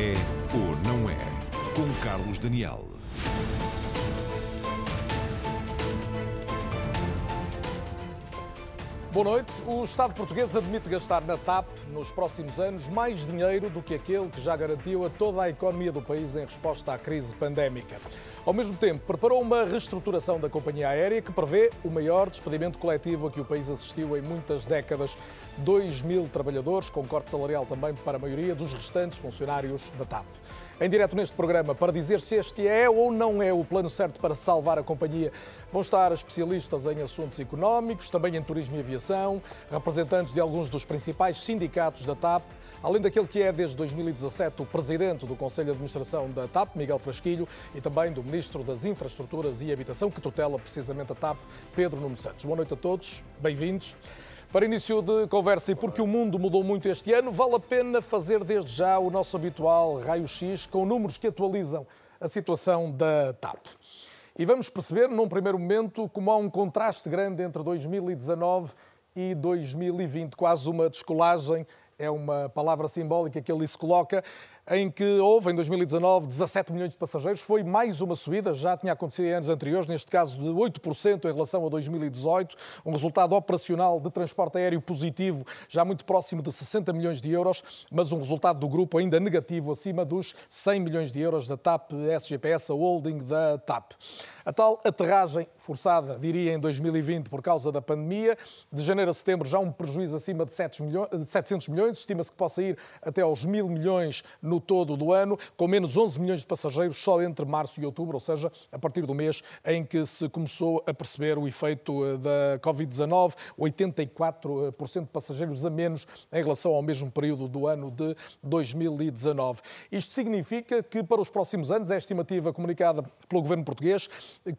É ou não é? Com Carlos Daniel. Boa noite. O Estado português admite gastar na TAP, nos próximos anos, mais dinheiro do que aquele que já garantiu a toda a economia do país em resposta à crise pandémica. Ao mesmo tempo, preparou uma reestruturação da companhia aérea que prevê o maior despedimento coletivo a que o país assistiu em muitas décadas. 2 mil trabalhadores, com corte salarial também para a maioria dos restantes funcionários da TAP em direto neste programa para dizer se este é ou não é o plano certo para salvar a companhia. Vão estar especialistas em assuntos económicos, também em turismo e aviação, representantes de alguns dos principais sindicatos da TAP, além daquele que é desde 2017 o presidente do Conselho de Administração da TAP, Miguel Frasquilho, e também do Ministro das Infraestruturas e Habitação, que tutela precisamente a TAP, Pedro Nuno Santos. Boa noite a todos, bem-vindos. Para início de conversa e porque o mundo mudou muito este ano, vale a pena fazer desde já o nosso habitual raio-x com números que atualizam a situação da TAP. E vamos perceber, num primeiro momento, como há um contraste grande entre 2019 e 2020, quase uma descolagem é uma palavra simbólica que ali se coloca, em que houve em 2019 17 milhões de passageiros, foi mais uma subida, já tinha acontecido em anos anteriores, neste caso de 8% em relação a 2018, um resultado operacional de transporte aéreo positivo, já muito próximo de 60 milhões de euros, mas um resultado do grupo ainda negativo, acima dos 100 milhões de euros da TAP SGPS, a holding da TAP. A tal aterragem forçada, diria, em 2020 por causa da pandemia, de janeiro a setembro já um prejuízo acima de 700 milhões, estima-se que possa ir até aos mil milhões no todo do ano, com menos 11 milhões de passageiros só entre março e outubro, ou seja, a partir do mês em que se começou a perceber o efeito eh, da Covid-19, 84% de passageiros a menos em relação ao mesmo período do ano de 2019. Isto significa que para os próximos anos, é a estimativa comunicada pelo governo português,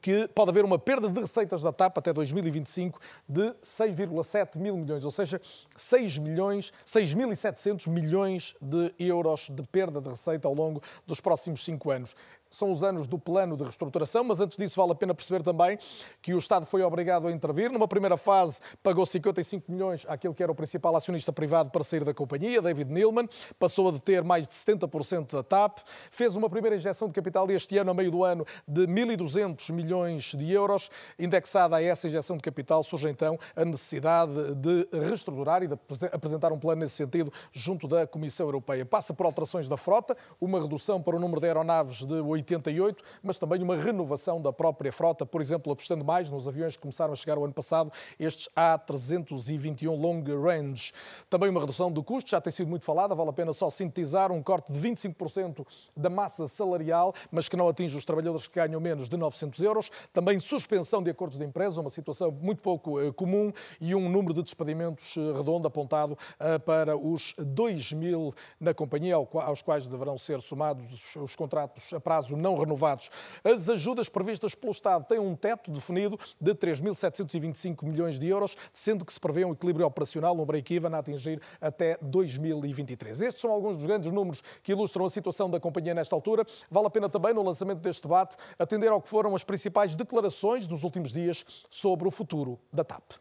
que pode haver uma perda de receitas da TAP até 2025 de 6,7 mil milhões, ou seja, 6 milhões, 6.700 milhões de euros de perda perda de receita ao longo dos próximos cinco anos são os anos do plano de reestruturação, mas antes disso vale a pena perceber também que o Estado foi obrigado a intervir. Numa primeira fase, pagou 55 milhões àquele que era o principal acionista privado para sair da companhia, David Neilman, passou a deter mais de 70% da TAP, fez uma primeira injeção de capital este ano, a meio do ano, de 1.200 milhões de euros. Indexada a essa injeção de capital, surge então a necessidade de reestruturar e de apresentar um plano nesse sentido junto da Comissão Europeia. Passa por alterações da frota, uma redução para o número de aeronaves de 8 88, mas também uma renovação da própria frota, por exemplo, apostando mais nos aviões que começaram a chegar o ano passado, estes A321 Long Range. Também uma redução do custo, já tem sido muito falada, vale a pena só sintetizar um corte de 25% da massa salarial, mas que não atinge os trabalhadores que ganham menos de 900 euros. Também suspensão de acordos de empresa, uma situação muito pouco eh, comum, e um número de despedimentos eh, redondo apontado eh, para os 2 mil na companhia, aos quais deverão ser somados os contratos a prazo não renovados. As ajudas previstas pelo Estado têm um teto definido de 3.725 milhões de euros, sendo que se prevê um equilíbrio operacional, um break-even a atingir até 2023. Estes são alguns dos grandes números que ilustram a situação da companhia nesta altura. Vale a pena também, no lançamento deste debate, atender ao que foram as principais declarações dos últimos dias sobre o futuro da TAP.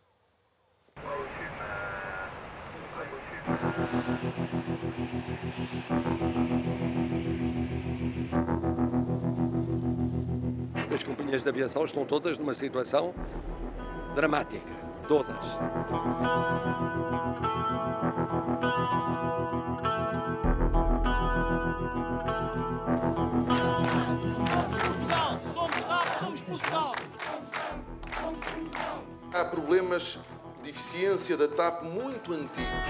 As companhias de aviação estão todas numa situação dramática. Todas. Portugal! Somos Estado, somos Portugal! Há problemas de eficiência da TAP muito antigos.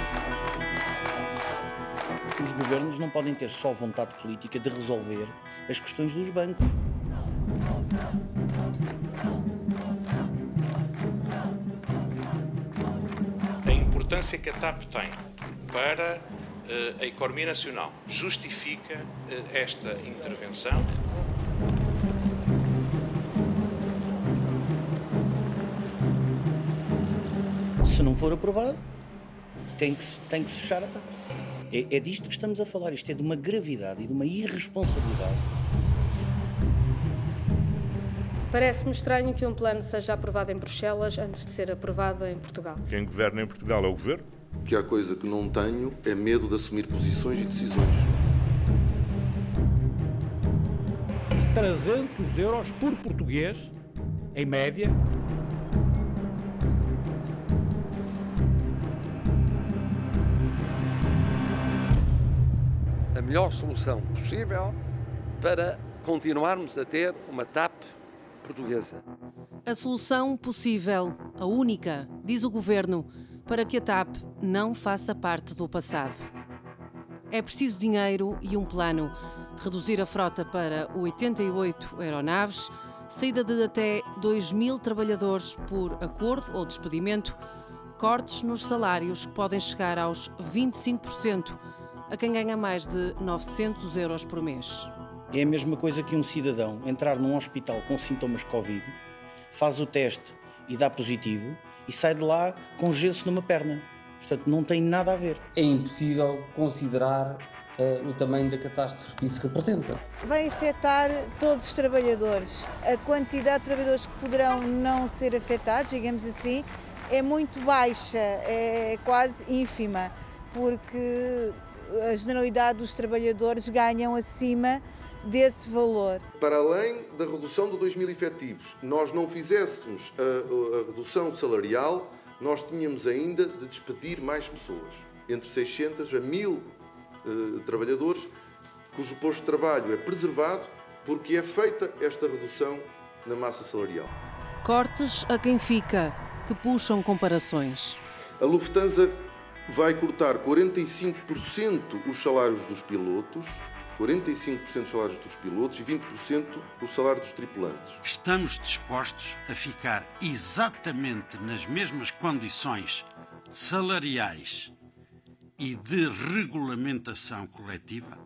Os governos não podem ter só vontade política de resolver as questões dos bancos. A importância que a TAP tem para uh, a economia nacional justifica uh, esta intervenção. Se não for aprovado, tem que, tem que se fechar a TAP. É, é disto que estamos a falar. Isto é de uma gravidade e de uma irresponsabilidade Parece-me estranho que um plano seja aprovado em Bruxelas antes de ser aprovado em Portugal. Quem governa em Portugal é o governo? Que há coisa que não tenho é medo de assumir posições e decisões. 300 euros por português, em média. A melhor solução possível para continuarmos a ter uma TAP portuguesa. A solução possível, a única, diz o governo, para que a TAP não faça parte do passado. É preciso dinheiro e um plano. Reduzir a frota para 88 aeronaves, saída de até 2 mil trabalhadores por acordo ou despedimento, cortes nos salários que podem chegar aos 25% a quem ganha mais de 900 euros por mês. É a mesma coisa que um cidadão entrar num hospital com sintomas Covid, faz o teste e dá positivo e sai de lá com gesso numa perna. Portanto, não tem nada a ver. É impossível considerar uh, o tamanho da catástrofe que isso representa. Vai afetar todos os trabalhadores. A quantidade de trabalhadores que poderão não ser afetados, digamos assim, é muito baixa, é quase ínfima, porque a generalidade dos trabalhadores ganham acima desse valor. Para além da redução de 2 mil efetivos, nós não fizéssemos a, a redução salarial, nós tínhamos ainda de despedir mais pessoas, entre 600 a 1000 eh, trabalhadores, cujo posto de trabalho é preservado porque é feita esta redução na massa salarial. Cortes a quem fica, que puxam comparações. A Lufthansa vai cortar 45% os salários dos pilotos, 45% dos salários dos pilotos e 20% o salário dos tripulantes. Estamos dispostos a ficar exatamente nas mesmas condições salariais e de regulamentação coletiva,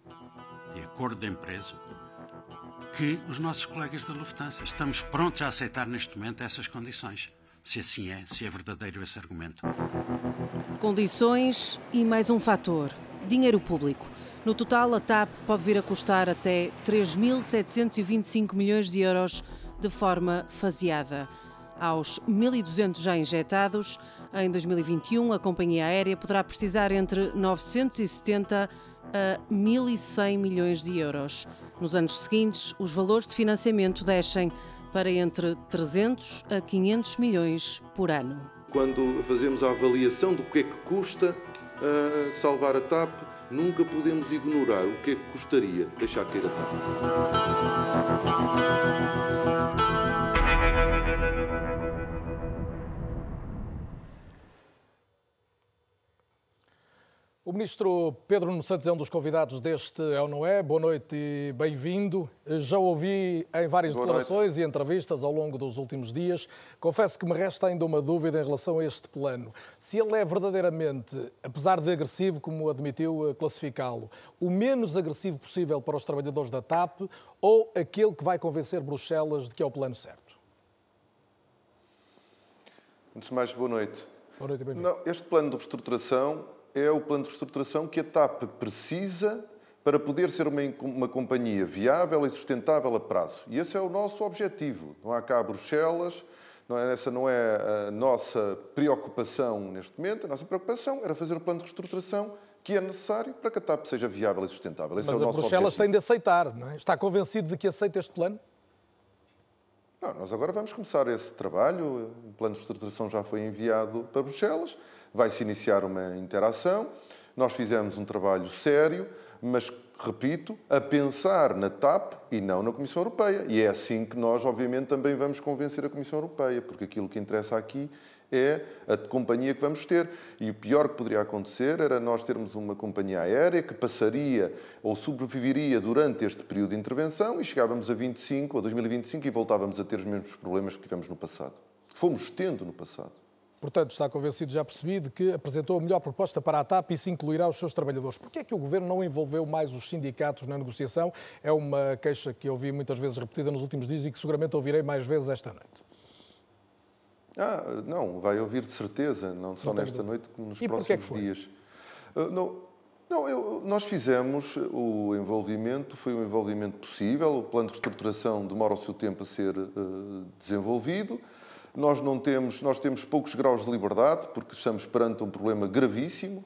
de acordo de empresa, que os nossos colegas da Lufthansa. Estamos prontos a aceitar neste momento essas condições. Se assim é, se é verdadeiro esse argumento. Condições e mais um fator: dinheiro público. No total, a TAP pode vir a custar até 3.725 milhões de euros de forma faseada. Aos 1.200 já injetados, em 2021 a companhia aérea poderá precisar entre 970 a 1.100 milhões de euros. Nos anos seguintes, os valores de financiamento descem para entre 300 a 500 milhões por ano. Quando fazemos a avaliação do que é que custa uh, salvar a TAP, nunca podemos ignorar o que é que custaria deixar cair a TAP. O ministro Pedro Nuno Santos é um dos convidados deste É ou Não É. Boa noite e bem-vindo. Já ouvi em várias Boa declarações noite. e entrevistas ao longo dos últimos dias. Confesso que me resta ainda uma dúvida em relação a este plano. Se ele é verdadeiramente, apesar de agressivo, como admitiu classificá-lo, o menos agressivo possível para os trabalhadores da TAP ou aquele que vai convencer Bruxelas de que é o plano certo? Antes de mais, boa noite. Boa noite e bem-vindo. Este plano de reestruturação é o plano de reestruturação que a TAP precisa para poder ser uma, uma companhia viável e sustentável a prazo. E esse é o nosso objetivo. Não há cá Bruxelas, não é, essa não é a nossa preocupação neste momento. A nossa preocupação era fazer o plano de reestruturação que é necessário para que a TAP seja viável e sustentável. Esse Mas é o a nosso Bruxelas objetivo. tem de aceitar, não é? Está convencido de que aceita este plano? Não, nós agora vamos começar esse trabalho. O plano de reestruturação já foi enviado para Bruxelas vai-se iniciar uma interação. Nós fizemos um trabalho sério, mas, repito, a pensar na TAP e não na Comissão Europeia. E é assim que nós, obviamente, também vamos convencer a Comissão Europeia, porque aquilo que interessa aqui é a companhia que vamos ter. E o pior que poderia acontecer era nós termos uma companhia aérea que passaria ou sobreviveria durante este período de intervenção e chegávamos a 25 ou 2025 e voltávamos a ter os mesmos problemas que tivemos no passado. Fomos tendo no passado. Portanto, está convencido, já percebi, de que apresentou a melhor proposta para a TAP e se incluirá os seus trabalhadores. Por que é que o Governo não envolveu mais os sindicatos na negociação? É uma queixa que ouvi muitas vezes repetida nos últimos dias e que seguramente ouvirei mais vezes esta noite. Ah, não, vai ouvir de certeza, não só não nesta noite, como nos e próximos é que foi? dias. Uh, não, não eu, nós fizemos o envolvimento, foi um envolvimento possível, o plano de reestruturação demora o seu tempo a ser uh, desenvolvido. Nós não temos, nós temos poucos graus de liberdade, porque estamos perante um problema gravíssimo,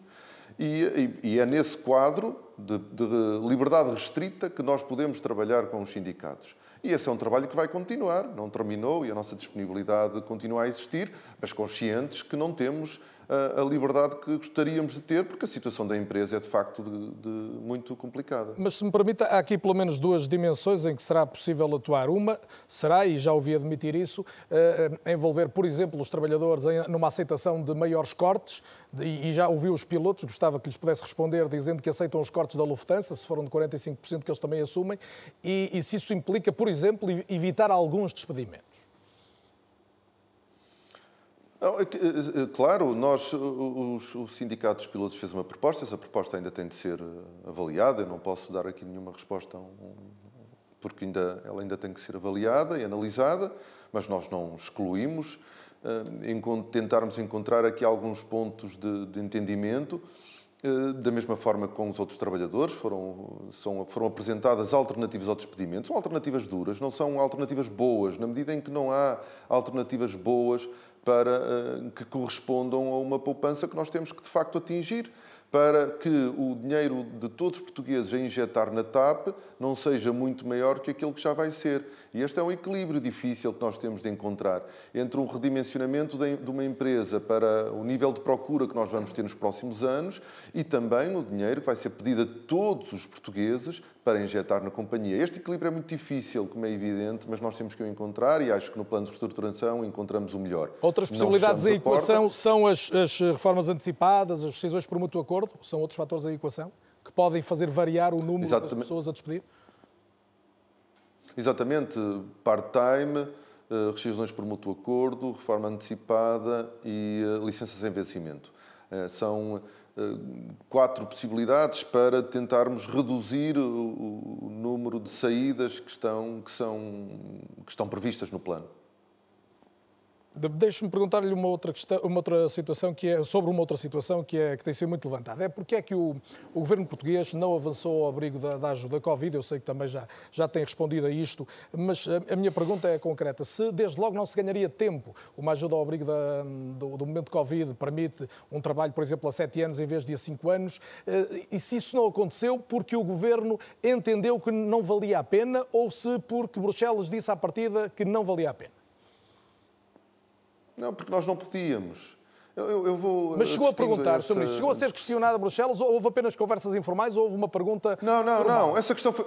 e, e, e é nesse quadro de, de, liberdade restrita que nós podemos trabalhar com os sindicatos. E esse é um trabalho que vai continuar, não terminou e a nossa disponibilidade continua a existir, mas conscientes que não temos a, liberdade que gostaríamos de ter, porque a situação da empresa é de facto de, de muito complicada. Mas se me permita, há aqui pelo menos duas dimensões em que será possível atuar. Uma será, e já ouvi admitir isso, uh, envolver, por exemplo, os trabalhadores em, numa aceitação de maiores cortes, de, e já ouvi os pilotos, gostava que lhes pudesse responder dizendo que aceitam os cortes da Lufthansa, se foram de 45% que eles também assumem, e, e se isso implica, por exemplo, evitar alguns despedimentos. Não, é é, é, claro, nós, os, o Sindicato dos Pilotos fez uma proposta, essa proposta ainda tem de ser eh, avaliada, eu não posso dar aqui nenhuma resposta, porque ainda, ela ainda tem que ser avaliada e analisada, mas nós não excluímos tentarmos encontrar aqui alguns pontos de, de entendimento, da mesma forma que com os outros trabalhadores, foram, são, foram apresentadas alternativas ao despedimento. São alternativas duras, não são alternativas boas, na medida em que não há alternativas boas para eh, que correspondam a uma poupança que nós temos que de facto atingir para que o dinheiro de todos os portugueses a injetar na TAP não seja muito maior que aquele que já vai ser. E este é um equilíbrio difícil que nós temos de encontrar entre um redimensionamento de uma empresa para o nível de procura que nós vamos ter nos próximos anos e também o dinheiro que vai ser pedido a todos os portugueses para injetar na companhia. Este equilíbrio é muito difícil, como é evidente, mas nós temos que o encontrar e acho que no plano de reestruturação encontramos o melhor. Outras possibilidades em equação são as, as reformas antecipadas, as decisões por mútuo acordo? São outros fatores em equação que podem fazer variar o número Exatamente. das pessoas a despedir? Exatamente, part-time, eh, rescisões por mútuo acordo, reforma antecipada e eh, licenças em vencimento. Eh, são quatro possibilidades para tentarmos reduzir o número de saídas que estão, que são, que estão previstas no plano. Deixe-me perguntar-lhe uma outra questão, uma outra situação que é sobre uma outra situação que é que tem sido muito levantada. É porque é que o, o governo português não avançou ao abrigo da, da ajuda Covid? Eu sei que também já já tem respondido a isto, mas a, a, minha pergunta é concreta. Se desde logo não se ganharia tempo, uma ajuda ao abrigo da, do, do momento Covid permite um trabalho, por exemplo, a sete anos em vez de a cinco anos, eh, e se isso não aconteceu porque o governo entendeu que não valia a pena ou se porque Bruxelas disse à partida que não valia a pena? Não, porque nós não podíamos. Eu, eu vou Mas chegou a perguntar. Sr. Ministro, chegou a ser questionado a Bruxelas ou houve apenas conversas informais ou houve uma pergunta Não, não, formal? não. Essa questão foi...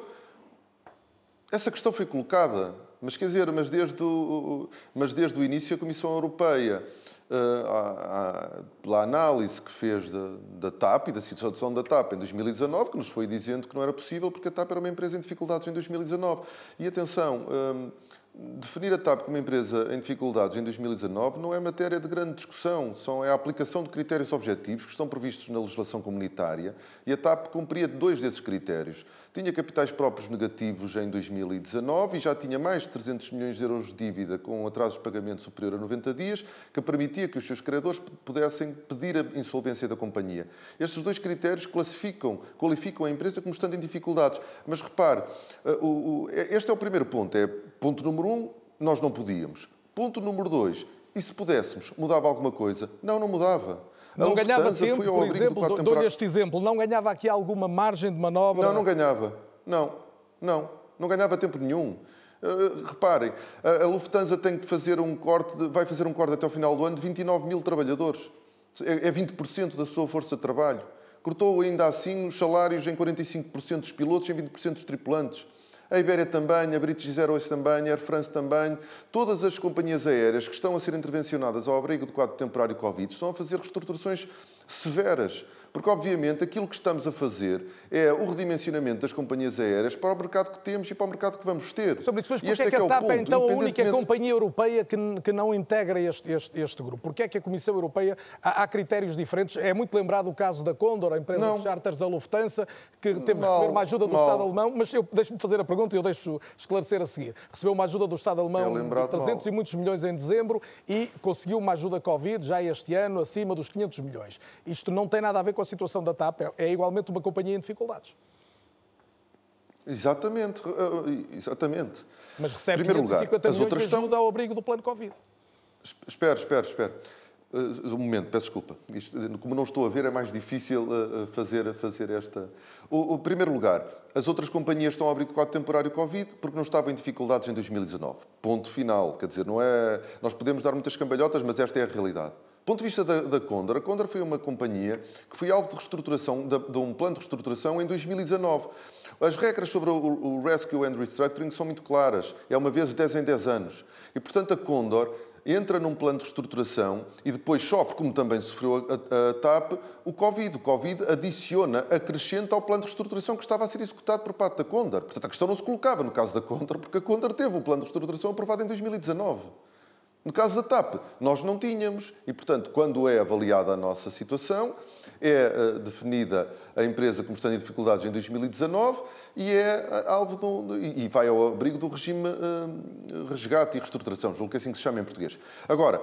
Essa questão foi colocada. Mas quer dizer, mas desde o, mas desde o início a Comissão Europeia, uh, pela análise que fez da, da TAP e da situação da TAP em 2019, que nos foi dizendo que não era possível porque a TAP era uma empresa em dificuldades em 2019. E atenção... Uh, Definir a TAP como empresa em dificuldades em 2019 não é matéria de grande discussão, são, é a aplicação de critérios objetivos que estão previstos na legislação comunitária e a TAP cumpria dois desses critérios. Tinha capitais próprios negativos em 2019 e já tinha mais de 300 milhões de euros de dívida com um atraso de pagamento superior a 90 dias, que permitia que os seus credores pudessem pedir a insolvência da companhia. Estes dois critérios classificam, qualificam a empresa como estando em dificuldades. Mas repare, eh, este é o primeiro ponto. É ponto número um, nós não podíamos. Ponto número dois, e se pudéssemos, mudava alguma coisa? Não, não mudava. Não ganhava tempo, por exemplo, dou-lhe este exemplo, não ganhava aqui alguma margem de manobra? Não, não ganhava. Não, não. Não ganhava tempo nenhum. Uh, reparem, a, a Lufthansa tem que fazer um corte, de, vai fazer um corte até ao final do ano de 29 mil trabalhadores. É, é 20% da sua força de trabalho. Cortou ainda assim os salários em 45% dos pilotos e em 20% dos tripulantes a Ibéria também, a British Airways também, a Air France também, todas as companhias aéreas que estão a ser intervencionadas ao abrigo do quadro temporário Covid estão a fazer reestruturações severas porque, obviamente, aquilo que estamos a fazer é o redimensionamento das companhias aéreas para o mercado que temos e para o mercado que vamos ter. Sobre isso, mas porquê é que a TAP é, então, a única companhia europeia que, que não integra este, este, este grupo? Porquê é que a Comissão Europeia... Há, há, critérios diferentes. É muito lembrado o caso da Condor, a empresa não. de charters da Lufthansa, que teve que receber uma ajuda do não. Estado alemão. Mas eu deixo-me fazer a pergunta e eu deixo esclarecer a seguir. Recebeu uma ajuda do Estado alemão é de 300 mal. e muitos milhões em dezembro e conseguiu uma ajuda Covid já este ano acima dos 500 milhões. Isto não tem nada a ver com a situação da TAP é igualmente uma companhia em Exatamente, eh, exatamente. Mas recebe 550 lugar, milhões de ajuda estão... ao abrigo do plano Covid. Espera, espera, espera. Uh, um momento, peço desculpa. Isto, como não estou a ver, é mais difícil uh, fazer, fazer esta. O, o primeiro lugar, as outras companhias estão a abrir de quadro temporário Covid porque não estavam em dificuldades em 2019. Ponto final. Quer dizer, não é. Nós podemos dar muitas cambalhotas, mas esta é a realidade. Ponto de vista da, da Condor, a Condor foi uma companhia que foi alvo de reestruturação, de, de um plano de reestruturação em 2019. As regras sobre o, o Rescue and Restructuring são muito claras. É uma vez de 10 em 10 anos. E, portanto, a Condor entra num plano de reestruturação e depois sofre, como também sofreu a, a, TAP, o Covid. O Covid adiciona, acrescenta ao plano de reestruturação que estava a ser executado por parte da Condor. Portanto, a questão não se colocava no caso da Condor, porque a Condor teve o plano de reestruturação aprovado em 2019. No caso da TAP, nós não tínhamos e, portanto, quando é avaliada a nossa situação, é uh, definida a empresa como estando em dificuldades em 2019 e é eh, alvo do, e vai ao abrigo do regime uh, resgate e reestruturação, julgo que é assim que se chama em português. Agora,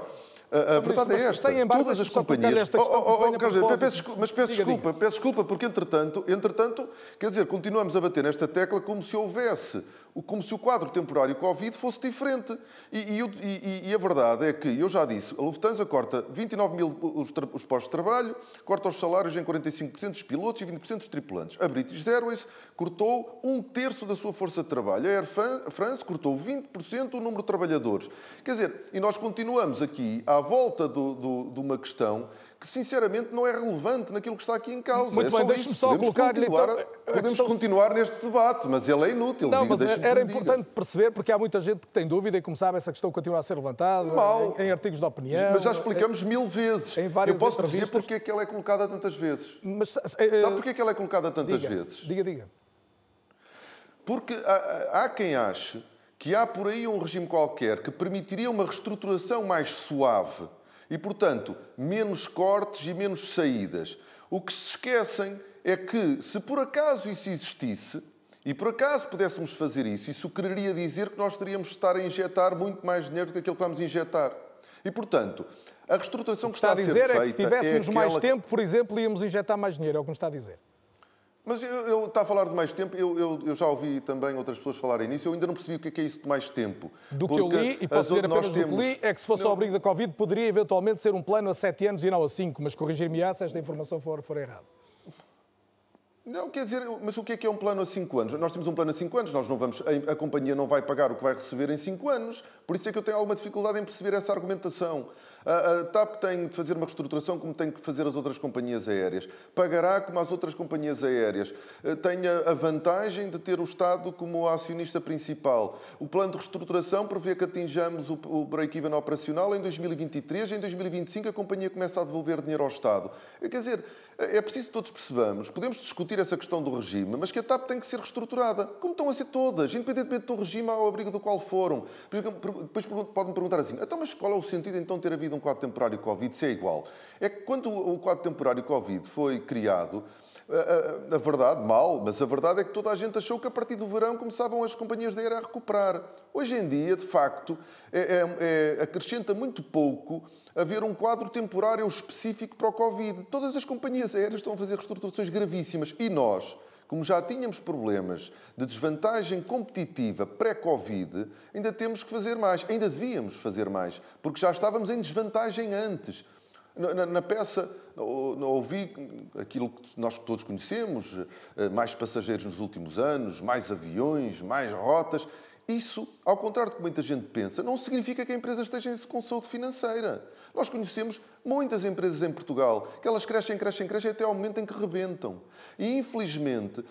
a, a verdade é esta. Todas as companhias. Oh, oh, oh, peço, mas peço diga, desculpa, diga. peço desculpa, porque entretanto, entretanto, quer dizer, continuamos a bater nesta tecla como se houvesse como se o quadro temporário Covid fosse diferente. E, e, e, a verdade é que, eu já disse, a Lufthansa corta 29 mil os, os postos de trabalho, corta os salários em 45% dos pilotos e 20% dos tripulantes. A British Airways cortou um terço da sua força de trabalho. A Air France cortou 20% o número de trabalhadores. Quer dizer, e nós continuamos aqui à volta do, do, de uma questão que sinceramente não é relevante naquilo que está aqui em causa. Muito é bem, deixe-me só colocar-lhe então. Podemos questão... continuar neste debate, mas ele é inútil. Não, diga, mas era importante diga. perceber, porque há muita gente que tem dúvida e, como sabe, essa questão continua a ser levantada Mal. Em, em, artigos de opinião. Mas já explicamos em, mil vezes. Em várias Eu posso dizer porque é que ela é colocada tantas vezes. Mas, uh, Sabe porque é que ela é colocada tantas diga, vezes? Diga, diga. Porque há, há quem ache que há por aí um regime qualquer que permitiria uma reestruturação mais suave e, portanto, menos cortes e menos saídas. O que se esquecem é que, se por acaso isso existisse, e por acaso pudéssemos fazer isso, isso quereria dizer que nós teríamos de estar a injetar muito mais dinheiro do que aquilo que vamos injetar. E, portanto, a reestruturação que está, está a, dizer é que se tivéssemos é aquela... mais tempo, por exemplo, íamos injetar mais dinheiro, é o que me está a dizer. Mas eu, eu está a falar de mais tempo, eu, eu, eu, já ouvi também outras pessoas falarem nisso, eu ainda não percebi o que é, que é isso de mais tempo. Do que eu li, e posso dizer apenas temos... do que li, é que se fosse não... ao abrigo da Covid poderia eventualmente ser um plano a 7 anos e não a 5, mas corrigir-me-á se esta informação for, for errada. Não, quer dizer, mas o que é que é um plano a 5 anos? Nós temos um plano a 5 anos, nós não vamos, a, a companhia não vai pagar o que vai receber em 5 anos, por isso é que eu tenho alguma dificuldade em perceber essa argumentação. A, TAP tem de fazer uma reestruturação como tem que fazer as outras companhias aéreas. Pagará como as outras companhias aéreas. Eh, tem a vantagem de ter o Estado como acionista principal. O plano de reestruturação prevê que atinjamos o break-even operacional em 2023. Em 2025 a companhia começa a devolver dinheiro ao Estado. Quer dizer, é preciso que todos percebamos. Podemos discutir essa questão do regime, mas que a TAP tem que ser reestruturada, como estão a ser todas, independentemente do regime ao abrigo do qual foram. Depois podem perguntar assim: então, mas qual é o sentido então de ter havido um quadro temporário Covid se é igual? É que quando o quadro temporário Covid foi criado, a, a, a, verdade, mal, mas a verdade é que toda a gente achou que a partir do verão começavam as companhias de aérea a recuperar. Hoje em dia, de facto, é, é, é, acrescenta muito pouco haver um quadro temporário específico para o Covid. Todas as companhias aéreas estão a fazer reestruturações gravíssimas e nós, como já tínhamos problemas de desvantagem competitiva pré-Covid, ainda temos que fazer mais, ainda devíamos fazer mais, porque já estávamos em desvantagem antes. Na, na, peça ouvi aquilo que nós todos conhecemos, eh, mais passageiros nos últimos anos, mais aviões, mais rotas. Isso, ao contrário do que muita gente pensa, não significa que a empresa esteja com saúde financeira. Nós conhecemos muitas empresas em Portugal que elas crescem, crescem, crescem até ao momento em que rebentam. E, infelizmente,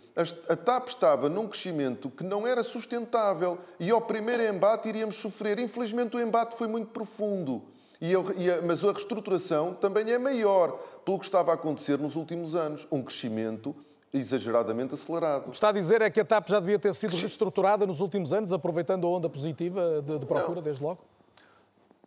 a TAP estava num crescimento que não era sustentável e ao primeiro embate iríamos sofrer. Infelizmente, o embate foi muito profundo. E a, mas a reestruturação também é maior pelo que estava a acontecer nos últimos anos. Um crescimento exageradamente acelerado. Está a dizer é que a TAP já devia ter sido reestruturada nos últimos anos, aproveitando a onda positiva de, de procura, não. desde logo?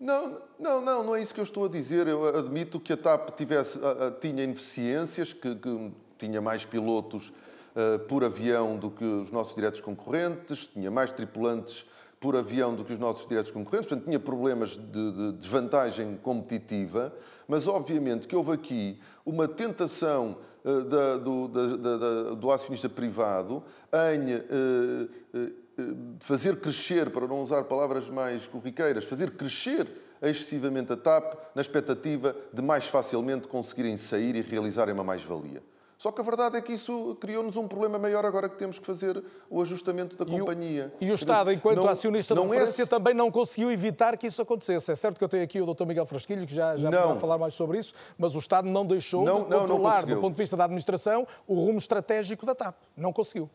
Não, não, não, não é isso que eu estou a dizer. Eu admito que a TAP tivesse, tinha ineficiências, que, que tinha mais pilotos uh, por avião do que os nossos diretos concorrentes, tinha mais tripulantes por avião do que os nossos diretos concorrentes, portanto, tinha problemas de, de desvantagem competitiva, mas obviamente que houve aqui uma tentação uh, da, do, da, da, do, acionista privado em uh, fazer crescer, para não usar palavras mais corriqueiras, fazer crescer excessivamente a TAP na expectativa de mais facilmente conseguirem sair e realizarem uma mais-valia. Só que a verdade é que isso criou-nos um problema maior agora que temos que fazer o ajustamento da companhia. E o, e o Estado, enquanto não, acionista de referência, é... também não conseguiu evitar que isso acontecesse. É certo que eu tenho aqui o Dr. Miguel Frasquilho, que já, já vai falar mais sobre isso, mas o Estado não deixou não, de controlar, do ponto de vista da administração, o rumo estratégico da TAP. Não conseguiu.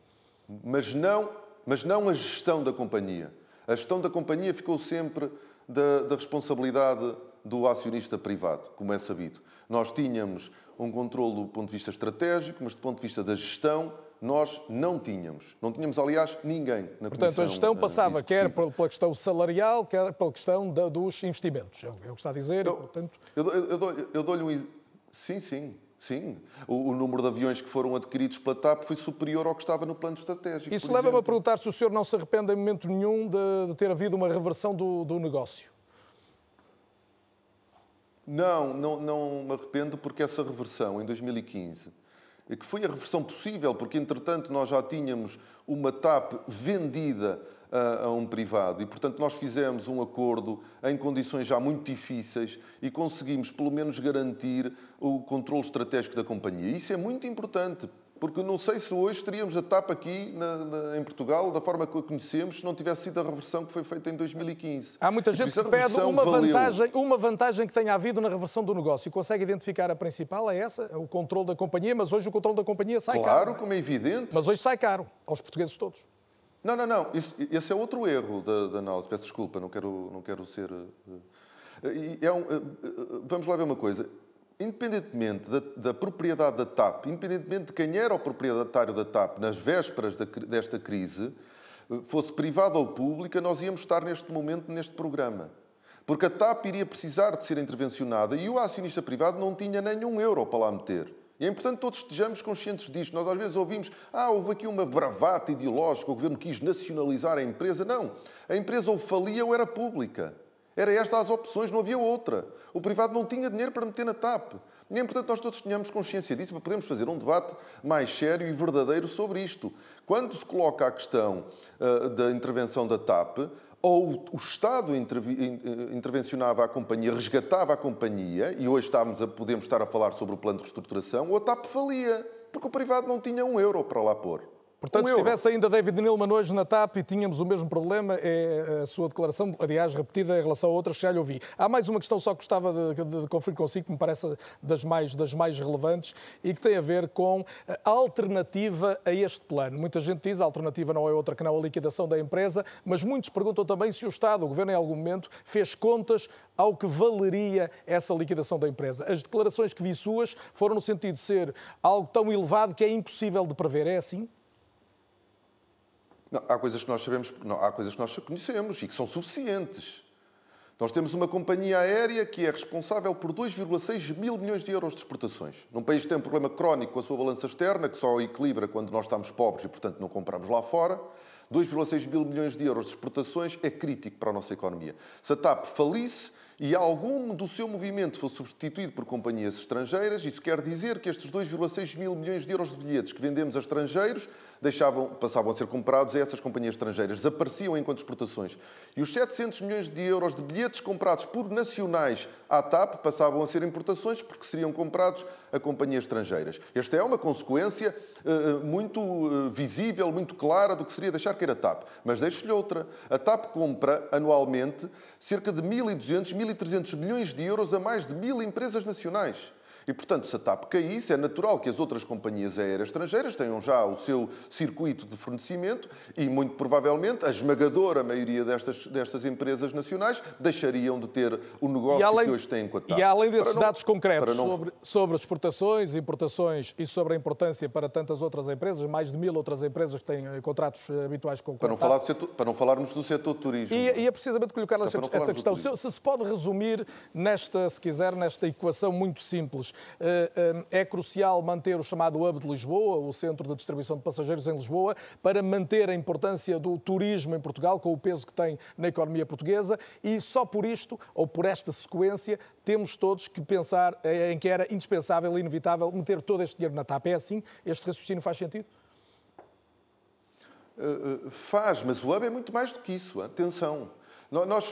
Mas não, mas não a gestão da companhia. A gestão da companhia ficou sempre da, da responsabilidade do acionista privado, como é sabido. Nós tínhamos um controle do ponto de vista estratégico, mas do ponto de vista da gestão, nós não tínhamos. Não tínhamos, aliás, ninguém na Portanto, a gestão passava quer pela questão salarial, quer pela questão da, dos investimentos. É o que está a dizer. Eu, portanto... eu, eu, eu dou-lhe um... Sim, sim. Sim, o, o, número de aviões que foram adquiridos pela TAP foi superior ao que estava no plano estratégico. Isso leva-me a perguntar se o senhor não se arrepende em momento nenhum de, de ter havido uma reversão do, do negócio. Não, não, não me arrependo porque essa reversão em 2015, que foi a reversão possível, porque entretanto nós já tínhamos uma TAP vendida a, a, um privado e, portanto, nós fizemos um acordo em condições já muito difíceis e conseguimos, pelo menos, garantir o controle estratégico da companhia. Isso é muito importante, porque não sei se hoje teríamos a TAP aqui na, na, em Portugal da forma que a conhecemos se não tivesse sido a reversão que foi feita em 2015. Há muita gente que pede uma vantagem, uma vantagem que tenha havido na reversão do negócio. Consegue identificar a principal? É essa? É o controle da companhia, mas hoje o controle da companhia sai claro, caro. Claro, como é evidente. Mas hoje sai caro, aos portugueses todos. Não, não, não. Isso, esse é outro erro da, da, análise. Peço desculpa, não quero, não quero ser... Eh, é um, eh, eh, vamos lá ver uma coisa independentemente da, da, propriedade da TAP, independentemente de quem era o proprietário da TAP nas vésperas da, desta crise, fosse privada ou pública, nós íamos estar neste momento neste programa. Porque a TAP iria precisar de ser intervencionada e o acionista privado não tinha nenhum euro para lá meter. E é importante que todos estejamos conscientes disto. Nós às vezes ouvimos, ah, houve aqui uma bravata ideológica, o governo quis nacionalizar a empresa. Não. A empresa ou falia ou era pública. Era esta as opções, não havia outra. O privado não tinha dinheiro para meter na TAP. E é importante nós todos tenhamos consciência disso para podermos fazer um debate mais sério e verdadeiro sobre isto. Quando se coloca a questão uh, da intervenção da TAP, ou o Estado eh, intervencionava a companhia, resgatava a companhia, e hoje estamos a, podemos estar a falar sobre o plano de reestruturação, ou a TAP falia, porque o privado não tinha um euro para lá pôr. Portanto, um se tivesse ainda David Nilman hoje na TAP e tínhamos o mesmo problema, é a sua declaração, aliás, repetida em relação a outras que já lhe ouvi. Há mais uma questão só que gostava de, de, de conferir consigo, que me parece das mais, das mais relevantes e que tem a ver com a alternativa a este plano. Muita gente diz a alternativa não é outra que não a liquidação da empresa, mas muitos perguntam também se o Estado, o Governo, em algum momento, fez contas ao que valeria essa liquidação da empresa. As declarações que vi suas foram no sentido de ser algo tão elevado que é impossível de prever. É assim? Não, há coisas que nós sabemos, não, há coisas que nós conhecemos e que são suficientes. Nós temos uma companhia aérea que é responsável por 2,6 mil milhões de euros de exportações. Num país que tem um problema crónico com a sua balança externa, que só equilibra quando nós estamos pobres e, portanto, não compramos lá fora, 2,6 mil milhões de euros de exportações é crítico para a nossa economia. Se a TAP falisse e algum do seu movimento fosse substituído por companhias estrangeiras, isso quer dizer que estes 2,6 mil milhões de euros de bilhetes que vendemos a estrangeiros deixavam, passavam a ser comprados a essas companhias estrangeiras, desapareciam enquanto exportações. E os 700 milhões de euros de bilhetes comprados por nacionais à TAP passavam a ser importações porque seriam comprados a companhias estrangeiras. Esta é uma consequência uh, muito uh, visível, muito clara do que seria deixar cair a TAP. Mas deixo-lhe outra. A TAP compra anualmente cerca de 1.200, 1.300 milhões de euros a mais de mil empresas nacionais. E, portanto, se a TAP caísse, é natural que as outras companhias aéreas estrangeiras tenham já o seu circuito de fornecimento e, muito provavelmente, a esmagadora maioria destas, destas empresas nacionais deixariam de ter o negócio além, que hoje têm com a TAP. E além desses não, dados concretos não... sobre, sobre exportações, importações e sobre a importância para tantas outras empresas, mais de mil outras empresas que têm eh, contratos eh, habituais com, com para não. Falar setor, para não falarmos do setor turismo. E, e é precisamente colocar essa, essa questão. Se, se se pode resumir nesta, se quiser, nesta equação muito simples. Eh, eh, é crucial manter o chamado Hub de Lisboa, o centro de distribuição de passageiros em Lisboa, para manter a importância do turismo em Portugal, com o peso que tem na economia portuguesa, e só por isto, ou por esta sequência, temos todos que pensar eh, em que era indispensável e inevitável meter todo este dinheiro na TAP. É assim? Este raciocínio faz sentido? Uh, faz, mas o hub é muito mais do que isso. Atenção. Nós,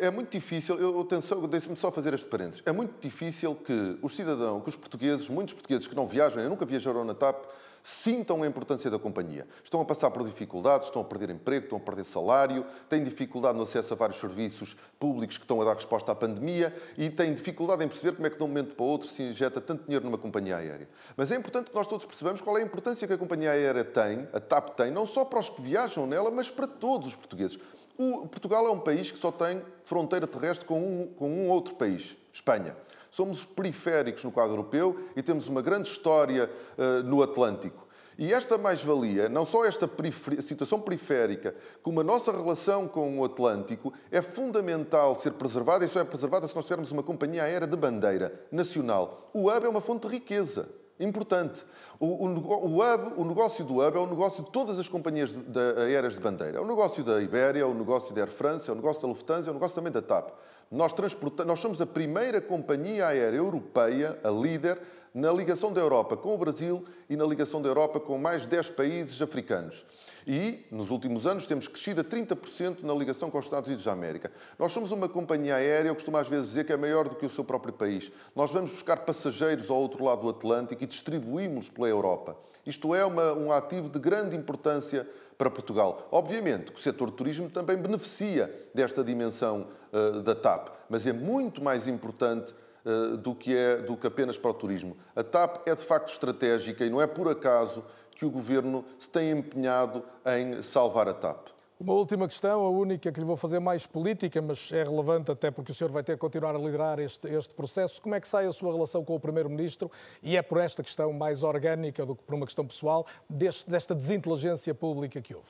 é muito difícil, eu, atenção, deixe-me só fazer este parênteses. É muito difícil que os cidadãos, que os portugueses, muitos portugueses que não viajam, nunca viajaram na TAP, sintam a importância da companhia. Estão a passar por dificuldades, estão a perder emprego, estão a perder salário, têm dificuldade no acesso a vários serviços públicos que estão a dar resposta à pandemia e têm dificuldade em perceber como é que de um momento para outro se injeta tanto dinheiro numa companhia aérea. Mas é importante que nós todos percebamos qual é a importância que a companhia aérea tem, a TAP tem, não só para os que viajam nela, mas para todos os portugueses. O Portugal é um país que só tem fronteira terrestre com um, com um outro país, Espanha. Somos periféricos no quadro europeu e temos uma grande história uh, no Atlântico. E esta mais-valia, não só esta situação periférica, como a nossa relação com o Atlântico, é fundamental ser preservada e só é preservada se nós tivermos uma companhia aérea de bandeira nacional. O hub é uma fonte de riqueza importante. O, o, o, hub, o negócio do hub é o negócio de todas as companhias de, de, aéreas de bandeira. É o negócio da Ibéria, é o negócio da Air France, é o negócio da Lufthansa, é o negócio também da TAP. Nós, nós somos a primeira companhia aérea europeia, a líder, na ligação da Europa com o Brasil e na ligação da Europa com mais 10 países africanos. E, nos últimos anos, temos crescido a 30% na ligação com os Estados Unidos da América. Nós somos uma companhia aérea, eu costumo às vezes dizer que é maior do que o seu próprio país. Nós vamos buscar passageiros ao outro lado do Atlântico e distribuímos pela Europa. Isto é uma, um ativo de grande importância para Portugal. Obviamente que o setor de turismo também beneficia desta dimensão uh, da TAP, mas é muito mais importante uh, do, que é, do que apenas para o turismo. A TAP é de facto estratégica e não é por acaso que o governo se tem empenhado em salvar a TAP. Uma última questão, a única que lhe vou fazer mais política, mas é relevante até porque o senhor vai ter que continuar a liderar este, este processo. Como é que sai a sua relação com o Primeiro-Ministro? E é por esta questão mais orgânica do que por uma questão pessoal, deste, desta desinteligência pública que houve?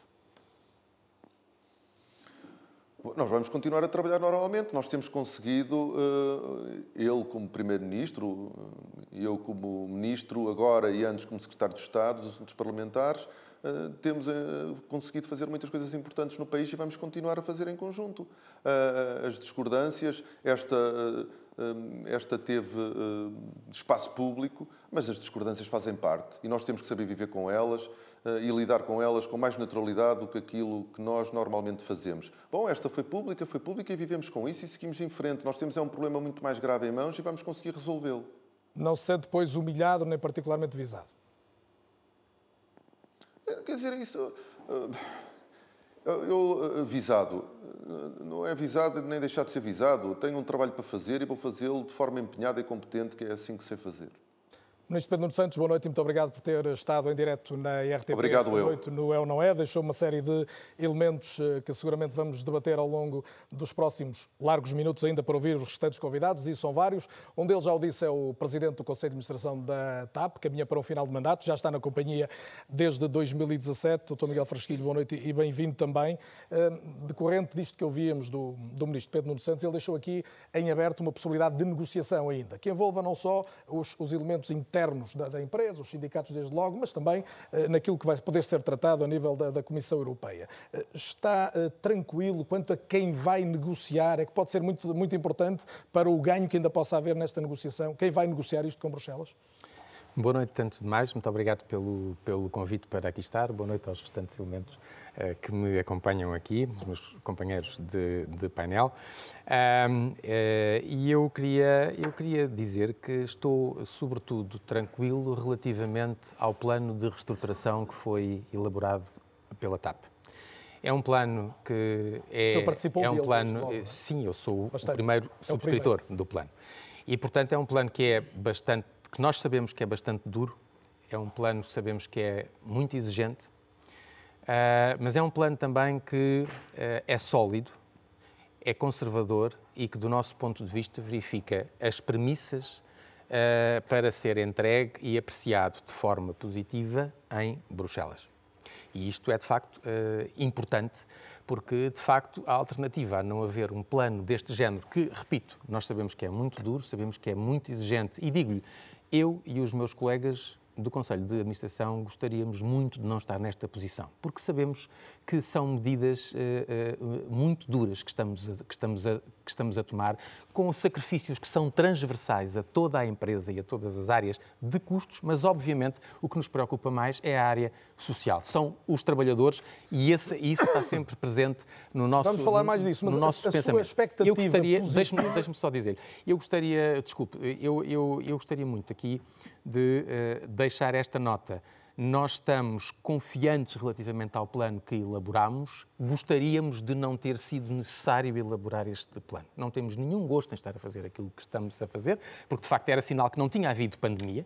Nós vamos continuar a trabalhar normalmente. Nós temos conseguido, eh, ele como Primeiro-Ministro, e eu como Ministro, agora e antes como Secretário de Estado, dos Parlamentares, eh, temos eh, conseguido fazer muitas coisas importantes no país e vamos continuar a fazer em conjunto. As discordâncias, esta, esta teve espaço público, mas as discordâncias fazem parte e nós temos que saber viver com elas e lidar com elas com mais naturalidade do que aquilo que nós normalmente fazemos. Bom, esta foi pública, foi pública e vivemos com isso e seguimos em frente. Nós temos é um problema muito mais grave em mãos e vamos conseguir resolvê-lo. Não se sente depois humilhado nem particularmente visado? É, quer dizer, isso. Eu, visado, não é visado nem deixar de ser visado. Tenho um trabalho para fazer e vou fazê-lo de forma empenhada e competente, que é assim que sei fazer. Ministro Pedro Nuno Santos, boa noite e muito obrigado por ter estado em direto na RTP. Obrigado, eu. noite no É ou Não É. Deixou uma série de elementos eh, que seguramente vamos debater ao longo dos próximos largos minutos ainda para ouvir os restantes convidados, e são vários. Um deles, já o disse, é o Presidente do Conselho de Administração da TAP, caminha para um final de mandato, já está na companhia desde 2017. Dr. Miguel Frasquilho, boa noite e bem-vindo também. Eh, decorrente disto que ouvíamos do, do Ministro Pedro Nuno Santos, ele deixou aqui em aberto uma possibilidade de negociação ainda, que envolva não só os, os elementos internos internos da, da, empresa, os sindicatos desde logo, mas também eh, naquilo que vai poder ser tratado a nível da, da Comissão Europeia. Eh, está eh, tranquilo quanto a quem vai negociar? É que pode ser muito, muito importante para o ganho que ainda possa haver nesta negociação. Quem vai negociar isto com Bruxelas? Boa noite, antes de mais. Muito obrigado pelo, pelo convite para aqui estar. Boa noite aos restantes elementos que me acompanham aqui, os meus companheiros de, de painel. Um, uh, e eu queria, eu queria dizer que estou, sobretudo, tranquilo relativamente ao plano de reestruturação que foi elaborado pela TAP. É um plano que é. O senhor participou é um plano. é? Sim, eu sou Bastante. o primeiro subscritor é o primeiro. do plano. E, portanto, é um plano que é bastante que nós sabemos que é bastante duro, é um plano que sabemos que é muito exigente, uh, mas é um plano também que uh, é sólido, é conservador e que, do nosso ponto de vista, verifica as premissas uh, para ser entregue e apreciado de forma positiva em Bruxelas. E isto é, de facto, importante, porque, de facto, a alternativa a não haver um plano deste género, que, repito, nós sabemos que é muito duro, sabemos que é muito exigente, e digo-lhe, eu e os meus colegas do Conselho de Administração gostaríamos muito de não estar nesta posição, porque sabemos que são medidas uh, uh, muito duras que estamos, a, que, estamos a, que estamos a tomar, com sacrifícios que são transversais a toda a empresa e a todas as áreas de custos, mas obviamente o que nos preocupa mais é a área social. São os trabalhadores e esse, isso está sempre presente no nosso Vamos falar mais disso, mas no nosso a, a pensamento. sua expectativa eu gostaria, positiva... deixe-me deixe só dizer, eu gostaria, desculpe, eu, eu, eu gostaria muito aqui de uh, deixar esta nota. Nós estamos confiantes relativamente ao plano que elaboramos. Gostaríamos de não ter sido necessário elaborar este plano. Não temos nenhum gosto em estar a fazer aquilo que estamos a fazer, porque de facto era sinal que não tinha havido pandemia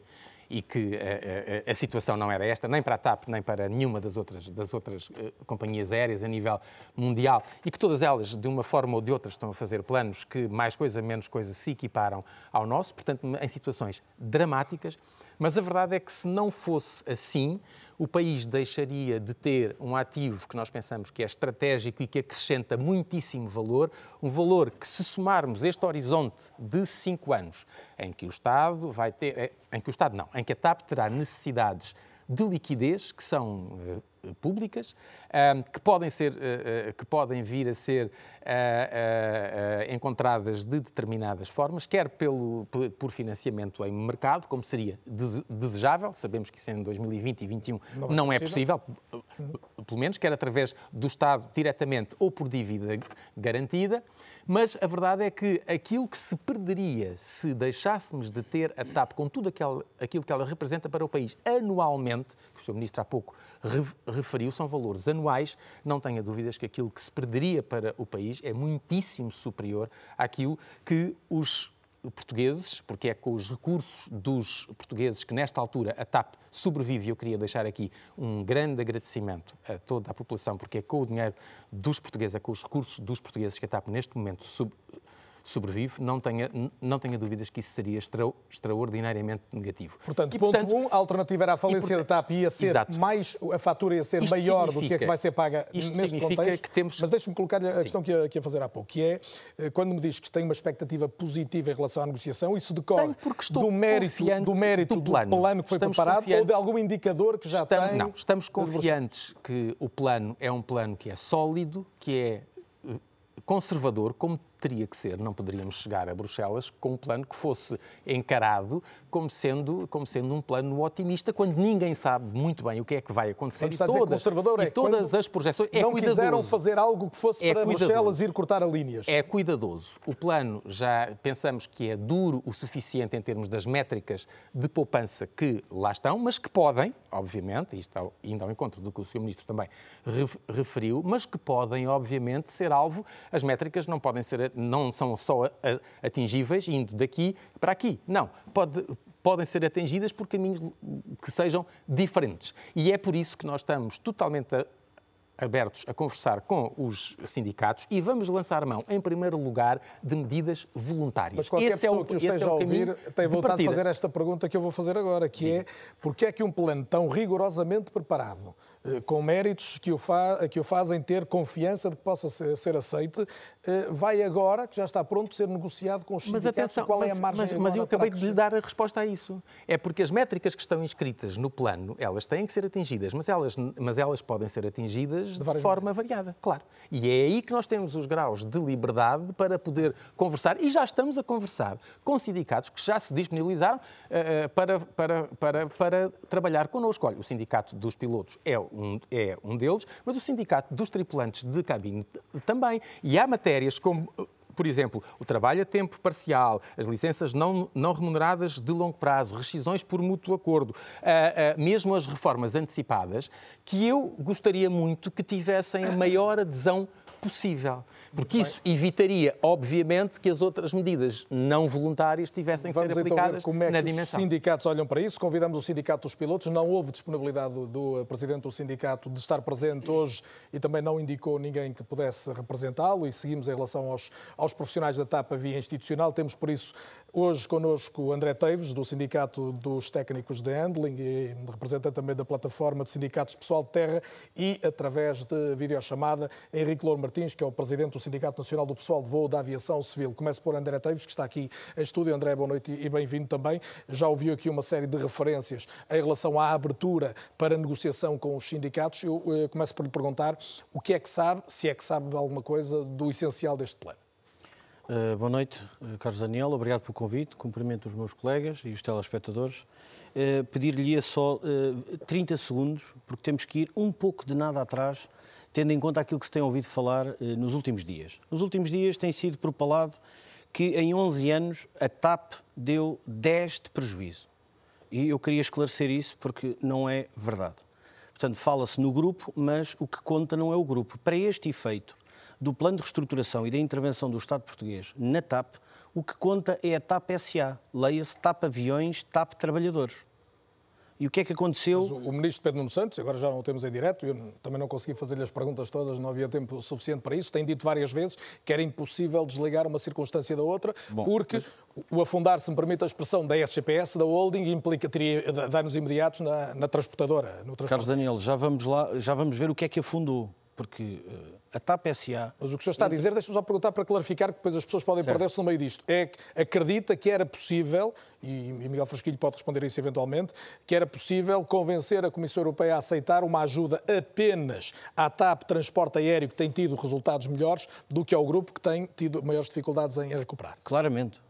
e que a, eh, a, a, situação não era esta, nem para a TAP, nem para nenhuma das outras, das outras companhias aéreas a nível mundial, e que todas elas, de uma forma ou de outra, estão a fazer planos que mais coisa, menos coisa, se equiparam ao nosso, portanto, em situações dramáticas. Mas a verdade é que se não fosse assim, o país deixaria de ter um ativo que nós pensamos que é estratégico e que acrescenta muitíssimo valor, um valor que, se somarmos este horizonte de cinco anos, em que o Estado vai ter, eh, em que o Estado não, em que a TAP terá necessidades de liquidez que são uh, públicas, que, podem ser, uh, que podem vir a ser encontradas de determinadas formas, quer pelo, por financiamento em mercado, como seria desejável, sabemos que isso em 2020 e 2021 não, não é possível, pelo menos, quer através do Estado diretamente ou por dívida garantida, mas a verdade é que aquilo que se perderia se deixássemos de ter a TAP com tudo aquilo, que ela representa para o país anualmente, que o Sr. Ministro há pouco referiu, são valores anuais, não tenha dúvidas que aquilo que se perderia para o país é muitíssimo superior àquilo que os portugueses, porque é com os recursos dos portugueses que nesta altura a TAP sobrevive. Eu queria deixar aqui um grande agradecimento a toda a população, porque é com o dinheiro dos portugueses, é com os recursos dos portugueses que a TAP neste momento sobrevive, não tenha, não tenha dúvidas que isso seria extra, extraordinariamente negativo. Portanto, e, ponto 1, um, a alternativa era a falência da TAP ia ser exato. mais, a fatura ia ser maior do que a que vai ser paga isto neste contexto. Que temos... Mas deixe-me colocar-lhe a Sim. questão que ia, que ia fazer há pouco, que é, eh, quando me diz que tem uma expectativa positiva em relação à negociação, isso decorre do mérito, do mérito do plano, do plano que foi estamos preparado ou de algum indicador que já estamos, tem? Não, estamos confiantes que o plano é um plano que é sólido, que é eh, conservador, como teria que ser, não poderíamos chegar a Bruxelas com um plano que fosse encarado como sendo, como sendo um plano otimista, quando ninguém sabe muito bem o que é que vai acontecer. Quando e todas, conservador é e todas as projeções. É não cuidadoso. quiseram fazer algo que fosse é para cuidadoso. Bruxelas ir cortar a linhas. É cuidadoso. O plano já pensamos que é duro o suficiente em termos das métricas de poupança que lá estão, mas que podem, obviamente, e está indo ao encontro do que o Sr. Ministro também referiu, mas que podem, obviamente, ser alvo. As métricas não podem ser não são só atingíveis indo daqui para aqui. Não, pode, podem ser atingidas por caminhos que sejam diferentes. E é por isso que nós estamos totalmente abertos a conversar com os sindicatos e vamos lançar mão, em primeiro lugar, de medidas voluntárias. Mas qualquer esse pessoa é o, que esteja é a ouvir tem vontade de, de fazer esta pergunta que eu vou fazer agora, que é porque é que um plano tão rigorosamente preparado com méritos que o, fa que o fazem ter confiança de que possa ser, ser aceite, eh, vai agora, que já está pronto, ser negociado com os sindicatos? Mas atenção, qual mas, é a margem Mas, mas eu acabei de lhe dar a resposta a isso. É porque as métricas que estão inscritas no plano, elas têm que ser atingidas, mas elas, mas elas podem ser atingidas de, de forma variada, claro. E é aí que nós temos os graus de liberdade para poder conversar, e já estamos a conversar com sindicatos que já se disponibilizaram uh, para, para, para, para trabalhar connosco. Olha, o sindicato dos pilotos é um, é um deles, mas o sindicato dos tripulantes de cabine também. E há matérias como por exemplo, o trabalho a tempo parcial, as licenças não, não remuneradas de longo prazo, rescisões por mútuo acordo, uh, uh, mesmo as reformas antecipadas, que eu gostaria muito que tivessem a maior adesão possível. Porque isso evitaria, obviamente, que as outras medidas não voluntárias tivessem que Vamos ser aplicadas então ver como é na que dimensão. Os sindicatos olham para isso. Convidamos o Sindicato dos Pilotos. Não houve disponibilidade do, do Presidente do Sindicato de estar presente hoje e também não indicou ninguém que pudesse representá-lo. E seguimos em relação aos, aos profissionais da TAP via institucional. Temos, por isso, Hoje connosco André Teives, do Sindicato dos Técnicos de Handling e representante também da plataforma de sindicatos Pessoal de Terra e, através de videochamada, Henrique Louro Martins, que é o presidente do Sindicato Nacional do Pessoal de Voo da Aviação Civil. Começo por André Teives, que está aqui em estúdio. André, boa noite e bem-vindo também. Já ouviu aqui uma série de referências em relação à abertura para negociação com os sindicatos. Eu eh, começo por lhe perguntar o que é que sabe, se é que sabe alguma coisa do essencial deste plano. Uh, boa noite, uh, Carlos Daniel. Obrigado pelo convite. Cumprimento os meus colegas e os telespectadores. Uh, Pedir-lhe só 30 segundos, porque temos que ir um pouco de nada atrás, tendo em conta aquilo que se tem ouvido falar nos últimos dias. Nos últimos dias tem sido propalado que em 11 anos a TAP deu 10 de prejuízo. E eu queria esclarecer isso porque não é verdade. Portanto, fala-se no grupo, mas o que conta não é o grupo. Para este efeito, do plano de reestruturação e da intervenção do Estado português na TAP, o que conta é a TAP SA. Leia-se TAP Aviões, TAP Trabalhadores. E o que é que aconteceu? Mas o ministro Pedro Nuno Santos, agora já não o temos em direto, eu também não consegui fazer-lhe as perguntas todas, não havia tempo suficiente para isso, tem dito várias vezes que era impossível desligar uma circunstância da outra, Bom, porque mas... o afundar, se me permite a expressão, da SGPS, da holding, implica, teria danos imediatos na, na transportadora. No Carlos Daniel, já vamos lá, já vamos ver o que é que afundou porque uh, a TAP SA... Mas o que o senhor está a dizer, deixe-me só perguntar para clarificar, que depois as pessoas podem perder-se no meio disto, é que acredita que era possível, e, e Miguel Frasquilho pode responder isso eventualmente, que era possível convencer a Comissão Europeia a aceitar uma ajuda apenas à TAP Transporte Aéreo, que tem tido resultados melhores, do que ao grupo que tem tido maiores dificuldades em recuperar. Claramente.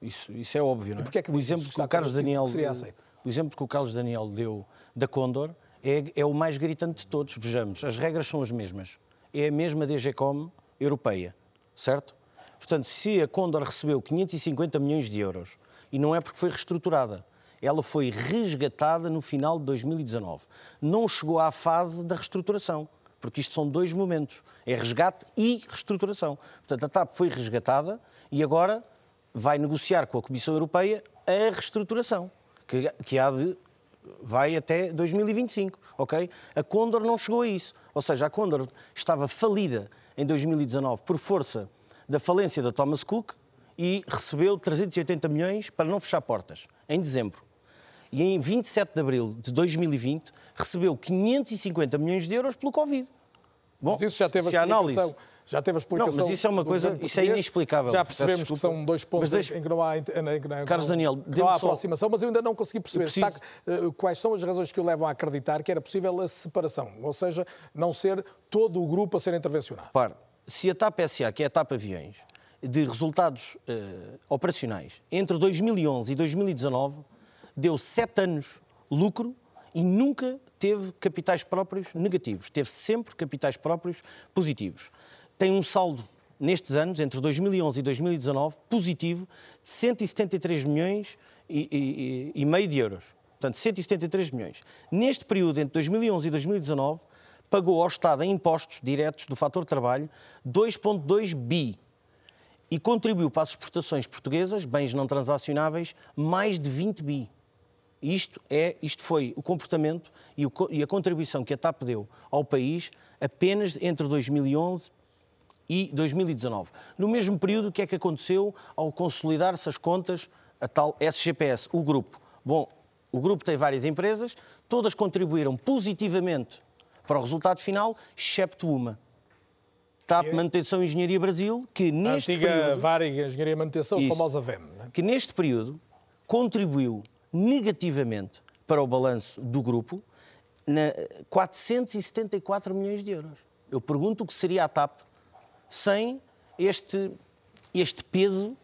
Isso, isso é óbvio, não é? é que o exemplo que o Carlos Daniel, o exemplo que o Carlos Daniel deu da Condor é, é o mais gritante de todos. Vejamos, as regras são as mesmas. É a mesma DGCOM europeia, certo? Portanto, se a Condor recebeu 550 milhões de euros, e não é porque foi reestruturada, ela foi resgatada no final de 2019. Não chegou à fase da reestruturação, porque isto são dois momentos: é resgate e reestruturação. Portanto, a TAP foi resgatada e agora vai negociar com a Comissão Europeia a reestruturação, que, que há de vai até 2025, ok? A Condor não chegou a isso. Ou seja, a Condor estava falida em 2019 por força da falência da Thomas Cook e recebeu 380 milhões para não fechar portas, em dezembro. E em 27 de abril de 2020 recebeu 550 milhões de euros pelo Covid. Bom, Mas isso já teve a análise já teve a explicação. Não, mas isso é uma coisa, isso é inexplicável. Já percebemos que são dois pontos deixe... em que não há, em que não, Carlos Daniel, não há aproximação, mas eu ainda não consegui perceber preciso... está, uh, quais são as razões que o levam a acreditar que era possível a separação, ou seja, não ser todo o grupo a ser intervencionado. Se a TAP SA, que é a TAP Aviões, de resultados uh, operacionais, entre 2011 e 2019, deu sete anos lucro e nunca teve capitais próprios negativos, teve sempre capitais próprios positivos tem um saldo nestes anos, entre 2011 e 2019, positivo de 173 milhões e, e, e meio de euros. Portanto, 173 milhões. Neste período, entre 2011 e 2019, pagou ao Estado em impostos diretos do fator trabalho 2,2 bi e contribuiu para as exportações portuguesas, bens não transacionáveis, mais de 20 bi. Isto, é, isto foi o comportamento e, o, e a contribuição que a TAP deu ao país apenas entre 2011 e 2019. No mesmo período, o que é que aconteceu ao consolidar-se as contas, a tal SGPS, o grupo? Bom, o grupo tem várias empresas, todas contribuíram positivamente para o resultado final, excepto uma. TAP Manutenção e Engenharia Brasil, que neste a antiga período... Varig Engenharia e Manutenção, isso, famosa VEM. É? Que neste período contribuiu negativamente para o balanço do grupo na 474 milhões de euros. Eu pergunto o que seria a TAP sem este, este peso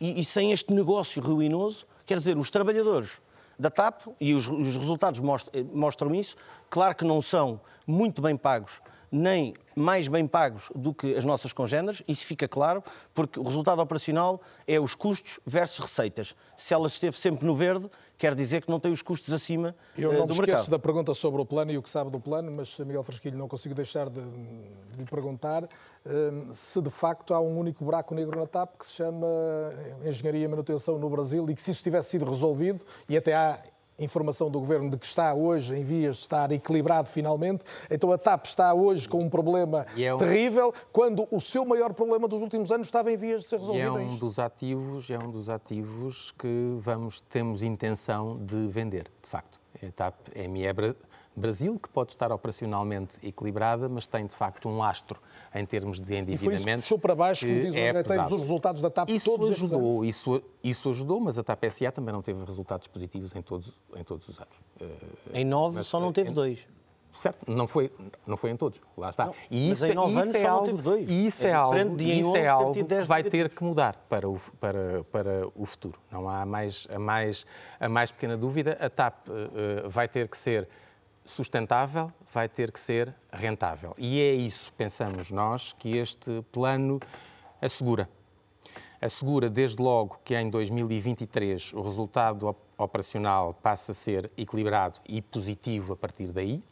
e, e, sem este negócio ruinoso. Quer dizer, os trabalhadores da TAP, e os, os resultados mostram, mostram isso, claro que não são muito bem pagos, nem mais bem pagos do que as nossas congêneres, isso fica claro, porque o resultado operacional é os custos versus receitas. Se ela esteve sempre no verde, quer dizer que não tem os custos acima Eu uh, não do me esqueço da pergunta sobre o plano e o que sabe do plano, mas Miguel Frasquilho não consigo deixar de, de lhe perguntar uh, se de facto há um único buraco negro na TAP que se chama Engenharia e Manutenção no Brasil e que se isso tivesse sido resolvido, e até há informação do Governo de que está hoje em vias de estar equilibrado finalmente. Então a TAP está hoje com um problema é um... terrível, quando o seu maior problema dos últimos anos estava em vias de ser resolvido. E é um dos ativos, é um dos ativos que vamos, temos intenção de vender, de facto. A TAP ME Brasil, que pode estar operacionalmente equilibrada, mas tem de facto um lastro em termos de endividamento. E foi isso puxou para baixo, como diz o é André os resultados da TAP isso todos ajudou, isso, isso ajudou, mas a TAP SA também não teve resultados positivos em todos, em todos os anos. Em nove só não teve em, dois. Certo, não foi, não foi em todos, lá está. Não, e isso, mas em nove isso anos é só algo, não teve dois. E isso é, é algo, isso é algo que vai ter que mudar para o, para, para o futuro. Não há mais, a, mais, a mais pequena dúvida. A TAP uh, vai ter que ser sustentável, vai ter que ser rentável. E é isso, pensamos nós, que este plano assegura. Assegura, desde logo, que em 2023 o resultado operacional passa a ser equilibrado e positivo a partir daí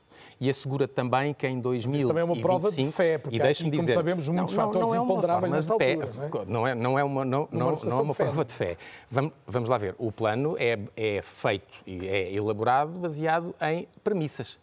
e assegura também que em 2025... Isso também é uma prova de fé, porque e há aqui, como sabemos, muitos não, fatores não é imponderáveis nesta altura. Não é, não é uma, não, não, não é uma prova de fé. Vamos, vamos lá ver. O plano é, é feito e é elaborado baseado em premissas.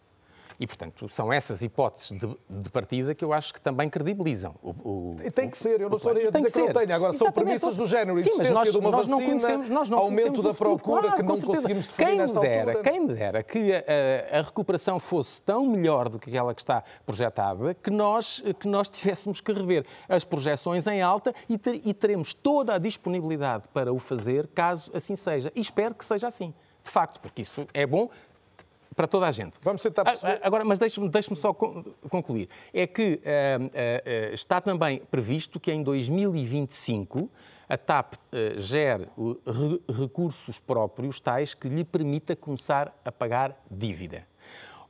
E, portanto, são essas hipóteses de, de, partida que eu acho que também credibilizam o, o tem que ser, eu não estou a dizer que, que não tenho. Agora, são premissas do género, Sim, existência nós, de uma nós vacina, conhecemos, nós não aumento da procura claro, que não conseguimos definir quem nesta dera, altura. Quem me dera que a, a, recuperação fosse tão melhor do que aquela que está projetada, que nós, que nós tivéssemos que rever as projeções em alta e, ter, e teremos toda a disponibilidade para o fazer, caso assim seja. E espero que seja assim de facto, porque isso é bom para toda a gente. Vamos tentar perceber. Agora, mas deixe-me deixe só concluir. É que uh, uh, está também previsto que em 2025 a TAP uh, gere re recursos próprios tais que lhe permita começar a pagar dívida.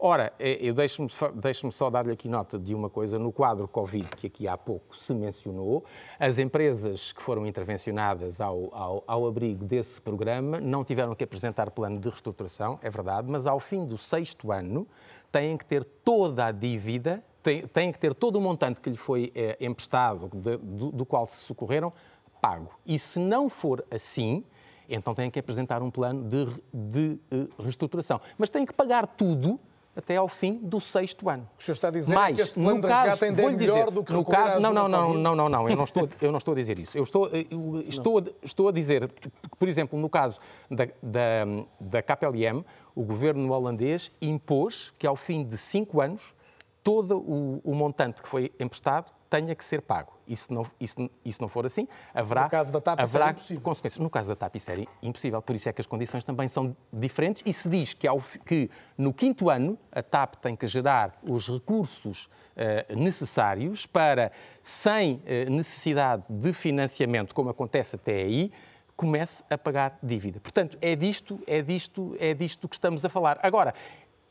Ora, eh, eu deixo-me deixo só dar-lhe aqui nota de uma coisa. No quadro Covid, que aqui há pouco se mencionou, as empresas que foram intervencionadas ao, ao, ao abrigo desse programa não tiveram que apresentar plano de reestruturação, é verdade, mas ao fim do sexto ano têm que ter toda a dívida, têm, que ter todo o montante que lhe foi é, emprestado, de, do, do qual se socorreram, pago. E se não for assim, então têm que apresentar um plano de, de, de reestruturação. Mas têm que pagar tudo até ao fim do sexto ano. O senhor está a dizer Mas, que este plano de resgate ainda é melhor dizer, do que no caso, não, não, não, não, não, não, eu não estou, eu não estou a dizer isso. Eu estou, eu estou, estou a dizer que, por exemplo, no caso da, da, da KPLM, o governo holandês impôs que ao fim de cinco anos todo o, o montante que foi emprestado tenha que ser pago. E se não, e se não for assim, haverá, no caso da TAP, haverá é consequências. No caso da TAP, isso é impossível. Por isso é que as condições também são diferentes e se diz que, ao, que no quinto ano a TAP tem que gerar os recursos uh, necessários para, sem uh, necessidade de financiamento, como acontece até aí, comece a pagar dívida. Portanto, é disto, é disto, é disto que estamos a falar. Agora,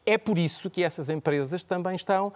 é por isso que essas empresas também estão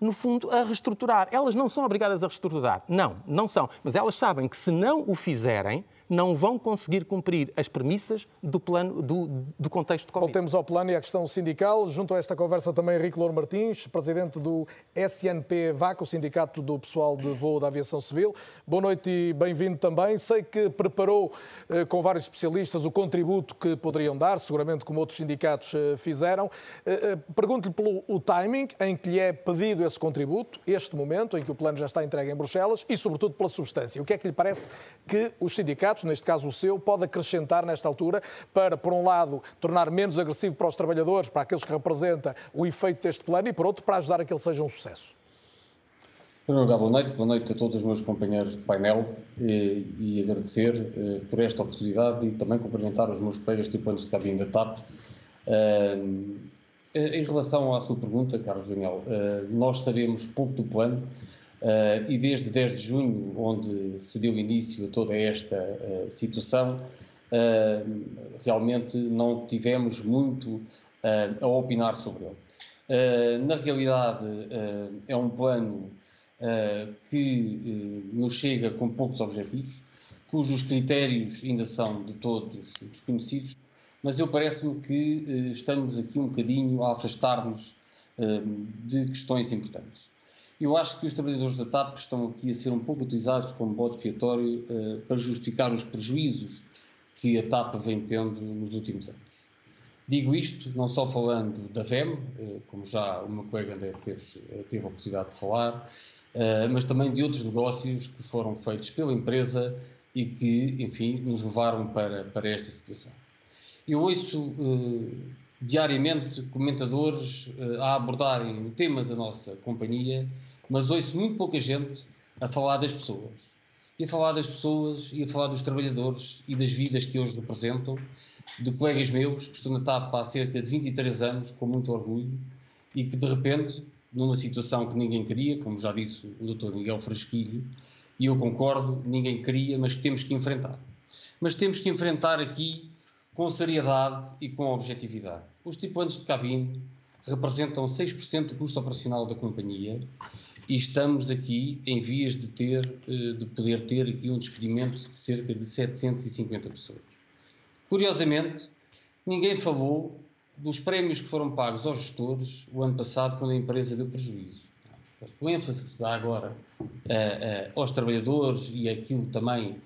no fundo, a reestruturar. Elas não são obrigadas a reestruturar. Não, não são. Mas elas sabem que se não o fizerem, não vão conseguir cumprir as premissas do plano do, do contexto Covid. Voltemos ao plano e à questão sindical. Junto a esta conversa também Henrique Louro Martins, presidente do SNP VAC, o Sindicato do Pessoal de Voo da Aviação Civil. Boa noite e bem-vindo também. Sei que preparou eh, com vários especialistas o contributo que poderiam dar, seguramente como outros sindicatos eh, fizeram. Eh, pergunto-lhe pelo o timing em que lhe é pedido esse contributo, este momento em que o plano já está entregue em Bruxelas e, sobretudo, pela substância. O que é que lhe parece que os sindicatos sindicatos, neste caso o seu, pode acrescentar nesta altura para, por um lado, tornar menos agressivo para os trabalhadores, para aqueles que representa o efeito deste plano e, por outro, para ajudar a que ele seja um sucesso? Boa noite, boa noite a todos os meus companheiros de painel e, e agradecer eh, por esta oportunidade e também cumprimentar os meus colegas tripulantes de cabine da TAP. Uh, em relação à sua pergunta, Carlos Daniel, uh, nós sabemos pouco do plano, Uh, e desde 10 de junho, onde se deu início a toda esta uh, situação, uh, realmente não tivemos muito a opinar sobre ele. na realidade, é um plano que nos chega com poucos objetivos, cujos critérios ainda são de todos desconhecidos, mas eu parece-me que estamos aqui um bocadinho a afastar-nos de questões importantes. Eu acho que os trabalhadores da TAP estão aqui a ser um pouco utilizados como bode expiatório uh, para justificar os prejuízos que a TAP vem tendo nos últimos anos. Digo isto não só falando da VEM, eh, como já o meu colega André teve, teve a oportunidade de falar, mas também de outros negócios que foram feitos pela empresa e que, enfim, nos levaram para, para esta situação. Eu ouço diariamente comentadores a abordarem o tema da nossa companhia, mas ouço muito pouca gente a falar das pessoas. E a falar das pessoas, e a falar dos trabalhadores e das vidas que hoje representam, de colegas meus que estão na TAP há cerca de 23 anos, com muito orgulho, e que de repente, numa situação que ninguém queria, como já disse o Dr. Miguel Fresquilho, e eu concordo, ninguém queria, mas que temos que enfrentar. Mas temos que enfrentar aqui com seriedade e com objetividade. Os tripulantes de cabine representam 6% do custo operacional da companhia e estamos aqui em vias de ter, eh, de poder ter aqui um despedimento de cerca de 750 pessoas. Curiosamente, ninguém falou dos prémios que foram pagos aos gestores o ano passado quando a empresa deu prejuízo. O ênfase que se dá agora uh, uh, aos trabalhadores e aquilo também,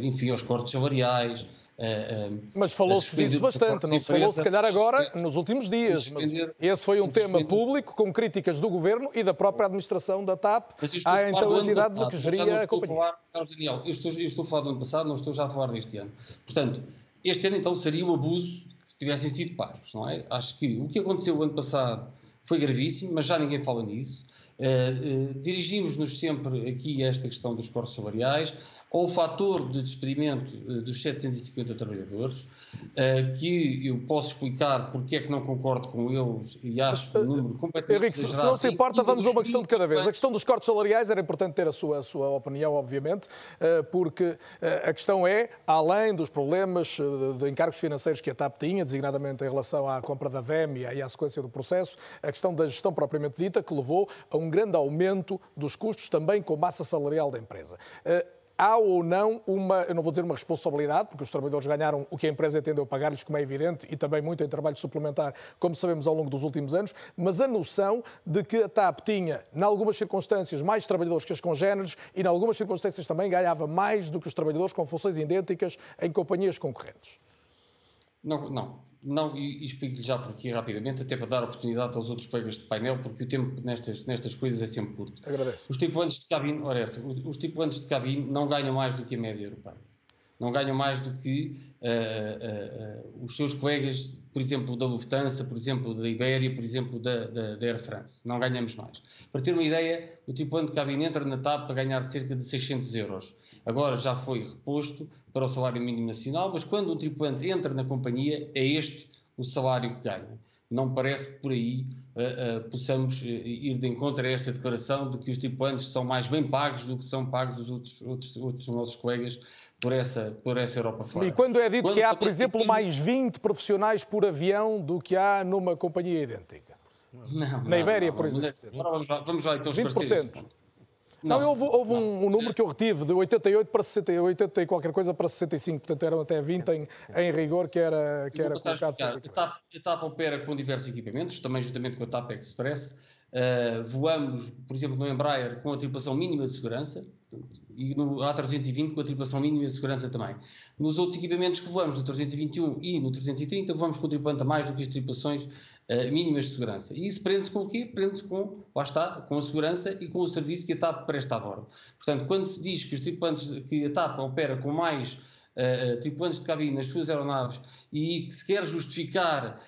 enfim, aos cortes salariais, é, é, mas falou-se disso bastante, não se falou se calhar agora nos últimos dias. Esse foi um tema público com críticas do governo e da própria administração da TAP à então entidade do que geria a companhia. Falar, Carlos Daniel, eu estou, eu estou a falar do ano passado, não estou já a falar deste ano. Portanto, este ano então seria o abuso que tivessem sido pagos, não é? Acho que o que aconteceu o ano passado foi gravíssimo, mas já ninguém fala nisso. Uh, uh, dirigimos-nos sempre aqui a esta questão dos cortes salariais ao fator de despedimento uh, dos 750 trabalhadores, uh, que eu posso explicar porque é que não concordo com eles e acho o número completamente Henrique, se não se importa, vamos a uma questão de cada vez. A questão dos cortes salariais era importante ter a sua, a sua opinião, obviamente, porque a questão é, além dos problemas de encargos financeiros que a TAP tinha, designadamente em relação à compra da VEM e à sequência do processo, a questão da gestão propriamente dita, que levou a um grande aumento dos custos também com massa salarial da empresa há ou não uma, eu não vou dizer uma responsabilidade, porque os trabalhadores ganharam o que a empresa entendeu pagar-lhes, como é evidente, e também muito em trabalho suplementar, como sabemos ao longo dos últimos anos, mas a noção de que a TAP tinha, em algumas circunstâncias, mais trabalhadores que os congêneres e, em algumas circunstâncias, também ganhava mais do que os trabalhadores com funções idênticas em companhias concorrentes. Não, não. Não, e, e explico-lhe já por aqui rapidamente, até para dar oportunidade aos outros colegas de painel, porque o tempo nestas, nestas coisas é sempre curto. Agradeço. Os tripulantes de cabine, ora essa, os, os tripulantes de cabine não ganham mais do que a média europeia. Não ganham mais do que uh, uh, uh, os seus colegas, por exemplo, da Lufthansa, por exemplo, da Ibéria, por exemplo, da, da, da Air France. Não ganhamos mais. Para ter uma ideia, o tripulante de cabine entra na TAP para ganhar cerca de 600 euros agora já foi reposto para o salário mínimo nacional, mas quando um tripulante entra na companhia, é este o salário que ganha. Não parece que por aí uh, uh, possamos uh, ir de encontro a esta declaração de que os tripulantes são mais bem pagos do que são pagos os outros, outros, outros nossos colegas por essa, por essa Europa fora. E quando é dito quando que há, por exemplo, mais 20 profissionais por avião do que há numa companhia idêntica? Não, Na Ibéria, não, por exemplo. Vamos lá, vamos lá então esclarecer 20%. Não, não houve, houve não, um, um, número que eu retive de 88 para 60, 80 e qualquer coisa para 65, portanto eram até 20 em, em rigor que era, que era colocado. A TAP, a TAP opera com diversos equipamentos, também juntamente com a TAP Express. Uh, voamos, por exemplo, no Embraer com a tripulação mínima de segurança e no A320 com a tripulação mínima de segurança também. Nos outros equipamentos que voamos, no 321 e no 330, voamos com tripulante a mais do que as tripulações mínimas de segurança. E isso prende-se com o quê? Prende-se com, lá está, com a segurança e com o serviço que a TAP presta a bordo. Portanto, quando se diz que os tripulantes, que a TAP opera com mais uh, tripulantes de cabine nas suas aeronaves e que se quer justificar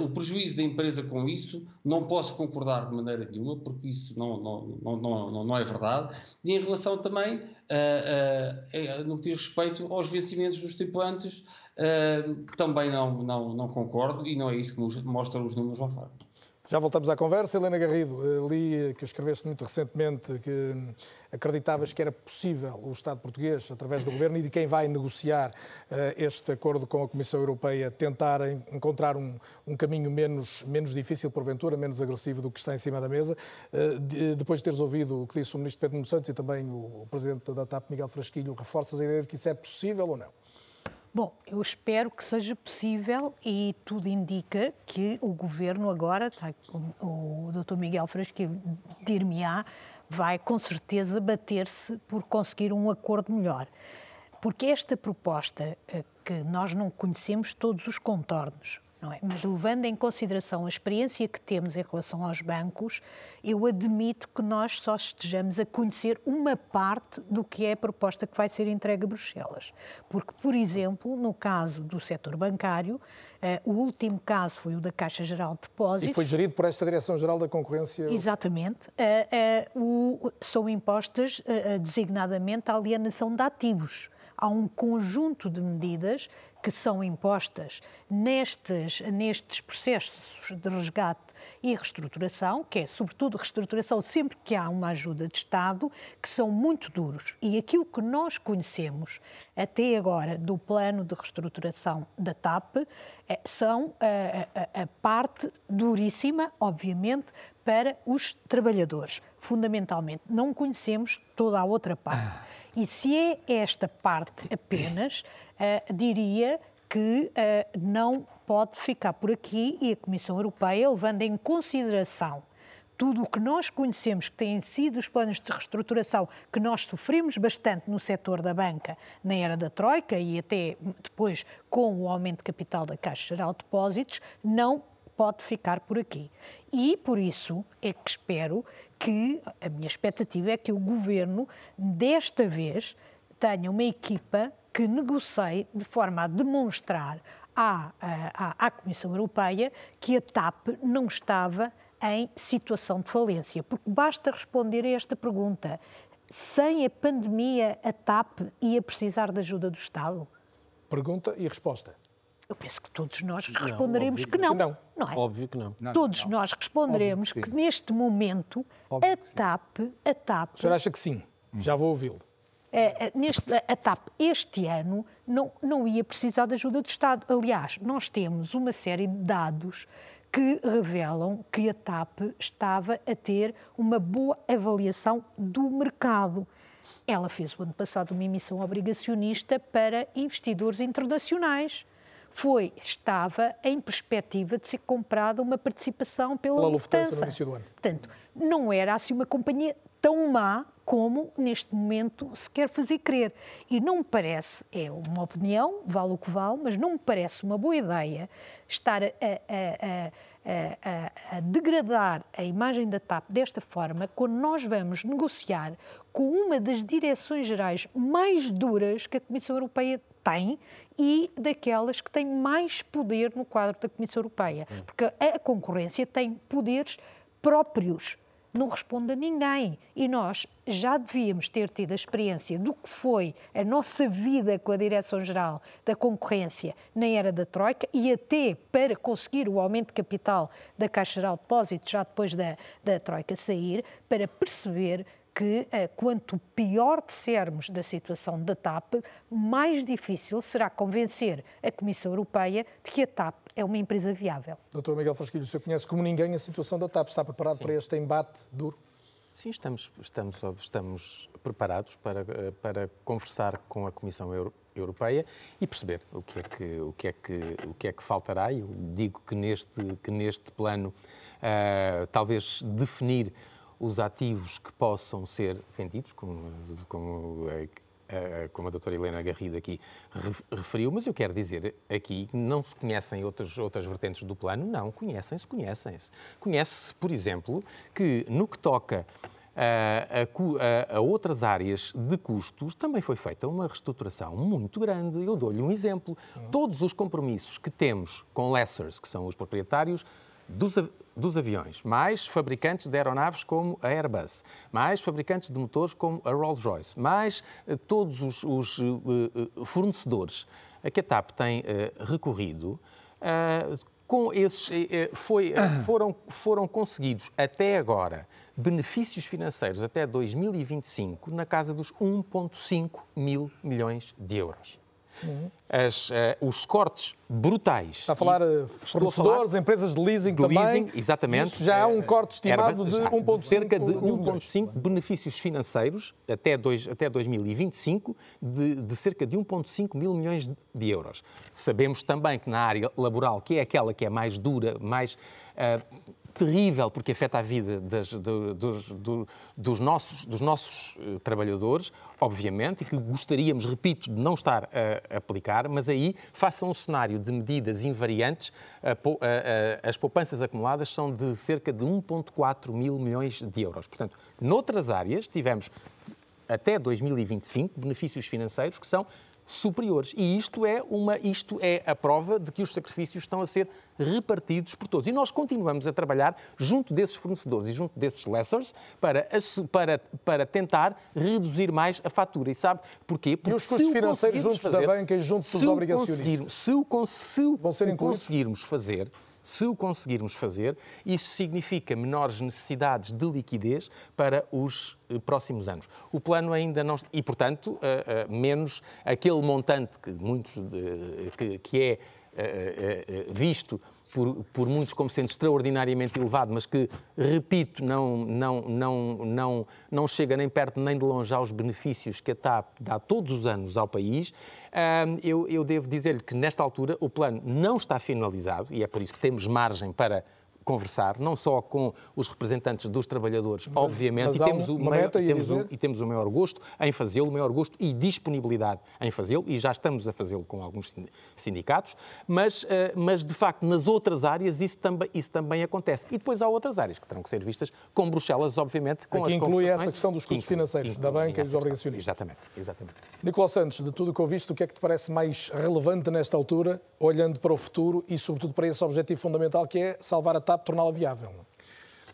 o prejuízo da empresa com isso, não posso concordar de maneira nenhuma, porque isso não, não, não, não, não é verdade. E em relação também, uh, no que diz respeito aos vencimentos dos tripulantes, que também não, não, não concordo e não é isso que mostram os números lá fora. Já voltamos à conversa. Helena Garrido, eh, li que escreveste muito recentemente que acreditavas que era possível o Estado português, através do Governo e de quem vai negociar eh, este acordo com a Comissão Europeia, tentar encontrar um, um caminho menos, menos difícil, porventura, menos agressivo do que está em cima da mesa. Eh, depois de teres ouvido o que disse o Ministro Pedro Nuno Santos e também o Presidente da TAP, Miguel Frasquilho, reforças a ideia de que isso é possível ou não? Bom, eu espero que seja possível e tudo indica que o governo agora, tá, o, o Dr. Miguel Frasquilho dir-me-á, vai com certeza bater-se por conseguir um acordo melhor. Porque esta proposta, eh, que nós não conhecemos todos os contornos, é? Mas levando em consideração a experiência que temos em relação aos bancos, eu admito que nós só estejamos a conhecer uma parte do que é a proposta que vai ser entregue a Bruxelas. Porque, por exemplo, no caso do setor bancário, eh, o último caso foi o da Caixa Geral de Depósitos. E foi gerido por esta Direção-Geral da Concorrência. Exatamente. Eh, eh, o- são impostas designadamente a alienação de ativos. Há um conjunto de medidas que são impostas nestes, nestes processos de resgate e reestruturação, que é sobretudo reestruturação sempre que há uma ajuda de Estado, que são muito duros. E aquilo que nós conhecemos até agora do plano de reestruturação da TAP eh, são eh, a, a- a parte duríssima, obviamente, para os trabalhadores. Fundamentalmente, não conhecemos toda a outra parte. E se é esta parte apenas, eh, diria que eh, não pode ficar por aqui e a Comissão Europeia, levando em consideração tudo o que nós conhecemos que têm sido os planos de reestruturação que nós sofremos bastante no setor da banca na era da Troika e até depois com o aumento de capital da Caixa Geral de Depósitos, não pode ficar por aqui. E por isso é que espero que, a minha expectativa é que o Governo, desta vez, tenha uma equipa que negocie de forma a demonstrar à, à, à Comissão Europeia que a TAP não estava em situação de falência. Porque basta responder a esta pergunta. Sem a pandemia, a TAP ia precisar de ajuda do Estado? Pergunta e resposta. Eu penso que todos nós responderemos que não. não. Não é? Óbvio que não. Todos nós responderemos que que, neste momento a TAP, a TAP, O senhor acha que sim? Já vou ouvi-lo. É, é, neste, a TAP este ano não, não ia precisar de ajuda do Estado. Aliás, nós temos uma série de dados que revelam que a TAP estava a ter uma boa avaliação do mercado. Ela fez o ano passado uma emissão obrigacionista para investidores internacionais. Foi, estava em perspectiva de ser comprada uma participação pela, Pela Lufthansa no Lufthansa. início do ano. Portanto, não era assim uma companhia tão má como neste momento se quer fazer crer. E não me parece, é uma opinião, vale o que vale, mas não me parece uma boa ideia estar a, a- a- a- degradar a imagem da TAP desta forma, quando nós vamos negociar com uma das direções gerais mais duras que a Comissão Europeia tem e daquelas que têm mais poder no quadro da Comissão Europeia. Porque a concorrência tem poderes próprios, não responde a ninguém. E nós já devíamos ter tido a experiência do que foi a nossa vida com a Direção-Geral da Concorrência na era da Troika e até para conseguir o aumento de capital da Caixa Geral de Depósitos, já depois da, da Troika sair, para perceber que eh, quanto pior dissermos da situação da TAP, mais difícil será convencer a Comissão Europeia de que a TAP é uma empresa viável. Doutor Miguel Frasquilho, o senhor conhece como ninguém a situação da TAP. Está preparado para este embate duro? Sim, estamos, estamos, estamos preparados para, eh, para conversar com a Comissão Euro- Europeia e perceber o que, é que, o, que é que, o que é que faltará. Eu digo que neste, que neste plano, ah, talvez definir os ativos que possam ser vendidos, como, como, eh, eh, como a doutora Helena Garrido aqui ref- referiu, mas eu quero dizer aqui que não se conhecem outras, outras vertentes do plano, não, conhecem-se, conhecem-se. Conhece-se, por exemplo, que no que toca a, a a- a outras áreas de custos, também foi feita uma reestruturação muito grande. Eu dou-lhe um exemplo. Todos os compromissos que temos com lessors, que são os proprietários dos, dos aviões, mais fabricantes de aeronaves como a Airbus, mais fabricantes de motores como a Rolls-Royce, mais eh, todos os, os, eh, eh, fornecedores. A que a TAP tem recorrido, com esses, foi, foram, foram conseguidos até agora benefícios financeiros até 2025 na casa dos 1,5 mil milhões de euros. As, eh, os cortes brutais. Está a falar eh, Estou a fornecedores, falar empresas de leasing de também. leasing, exatamente. Isso já há um Eh, corte estimado de já, 1,5 cerca de milhões. 1,5 benefícios financeiros até, dois, até 2025 de, de cerca de 1,5 mil milhões de euros. Sabemos também que na área laboral, que é aquela que é mais dura, mais. ah, terrível porque afeta a vida das, do, dos, do, dos, nossos, dos nossos uh, trabalhadores, obviamente, e que gostaríamos, repito, de não estar a, aplicar, mas aí, faça um cenário de medidas invariantes, as poupanças acumuladas são de cerca de 1,4 mil milhões de euros. Portanto, noutras áreas, tivemos até 2025 benefícios financeiros que são superiores. E isto é, uma, isto é a prova de que os sacrifícios estão a ser repartidos por todos. E nós continuamos a trabalhar junto desses fornecedores e junto desses lessors para, para, para tentar reduzir mais a fatura. E sabe porquê? Porque e os custos financeiros juntos fazer, da banca e junto dos obrigacionistas? Se o, se o conseguirmos fazer, se o conseguirmos fazer, isso significa menores necessidades de liquidez para os eh, próximos anos. O plano ainda não. E, portanto, uh, uh, menos aquele montante que, muitos, que, é visto por, por muitos como sendo extraordinariamente elevado, mas que, repito, não, não, não, não, não chega nem perto nem de longe aos benefícios que a TAP dá todos os anos ao país, eu, eu devo dizer-lhe que, nesta altura, o plano não está finalizado e é por isso que temos margem para conversar, não só com os representantes dos trabalhadores, mas, obviamente, mas e, temos o maior, temos o, e temos o maior gosto em fazê-lo, o maior gosto e disponibilidade em fazê-lo, e já estamos a fazê-lo com alguns sindicatos, mas, uh, mas de facto nas outras áreas isso também, isso também acontece. E depois há outras áreas que terão que ser vistas com Bruxelas, obviamente, com Aqui as inclui essa questão dos custos financeiros da banca e dos obrigacionistas. Exatamente, exatamente. Nicolau Santos, de tudo o que ouviste, o que é que te parece mais relevante nesta altura, olhando para o futuro e sobretudo para esse objetivo fundamental que é salvar a TAP, torná-la viável?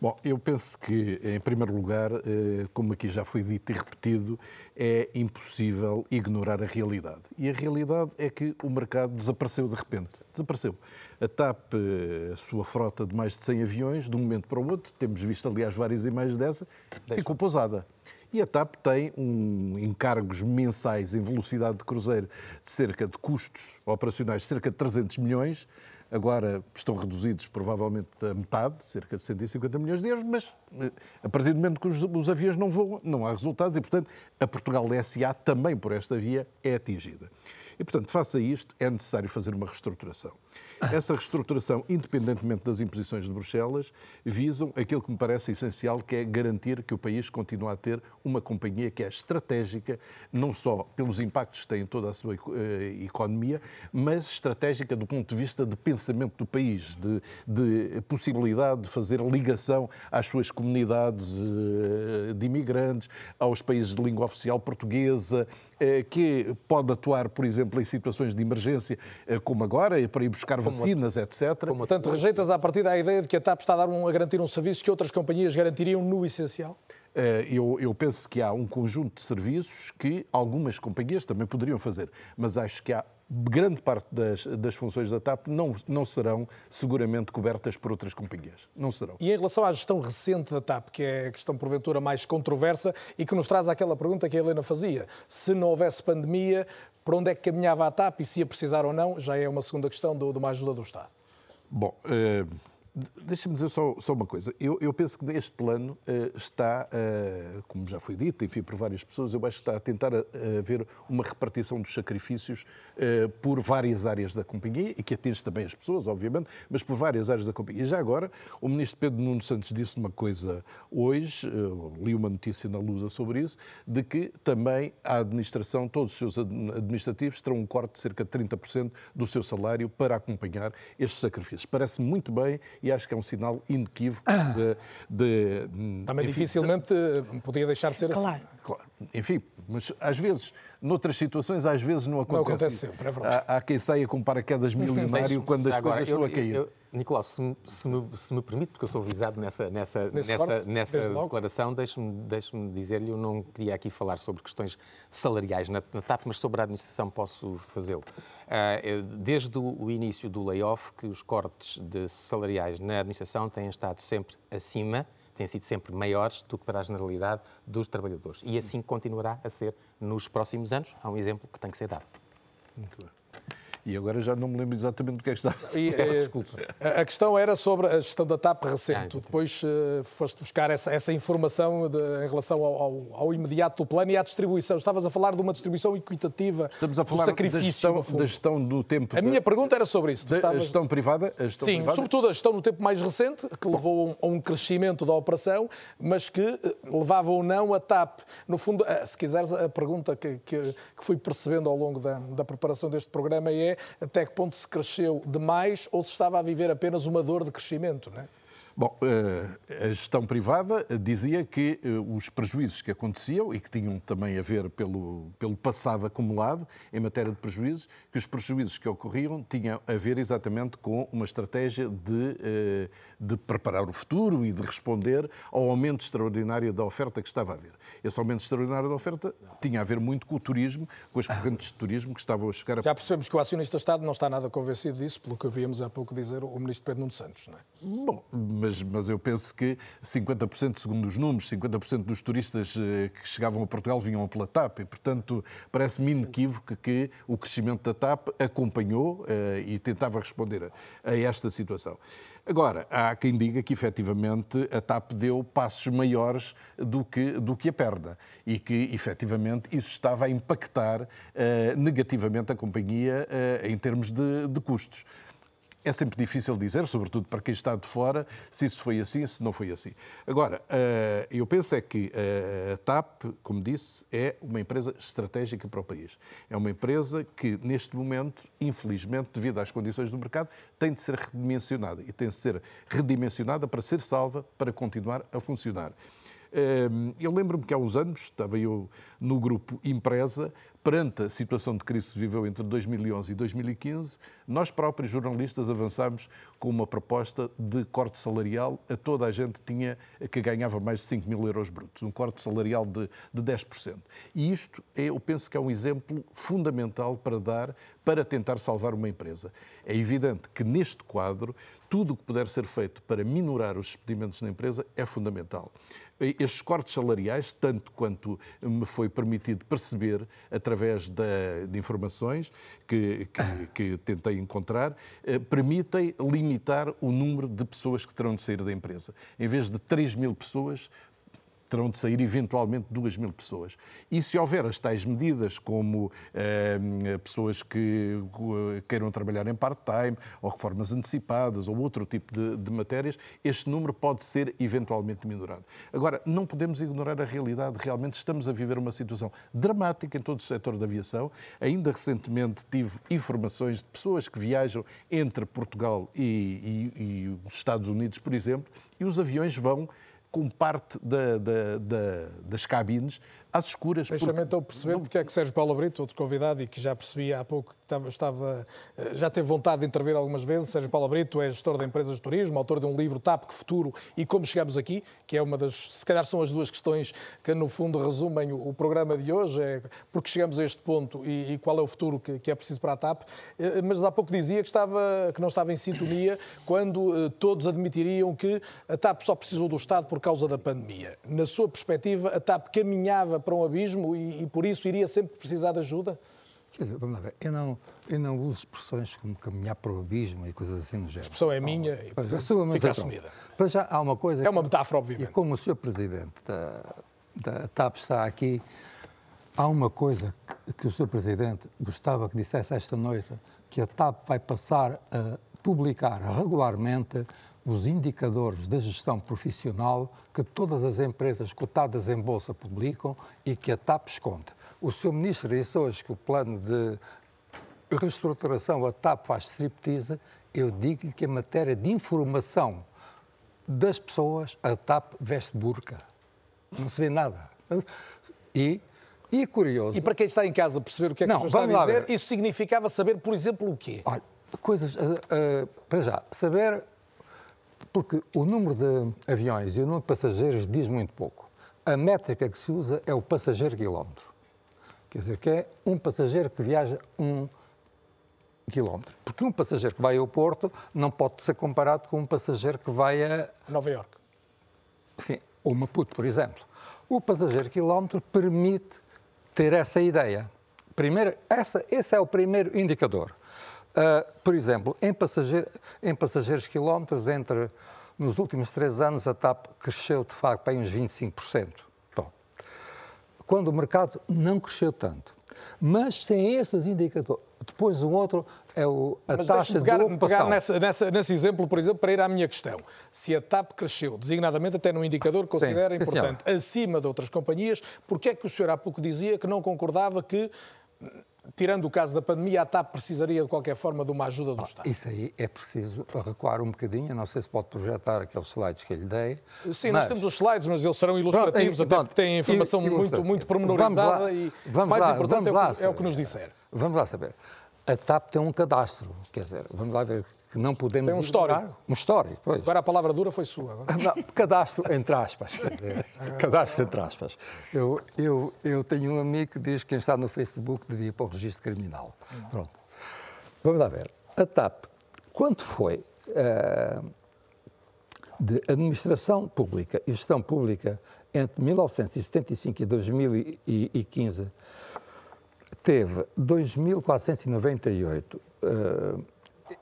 Bom, eu penso que, em primeiro lugar, eh, como aqui já foi dito e repetido, é impossível ignorar a realidade. E a realidade é que o mercado desapareceu de repente. Desapareceu. A TAP, eh, a sua frota de mais de 100 aviões, de um momento para o outro, temos visto, aliás, várias imagens dessa, ficou pousada. E a TAP tem um encargos mensais em velocidade de cruzeiro de cerca de custos operacionais de cerca de 300 milhões Agora estão reduzidos provavelmente a metade, cerca de 150 milhões de euros, mas eh, a partir do momento que os, os aviões não voam, não há resultados e, portanto, a Portugal SA também por esta via é atingida. E, portanto, face a isto, é necessário fazer uma reestruturação. Essa reestruturação, independentemente das imposições de Bruxelas, visam aquilo que me parece essencial, que é garantir que o país continue a ter uma companhia que é estratégica, não só pelos impactos que tem em toda a sua eh, economia, mas estratégica do ponto de vista de pensamento do país, de, de possibilidade de fazer ligação às suas comunidades eh, de imigrantes, aos países de língua oficial portuguesa, que pode atuar, por exemplo, em situações de emergência, como agora, para ir buscar vacinas, etc. Portanto, rejeitas a partir da ideia de que a TAP está a, dar um, a garantir um serviço que outras companhias garantiriam no essencial? Eh, eu, eu, penso que há um conjunto de serviços que algumas companhias também poderiam fazer, mas acho que há grande parte das, das funções da TAP não, não serão seguramente cobertas por outras companhias. Não serão. E em relação à gestão recente da TAP, que é a questão porventura mais controversa e que nos traz aquela pergunta que a Helena fazia: se não houvesse pandemia, para onde é que caminhava a TAP e se ia precisar ou não, já é uma segunda questão de uma ajuda do Estado. Bom, uh, Deixa-me dizer só, só, uma coisa. Eu, eu, penso que neste plano uh, está, uh, como já foi dito, enfim, por várias pessoas, eu acho que está a tentar haver uma repartição dos sacrifícios uh, por várias áreas da companhia e que atinge também as pessoas, obviamente, mas por várias áreas da companhia. E já agora, o ministro Pedro Nuno Santos disse uma coisa hoje, li uma notícia na Lusa sobre isso, de que também a administração, todos os seus administrativos, terão um corte de cerca de 30% do seu salário para acompanhar estes sacrifícios. Parece muito bem e acho que é um sinal inequívoco ah. de, de. Também enfim, dificilmente de... podia deixar de ser claro. assim. Claro. Enfim, mas às vezes, noutras situações, às vezes não acontece. Não acontece sempre, é verdade. Há, há quem saia com paraquedas milionário quando as Agora, coisas eu, estão a cair. Eu, Nicolau, se me, se, me, se me, permite, porque eu sou visado nessa, nessa, nessa, nessa declaração, deixe-me deixe dizer-lhe, eu não queria aqui falar sobre questões salariais na, na TAP, mas sobre a administração posso fazê-lo. Uh, desde o, o início do layoff, que os cortes de salariais na administração têm estado sempre acima, têm sido sempre maiores do que para a generalidade dos trabalhadores. E assim continuará a ser nos próximos anos. Há um exemplo que tem que ser dado. Muito bem. E agora já não me lembro exatamente do que é que estava a e, eh, Desculpa. a- A questão era sobre a gestão da TAP recente. Tu depois eh, foste buscar essa, essa informação de- em relação ao, ao- ao imediato do plano e à distribuição. Estavas a falar de uma distribuição equitativa Estamos a do falar da sacrifício, gestão, no fundo. da gestão do tempo. A minha pergunta era sobre isso. Da- estavas- A gestão privada? A gestão Sim, privada? sobretudo a gestão no tempo mais recente, que levou a um- a um crescimento da operação, mas que eh, levava ou não a TAP. No fundo, se quiseres, a pergunta que, que, que fui percebendo ao longo da, da preparação deste programa é até que ponto se cresceu demais ou se estava a viver apenas uma dor de crescimento, não é? Bom, eh, a gestão privada dizia que eh, os prejuízos que aconteciam e que tinham também a ver pelo, pelo passado acumulado em matéria de prejuízos, que os prejuízos que ocorriam tinham a ver exatamente com uma estratégia de, eh, de preparar o futuro e de responder ao aumento extraordinário da oferta que estava a haver. Esse aumento extraordinário da oferta tinha a ver muito com o turismo, com as correntes de turismo que estavam a chegar a Já percebemos que o acionista-Estado não está nada convencido disso, pelo que ouvimos há pouco dizer o ministro Pedro Nuno Santos, não é? Bom, mas, mas eu penso que 50%, segundo os números, 50% dos turistas eh, que chegavam a Portugal vinham pela TAP e, portanto, parece-me inequívoco que o crescimento da TAP acompanhou eh, e tentava responder a, a esta situação. Agora, há quem diga que efetivamente a TAP deu passos maiores do que, do que a perna e que efetivamente isso estava a impactar eh, negativamente a companhia eh, em termos de, de custos. É sempre difícil dizer, sobretudo para quem está de fora, se isso foi assim, se não foi assim. Agora, eh, eu penso é que eh, a TAP, como disse, é uma empresa estratégica para o país. É uma empresa que, neste momento, infelizmente, devido às condições do mercado, tem de ser redimensionada e tem de ser redimensionada para ser salva, para continuar a funcionar. Hum, Eu lembro-me que há uns anos estava eu no grupo Empresa, perante a situação de crise que se viveu entre 2011 e 2015, nós próprios jornalistas avançámos com uma proposta de corte salarial a toda a gente tinha, que ganhava mais de 5 mil euros brutos, um corte salarial de, de 10%. E isto, é, eu penso que é um exemplo fundamental para dar, para tentar salvar uma empresa. É evidente que neste quadro, tudo o que puder ser feito para minorar os despedimentos na empresa é fundamental. Estes cortes salariais, tanto quanto me foi permitido perceber através de informações que, que, que tentei encontrar, eh, permitem limitar o número de pessoas que terão de sair da empresa. Em vez de 3 mil pessoas, terão de sair eventualmente 2 mil pessoas. E se houver as tais medidas, como eh, pessoas que queiram trabalhar em part-time, ou reformas antecipadas, ou outro tipo de, de matérias, este número pode ser eventualmente minorado. Agora, não podemos ignorar a realidade. Realmente estamos a viver uma situação dramática em todo o setor da aviação. Ainda recentemente tive informações de pessoas que viajam entre Portugal e, e- e os Estados Unidos, por exemplo, e os aviões vão com parte da- da- da- das cabines às escuras. Deixa-me porque- então perceber porque é que Sérgio Paulo Brito, outro convidado e que já percebi há pouco que estava, estava, eh, já teve vontade de intervir algumas vezes. Sérgio Paulo Brito é gestor de empresas de turismo, autor de um livro TAP que Futuro e Como Chegamos Aqui, que é uma das, se calhar são as duas questões que no fundo resumem o, o programa de hoje, é porque chegamos a este ponto e, e qual é o futuro que, que é preciso para a TAP. Eh, Mas há pouco dizia que, estava, que não estava em sintonia quando eh, todos admitiriam que a TAP só precisou do Estado por causa da pandemia. Na sua perspectiva, a TAP caminhava para um abismo e, e por isso iria sempre precisar de ajuda? Quer dizer, vamos lá ver, eu não, eu não uso expressões como caminhar para o abismo e coisas assim no género. A expressão é minha e Pois, a sua, mas fica então, assumida. Para já há uma coisa... É uma metáfora, obviamente. E como o Sr. Presidente da, da TAP está aqui, há uma coisa que, que o Sr. Presidente gostava que dissesse esta noite, que a TAP vai passar a publicar regularmente os indicadores da gestão profissional que todas as empresas cotadas em bolsa publicam e que a TAP esconde. O Sr. Ministro disse hoje que o plano de reestruturação a TAP faz striptease. Eu digo-lhe que em matéria de informação das pessoas, a TAP veste burca. Não se vê nada. E, e é curioso. E para quem está em casa perceber o que é que Não, está a dizer, isso significava saber, por exemplo, o quê? Olha, coisas. ah, ah, para já, saber. Porque o número de aviões e o número de passageiros diz muito pouco. A métrica que se usa é o passageiro quilómetro. Quer dizer, que é um passageiro que viaja um quilómetro. Porque um passageiro que vai ao Porto não pode ser comparado com um passageiro que vai a Nova York. Sim, ou Maputo, por exemplo. O passageiro quilómetro permite ter essa ideia. Primeiro, essa, esse é o primeiro indicador. Uh, por exemplo, em, passageiro, em passageiros quilómetros, entre nos últimos três anos, a TAP cresceu de facto para uns 25%. Bom, quando o mercado não cresceu tanto. Mas sem esses indicadores. Depois, o outro é o, a Mas taxa pegar, de ocupação. pegar nessa, nessa, nesse exemplo, por exemplo, para ir à minha questão. Se a TAP cresceu, designadamente até num indicador que considera sim, importante, acima de outras companhias, porquê é que o senhor há pouco dizia que não concordava que, tirando o caso da pandemia, a TAP precisaria de qualquer forma de uma ajuda do Estado? Isso aí é preciso recuar um bocadinho. Não sei se pode projetar aqueles slides que eu lhe dei. Sim, mas... nós temos os slides, mas eles serão ilustrativos, Pronto, até pronto, porque têm informação muito, muito pormenorizada Vamos lá, e vamos mais lá, importante vamos é, o lá que, é o que nos disser. Vamos lá saber. A TAP tem um cadastro, quer dizer, vamos lá ver que não podemos. Tem um ignorar. histórico. Um histórico, pois. Agora a palavra dura foi sua. Não, cadastro entre aspas. cadastro entre aspas. Eu, eu, eu tenho um amigo que diz que quem está no Facebook devia ir para o registro criminal. Pronto. Vamos lá ver. A TAP, quanto foi uh, de administração pública e gestão pública entre 1975 e 2015, teve 2.498 uh,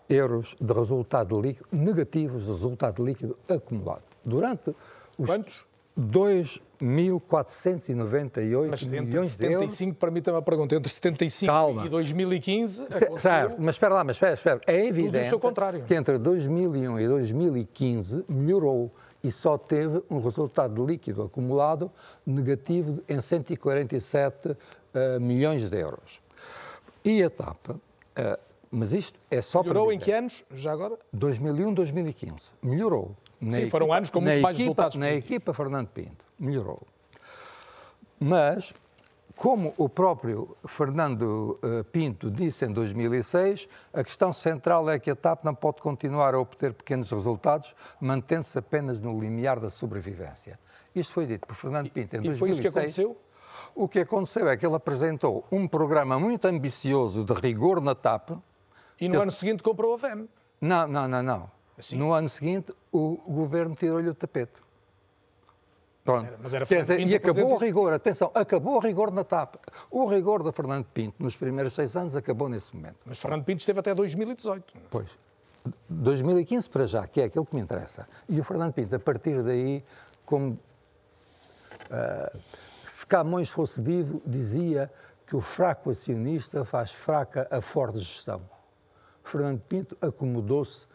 euros de resultado líquido, negativos de resultado líquido acumulado. Durante os Quantos? 2.498 Mas entre milhões de euros. 75, permita-me a pergunta, entre 75 Calma. e 2015 C- aconteceu Certo, mas espera lá, mas espera, espera. É evidente que entre 2001 e 2015 melhorou e só teve um resultado líquido acumulado negativo em 147 eh, milhões de euros. E a TAP, eh, mas isto é só Melhorou para em dizer, que anos, já agora? 2001, 2015. Melhorou. Sim, foram anos com muito na mais equipa, resultados Na positivos. equipa Fernando Pinto, melhorou. Mas, como o próprio Fernando eh, Pinto disse em 2006, a questão central é que a TAP não pode continuar a obter pequenos resultados, mantendo-se apenas no limiar da sobrevivência. Isto foi dito por Fernando Pinto em e 2006. foi isso que aconteceu? O que aconteceu é que ele apresentou um programa muito ambicioso de rigor na TAP. E no ano seguinte comprou a VEM. Não, não, não, não. No ano seguinte, o governo tirou-lhe o tapete. Pronto. era- mas era dizer, e acabou o isso. rigor, atenção, acabou o rigor na TAP. O rigor de Fernando Pinto nos primeiros seis anos acabou nesse momento. Mas Fernando Pinto esteve até 2018. Pois. 2015 para já, que é aquilo que me interessa. E o Fernando Pinto, a partir daí, como ah, se Camões fosse vivo, dizia que o fraco acionista faz fraca a forte gestão. Fernando Pinto acomodou-se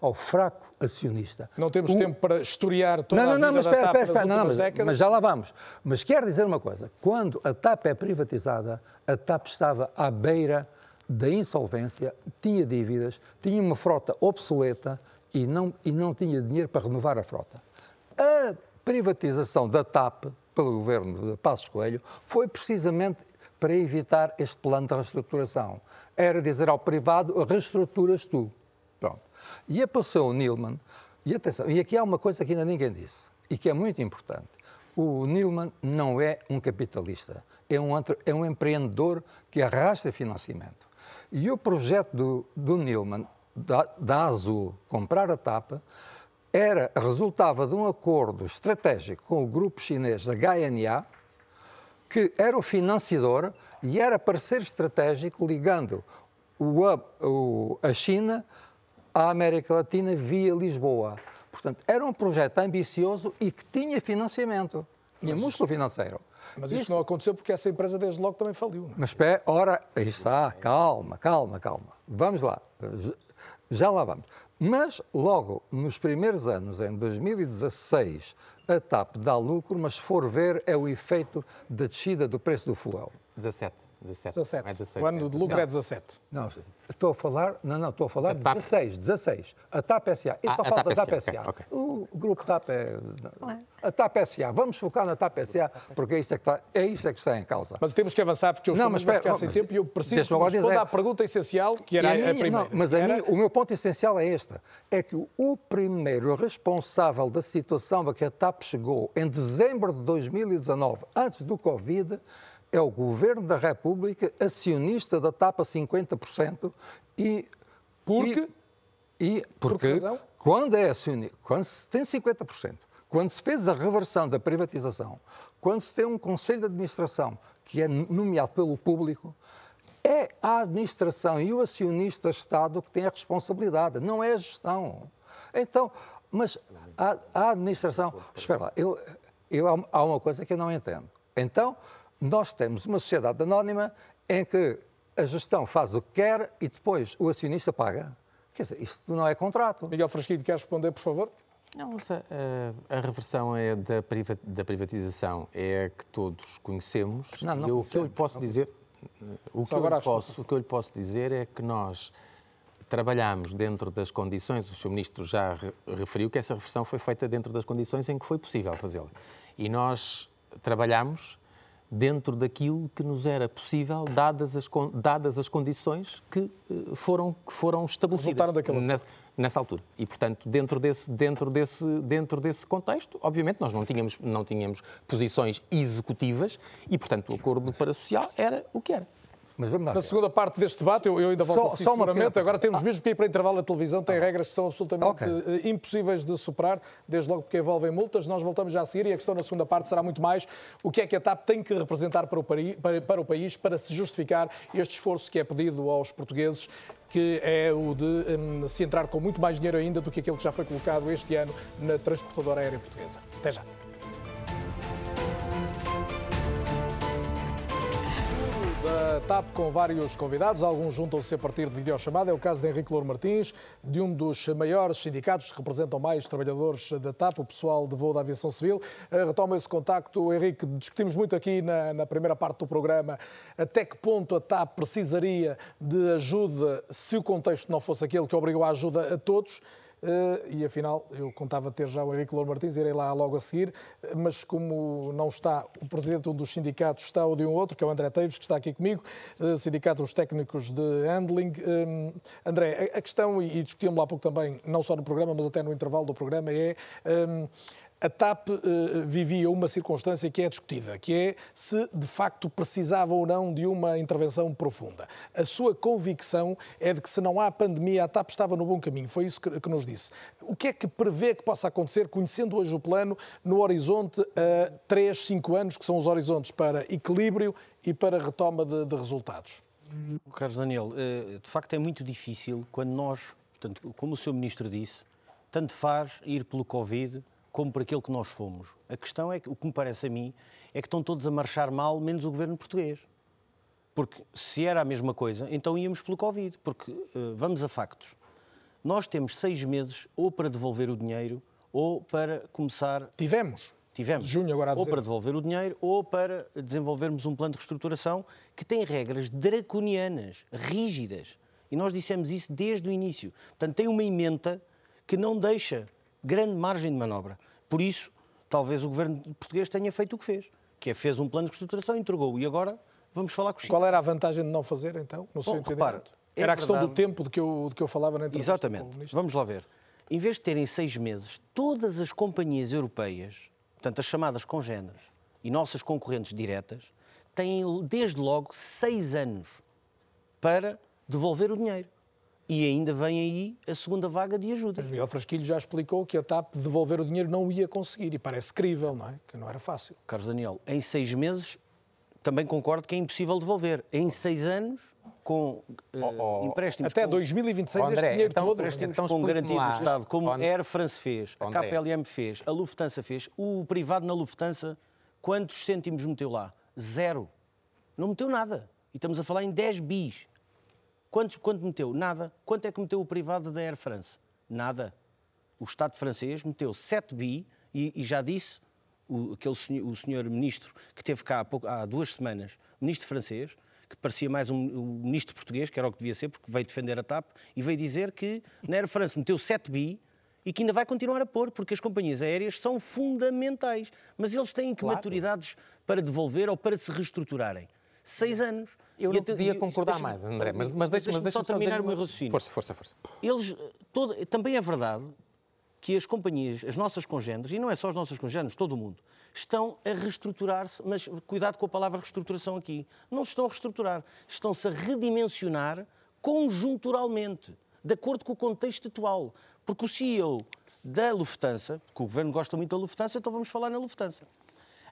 ao fraco acionista. Não temos O- tempo para historiar toda não, não, a não, vida mas da espera, TAP espera, espera, não, mas, décadas. mas já lá vamos. Mas quero dizer uma coisa: quando a TAP é privatizada, a TAP estava à beira da insolvência, tinha dívidas, tinha uma frota obsoleta e não, e não tinha dinheiro para renovar a frota. A privatização da TAP pelo governo de Passos Coelho foi precisamente para evitar este plano de reestruturação. Era dizer ao privado, reestruturas tu. Pronto. E apareceu o Nilman, e atenção, e aqui há uma coisa que ainda ninguém disse, e que é muito importante. O Nilman não é um capitalista, é um, é um empreendedor que arrasta financiamento. E o projeto do, do Nilman, da, da Azul, comprar a TAP, era, resultava de um acordo estratégico com o grupo chinês da HNA, que era o financiador e era parceiro estratégico ligando o, o- a China à América Latina via Lisboa. Portanto, era um projeto ambicioso e que tinha financiamento, tinha músculo financeiro. Mas isso não aconteceu porque essa empresa desde logo também faliu. é? Mas espera, ora, aí está, calma, calma, calma. Vamos lá, já lá vamos. Mas logo nos primeiros anos, em 2016, a TAP dá lucro, mas se for ver, é o efeito da descida do preço do fuel. 17. 17. 17. Não é 16, O ano de lucro é 17. Não, estou a falar, não, não, estou a falar A TAP. 16, 16. A TAP SA. Eu Ah, só a falo TAP da TAP SA, SA. ok, ok. O grupo TAP é... A TAP SA. Vamos focar na TAP SA, porque é isto é que está, é isto é que está em causa. Mas temos que avançar porque eu Não, estou mas a espera, ficar sem tempo e eu preciso responder dizer- à pergunta essencial, que era a, minha- primeira. não, mas a Era- mim, o meu ponto essencial é este: é que o- o primeiro responsável da situação a que a TAP chegou em dezembro de 2019, antes do Covid, é o Governo da República, acionista da TAP a 50% e. Porque? E, e Por que porque razão? quando é acionista, quando se tem 50%, quando se fez a reversão da privatização, quando se tem um conselho de administração que é nomeado pelo público, é a administração e o acionista-Estado que tem a responsabilidade, não é a gestão. Então, mas a, a administração. Espera lá, eu, eu, há uma coisa que eu não entendo. Então, nós temos uma sociedade anónima em que a gestão faz o que quer e depois o acionista paga. Quer dizer, isto não é contrato. Miguel Frasquinho, quer responder, por favor? Não, a, a reversão é da, priva, da privatização é a que todos conhecemos. Não, não e o que eu lhe posso dizer, o que, eu posso, o que eu lhe posso dizer é que nós trabalhamos dentro das condições, o Sr. Ministro já referiu que essa reversão foi feita dentro das condições em que foi possível fazê-la. E nós trabalhamos dentro daquilo que nos era possível, dadas as, dadas as condições que eh, foram, que foram estabelecidas nessa, nessa, altura. E, portanto, dentro desse, dentro, desse, dentro desse contexto, obviamente, nós não tínhamos, não tínhamos posições executivas e, portanto, o acordo para social era o que era. Mas vamos lá. Na segunda parte deste debate, eu, eu ainda volto só, assim, só seguramente. Agora temos mesmo que ir para intervalo. A televisão tem regras que são absolutamente okay. Eh, impossíveis de superar, desde logo porque envolvem multas. Nós voltamos já a seguir e a questão na segunda parte será muito mais o que é que a TAP tem que representar para o, país, para, para o país para se justificar este esforço que é pedido aos portugueses que é o de um, se entrar com muito mais dinheiro ainda do que aquele que já foi colocado este ano na transportadora aérea portuguesa. Até já. Da TAP com vários convidados, alguns juntam-se a partir de videochamada. É o caso de Henrique Louro Martins, de um dos maiores sindicatos que representam mais trabalhadores da TAP, o pessoal de voo da aviação civil. Eh, retoma esse contacto. Henrique, discutimos muito aqui na, na primeira parte do programa até que ponto a TAP precisaria de ajuda se o contexto não fosse aquele que obrigou a ajuda a todos. Eh, e afinal eu contava ter já o Henrique Louro Martins, irei lá logo a seguir, mas como não está o presidente de um dos sindicatos, está o de um outro, que é o André Teves, que está aqui comigo, eh, Sindicato dos Técnicos de Handling. Eh, André, a questão, e discutíamos lá há pouco também, não só no programa, mas até no intervalo do programa, é a TAP uh, vivia uma circunstância que é discutida, que é se de facto precisava ou não de uma intervenção profunda. A sua convicção é de que se não há pandemia, a TAP estava no bom caminho, foi isso que, que nos disse. O que é que prevê que possa acontecer, conhecendo hoje o plano, no horizonte a uh, 3, 5 anos, que são os horizontes para equilíbrio e para retoma de, de resultados? Carlos Daniel, uh, de facto é muito difícil quando nós, portanto, como o Sr. Ministro disse, tanto faz ir pelo Covid como por aquilo que nós fomos. A questão é que, o que me parece a mim, é que estão todos a marchar mal, menos o governo português. Porque se era a mesma coisa, então íamos pelo Covid. Porque, uh, vamos a factos. Nós temos seis meses ou para devolver o dinheiro ou para começar. Tivemos. Tivemos. Junho agora a dizer. Ou para devolver o dinheiro ou para desenvolvermos um plano de reestruturação que tem regras draconianas, rígidas. E nós dissemos isso desde o início. Portanto, tem uma emenda que não deixa grande margem de manobra. Por isso, talvez o governo português tenha feito o que fez, que é fez um plano de reestruturação, entregou e agora vamos falar com o Chile. Qual era a vantagem de não fazer, então, no seu repare, é Era a questão verdade... do tempo de que, eu, de que eu falava na entrevista Exatamente. Vamos lá ver. Em vez de terem seis meses, todas as companhias europeias, portanto as chamadas congêneres e nossas concorrentes diretas, têm desde logo seis anos para devolver o dinheiro. E ainda vem aí a segunda vaga de ajuda. Mas Miguel Frasquilho já explicou que a TAP devolver o dinheiro não ia conseguir e parece crível, não é? Que não era fácil. Carlos Daniel, em seis meses também concordo que é impossível devolver. Em seis anos, com uh, oh, oh, empréstimos... Até com... 2026 André, este dinheiro então, todo. Empréstimos então, com garantia do Estado, como a Air France fez, a KPLM fez, a Lufthansa fez. O privado na Lufthansa, quantos cêntimos meteu lá? Zero. Não meteu nada. E estamos a falar em 10 bis. Quanto, quanto meteu? Nada. Quanto é que meteu o privado da Air France? Nada. O Estado francês meteu 7 bi e, e já disse o, aquele senhor, o senhor ministro que teve cá há, pouco, há duas semanas, ministro francês, que parecia mais um, um, ministro português, que era o que devia ser, porque veio defender a TAP, e veio dizer que na Air France meteu 7 bi e que ainda vai continuar a pôr, porque as companhias aéreas são fundamentais. Mas eles têm que claro. maturidades para devolver ou para se reestruturarem. Seis anos. Eu não podia concordar mais, André, mas, mas deixa-me deixa só terminar o meu raciocínio. Força, força, força. Eles, todo, também é verdade que as companhias, as nossas congêneres, e não é só as nossas congêneres, todo o mundo, estão a reestruturar-se, mas cuidado com a palavra reestruturação aqui. Não se estão a reestruturar, estão-se a redimensionar conjunturalmente, de acordo com o contexto atual. Porque o CEO da Lufthansa, que o governo gosta muito da Lufthansa, então vamos falar na Lufthansa.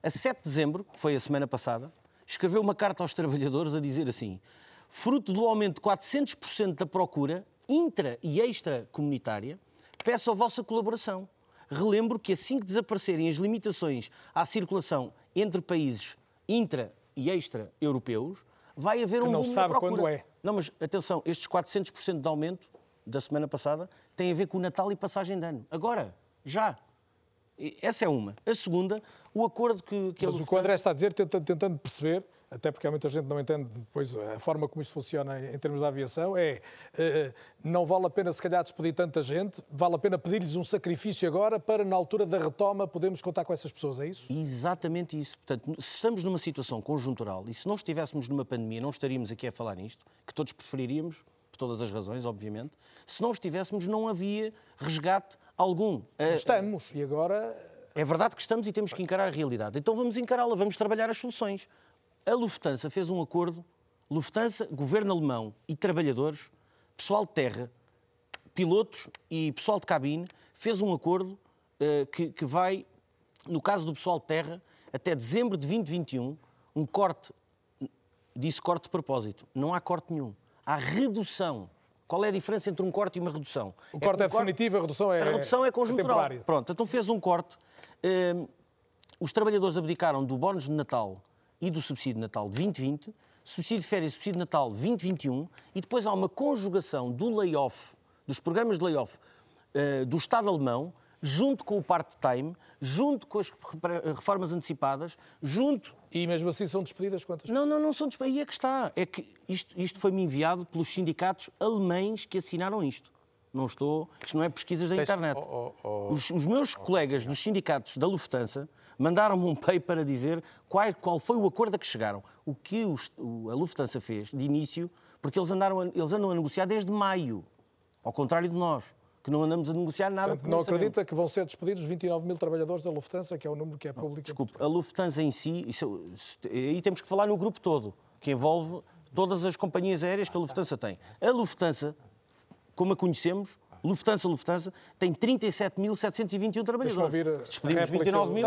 A 7 de dezembro, que foi a semana passada, escreveu uma carta aos trabalhadores a dizer assim: fruto do aumento de 400% da procura intra e extra-comunitária, peço a vossa colaboração. Relembro que assim que desaparecerem as limitações à circulação entre países intra e extra-europeus, vai haver Que um não sabe quando é. Não, mas atenção, estes 400% de aumento da semana passada têm a ver com o Natal e passagem de ano. Agora, já. Essa é uma. A segunda, o acordo que, que Mas o que o André está a dizer, tenta- tentando perceber, até porque há muita gente que não entende depois a forma como isto funciona em termos da aviação, é eh, não vale a pena se calhar despedir tanta gente, vale a pena pedir-lhes um sacrifício agora para na altura da retoma podermos contar com essas pessoas, é isso? Exatamente isso. Portanto, se estamos numa situação conjuntural e se não estivéssemos numa pandemia, não estaríamos aqui a falar nisto, que todos preferiríamos, por todas as razões, obviamente. Se não estivéssemos, não havia resgate algum. Eh, Estamos, e agora É verdade que estamos e temos que encarar a realidade. Então vamos encará-la, vamos trabalhar as soluções. A Lufthansa fez um acordo, Lufthansa, governo alemão e trabalhadores, pessoal de terra, pilotos e pessoal de cabine, fez um acordo eh, que, que vai, no caso do pessoal de terra, até dezembro de 2021, um corte, disse corte de propósito, não há corte nenhum, há redução. Qual é a diferença entre um corte e uma redução? o corte que é um corte- definitivo, a redução é a redução é conjuntural. temporária. Pronto, então fez um corte. Hum, os trabalhadores abdicaram do bónus de Natal e do subsídio de Natal de 2020, subsídio de férias e subsídio de Natal 2021, e depois há uma conjugação do layoff, dos programas de layoff eh, do Estado alemão, junto com o part-time, junto com as reformas antecipadas, junto E mesmo assim são despedidas quantas? não, não, não são despedidas. Aí é que está. É que isto, isto foi-me enviado pelos sindicatos alemães que assinaram isto. Não estou. Isto não é pesquisas da internet. oh, oh, oh. Os, os meus colegas dos sindicatos da Lufthansa mandaram-me um paper a dizer qual, qual foi o acordo a que chegaram. O que os- a Lufthansa fez de início, porque eles, andaram a, eles andam a negociar desde maio, ao contrário de nós, que não andamos a negociar nada. Não acredita que vão ser despedidos 29 mil trabalhadores da Lufthansa, que é o número que é público? Desculpe, a Lufthansa em si, isso- aí temos que falar no grupo todo, que envolve todas as companhias aéreas que a Lufthansa tem. A Lufthansa, como a conhecemos, Lufthansa, Lufthansa, tem 37.721 trabalhadores. Despedimos réplica 29 mil,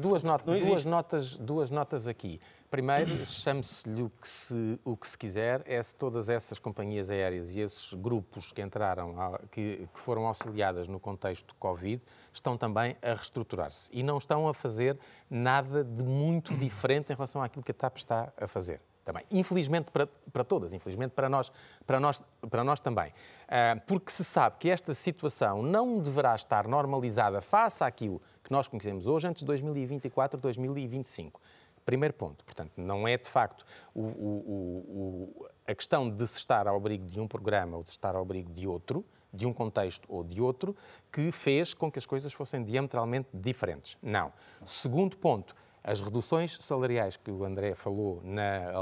Duas, not- duas notas, duas notas aqui. Primeiro, chame-se-lhe o, que se- o que se quiser, é se todas essas companhias aéreas e esses grupos que entraram, que, que foram auxiliadas no contexto Covid, estão também a reestruturar-se. E não estão a fazer nada de muito diferente em relação àquilo que a TAP está a fazer. Também. Infelizmente para, para todas, infelizmente para nós, para nós, para nós também. Ah, porque se sabe que esta situação não deverá estar normalizada face àquilo que nós conhecemos hoje antes de 2024, 2025. Primeiro ponto. Portanto, não é de facto o- o- o- a questão de se estar ao abrigo de um programa ou de se estar ao abrigo de outro, de um contexto ou de outro, que fez com que as coisas fossem diametralmente diferentes. Não. Segundo ponto, as reduções salariais que o André falou na,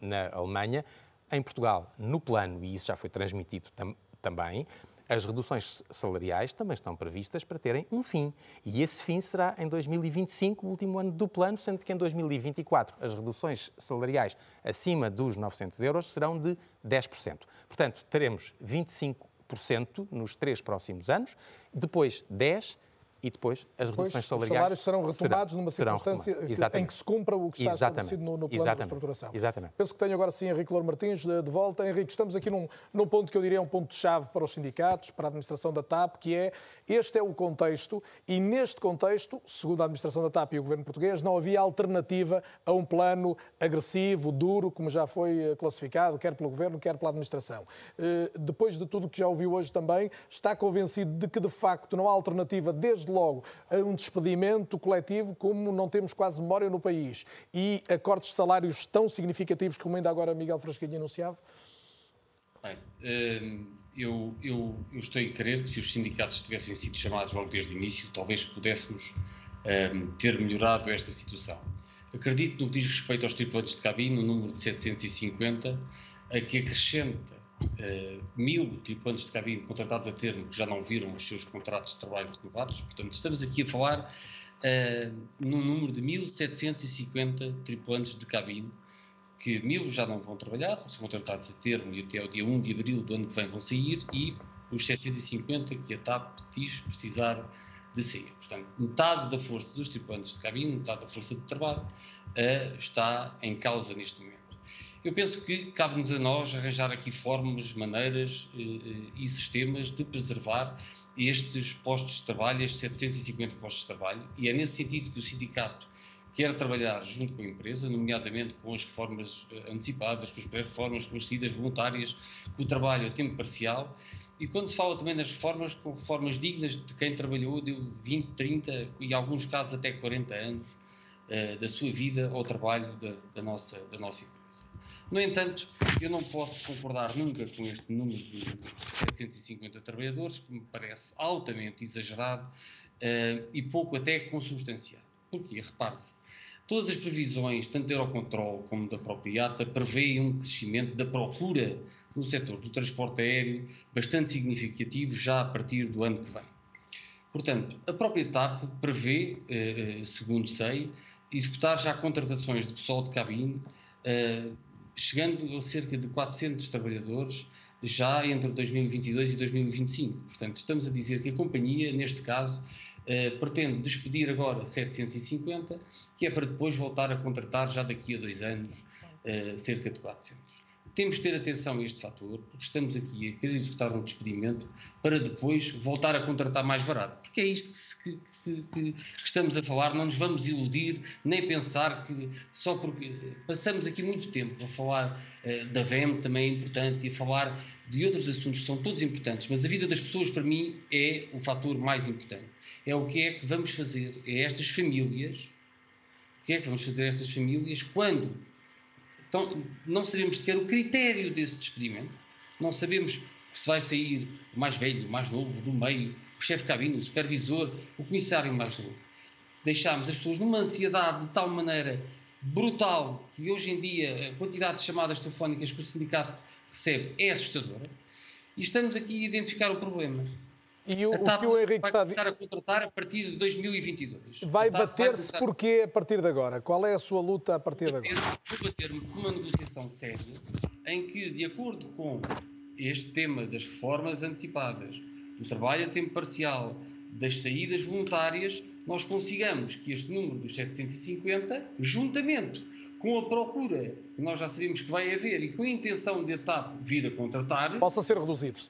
na Alemanha, em Portugal, no plano, e isso já foi transmitido tam- também, as reduções salariais também estão previstas para terem um fim. E esse fim será em 2025, o último ano do plano, sendo que em 2024 as reduções salariais acima dos 900 euros serão de 10%. Portanto, teremos 25% nos três próximos anos, depois 10% e depois as Depois, reduções os salariais salários serão retomados numa serão circunstância retomados. que- em que se cumpra o que está Exatamente. estabelecido no, no plano de Exatamente. reestruturação. Exatamente. Penso que tenho agora sim Henrique Louro Martins de, de volta. Henrique, estamos aqui num, num ponto que eu diria é um ponto-chave para os sindicatos, para a administração da TAP, que é este é o contexto e neste contexto, segundo a administração da TAP e o governo português, não havia alternativa a um plano agressivo, duro, como já foi eh, classificado, quer pelo governo, quer pela administração. Eh, Depois de tudo o que já ouviu hoje também, está convencido de que de facto não há alternativa, desde logo, a um despedimento coletivo, como não temos quase memória no país, e a cortes de salários tão significativos como ainda agora Miguel Frasquinha anunciava? Bem, hum, eu, eu, eu estou a crer que se os sindicatos tivessem sido chamados logo desde o início, talvez pudéssemos hum, ter melhorado esta situação. Acredito no que diz respeito aos tripulantes de cabine, no número de 750, a que acrescenta eh, mil tripulantes de cabine contratados a termo que já não viram os seus contratos de trabalho renovados. Portanto, estamos aqui a falar eh, num número de 1.750 tripulantes de cabine que mil já não vão trabalhar, são contratados a termo e até o dia 1 de abril do ano que vem vão sair, e os 750 que a TAP diz precisar de sair. Portanto, metade da força dos tripulantes de cabine, metade da força de trabalho, eh, está em causa neste momento. Eu penso que cabe-nos a nós arranjar aqui formas, maneiras e sistemas de preservar estes postos de trabalho, estes 750 postos de trabalho, e é nesse sentido que o sindicato quer trabalhar junto com a empresa, nomeadamente com as reformas eh, antecipadas, com as pré-reformas, com as saídas voluntárias, com o trabalho a tempo parcial. E quando se fala também das reformas, com reformas dignas de quem trabalhou de 20, 30 e em alguns casos até 40 anos da sua vida ao trabalho da, da, nossa, da nossa empresa. No entanto, eu não posso concordar nunca com este número de 750 trabalhadores, que me parece altamente exagerado uh, e pouco até consubstanciado. Porquê? Repare-se, Todas as previsões, tanto da Eurocontrol como da própria IATA, prevêem um crescimento da procura no setor do transporte aéreo bastante significativo já a partir do ano que vem. Portanto, a própria TAP prevê, eh, eh, segundo sei, executar já contratações de pessoal de cabine, chegando a cerca de 400 trabalhadores já entre 2022 e 2025. Portanto, estamos a dizer que a companhia, neste caso, eh, pretende despedir agora 750, que é para depois voltar a contratar já daqui a dois anos uh, cerca de 400. Temos de ter atenção a este fator, porque estamos aqui a querer executar um despedimento para depois voltar a contratar mais barato. Porque é isto que, que, que, que estamos a falar, não nos vamos iludir, nem pensar que só porque passamos aqui muito tempo a falar uh, da VEM, também é importante, e a falar de outros assuntos que são todos importantes, mas a vida das pessoas, para mim, é o fator mais importante é o que é que vamos fazer a estas famílias, o que é que vamos fazer a estas famílias quando então, não sabemos sequer o critério desse despedimento, não sabemos se vai sair o mais velho, o mais novo, do meio, o chefe de cabine, o supervisor, o comissário mais novo. Deixámos as pessoas numa ansiedade de tal maneira brutal que hoje em dia a quantidade de chamadas telefónicas que o sindicato recebe é assustadora e estamos aqui a identificar o problema. E o, o que o Henrique vai está a começar a contratar a partir de 2022. Vai bater-se porquê a partir de agora? Qual é a sua luta a partir de agora? Vou bater-me com uma negociação séria em que, de acordo com este tema das reformas antecipadas, do trabalho a tempo parcial, das saídas voluntárias, nós consigamos que este número dos 750, juntamente com a procura que nós já sabemos que vai haver e com a intenção de a TAP vir a contratar, possa ser reduzido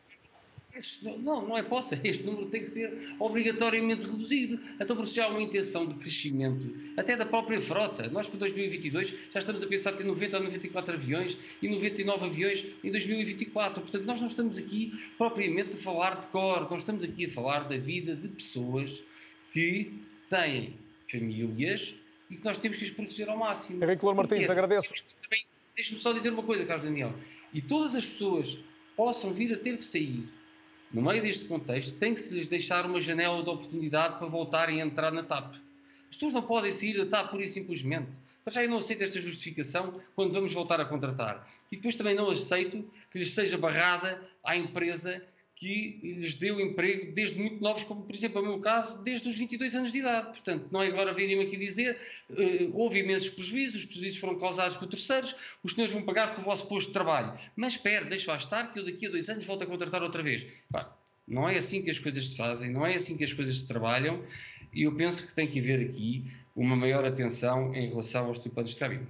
não, não é possa. Este número tem que ser obrigatoriamente reduzido. Então, por já há uma intenção de crescimento, até da própria frota. Nós, para 2022, já estamos a pensar em ter 90 ou 94 aviões e 99 aviões em 2024. Portanto, nós não estamos aqui propriamente a falar de cor, nós estamos aqui a falar da vida de pessoas que têm famílias e que nós temos que os proteger ao máximo. Henrique Louro Martins, agradeço. Deixe-me só dizer uma coisa, Carlos Daniel. E todas as pessoas possam vir a ter que sair no meio deste contexto, tem que se lhes deixar uma janela de oportunidade para voltarem a entrar na TAP. As pessoas não podem sair da TAP pura e simplesmente. Mas já eu não aceito esta justificação quando vamos voltar a contratar. E depois também não aceito que lhes seja barrada à empresa que lhes deu emprego desde muito novos, como por exemplo é o meu caso, desde os 22 anos de idade. Portanto, não é agora virem-me aqui dizer uh, houve imensos prejuízos, os prejuízos foram causados por terceiros, os senhores vão pagar com o vosso posto de trabalho. Mas espere, deixe lá estar que eu daqui a dois anos volto a contratar outra vez. Não é assim que as coisas se fazem, não é assim que as coisas se trabalham e eu penso que tem que haver aqui uma maior atenção em relação aos tripulantes de cabine.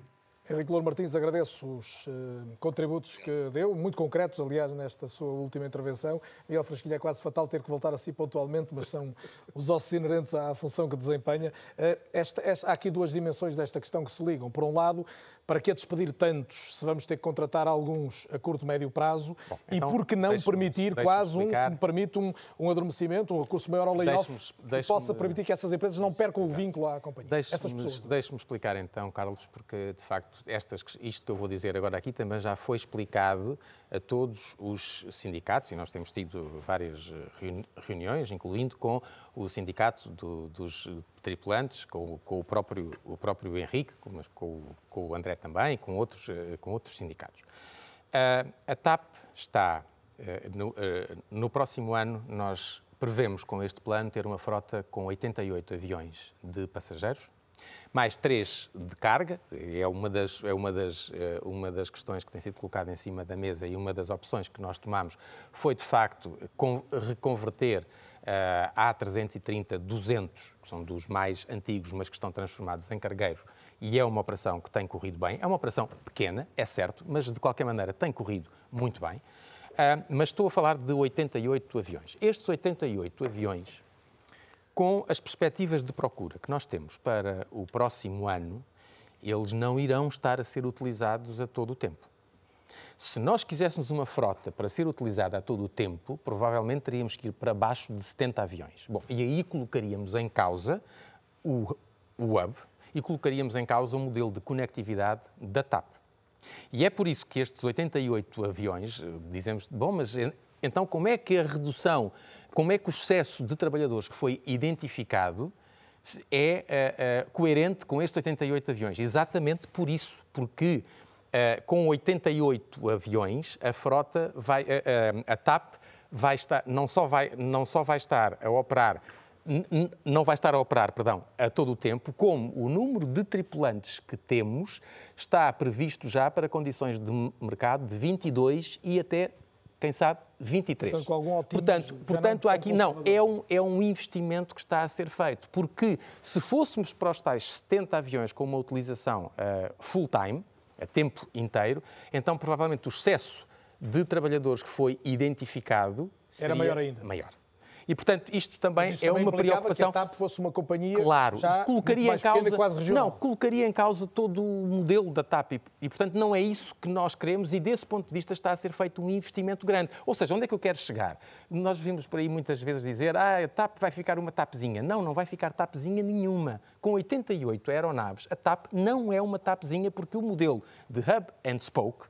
Henrique Louro Martins, agradeço os uh, contributos que deu, muito concretos, aliás, nesta sua última intervenção. Miguel Frasquilha, é quase fatal ter que voltar a si pontualmente, mas são os ossos inerentes à função que desempenha. Uh, esta, esta, há aqui duas dimensões desta questão que se ligam. Por um lado, para que despedir tantos se vamos ter que contratar alguns a curto, médio prazo? Bom, então, e por que não permitir quase um, se me permite, um, um adormecimento, um recurso maior ao layoff, que possa permitir que essas empresas não percam o vínculo à companhia? Deixe-me deixe explicar então, Carlos, porque de facto estas, isto que eu vou dizer agora aqui também já foi explicado a todos os sindicatos, e nós temos tido várias eh, reuniões, incluindo com o sindicato do, dos tripulantes, com, com, o, próprio, o próprio Henrique, com, com, o André também, com outros, eh, com outros sindicatos. Uh, a TAP está, no, no próximo ano, nós prevemos com este plano ter uma frota com 88 aviões de passageiros, mais três de carga, é uma das, é uma das, eh, uma das questões que tem sido colocada em cima da mesa e uma das opções que nós tomamos foi, de facto, reconverter uh, A330 200, que são dos mais antigos, mas que estão transformados em cargueiros, e é uma operação que tem corrido bem. É uma operação pequena, é certo, mas de qualquer maneira tem corrido muito bem. Uh, mas estou a falar de 88 aviões. Estes 88 aviões, com as perspectivas de procura que nós temos para o próximo ano, eles não irão estar a ser utilizados a todo o tempo. Se nós quiséssemos uma frota para ser utilizada a todo o tempo, provavelmente teríamos que ir para baixo de 70 aviões. Bom, e aí colocaríamos em causa o, o hub e colocaríamos em causa o modelo de conectividade da TAP. E é por isso que estes 88 aviões, eh, dizemos, bom, mas então como é que a redução, como é que o excesso de trabalhadores que foi identificado é uh, uh, coerente com estes 88 aviões? Exatamente por isso, porque uh, com 88 aviões a frota vai, a TAP vai estar, não só vai, não só vai estar a operar não vai estar a operar, perdão, a todo o tempo, como o número de tripulantes que temos está previsto já para condições de mercado de 22 e até, quem sabe, 23. Portanto, com algum portanto, portanto aqui não, é um, é um investimento que está a ser feito, porque se fôssemos para os tais 70 aviões com uma utilização uh, full-time, a tempo inteiro, então provavelmente o excesso de trabalhadores que foi identificado era maior ainda. Maior. E, portanto, isto também é também uma preocupação. que a TAP fosse uma companhia claro, colocaria em causa, pequena, quase regional. Não, colocaria em causa todo o modelo da TAP e, e, portanto, não é isso que nós queremos e, desse ponto de vista, está a ser feito um investimento grande. Ou seja, onde é que eu quero chegar? Nós vimos por aí muitas vezes dizer ah, a TAP vai ficar uma TAPzinha. Não, não vai ficar TAPzinha nenhuma. Com 88 aeronaves, a TAP não é uma TAPzinha porque o modelo de hub and spoke,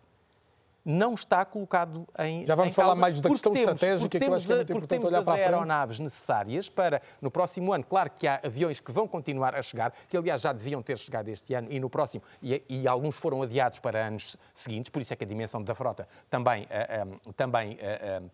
não está colocado em Já vamos em falar causa, mais da questão temos, estratégica, que eu acho que é muito importante temos olhar para a frente. aeronaves necessárias para, no próximo ano, claro que há aviões que vão continuar a chegar, que aliás já deviam ter chegado este ano e no próximo, e, e alguns foram adiados para anos seguintes, por isso é que a dimensão da frota também, uh, um, também uh, uh,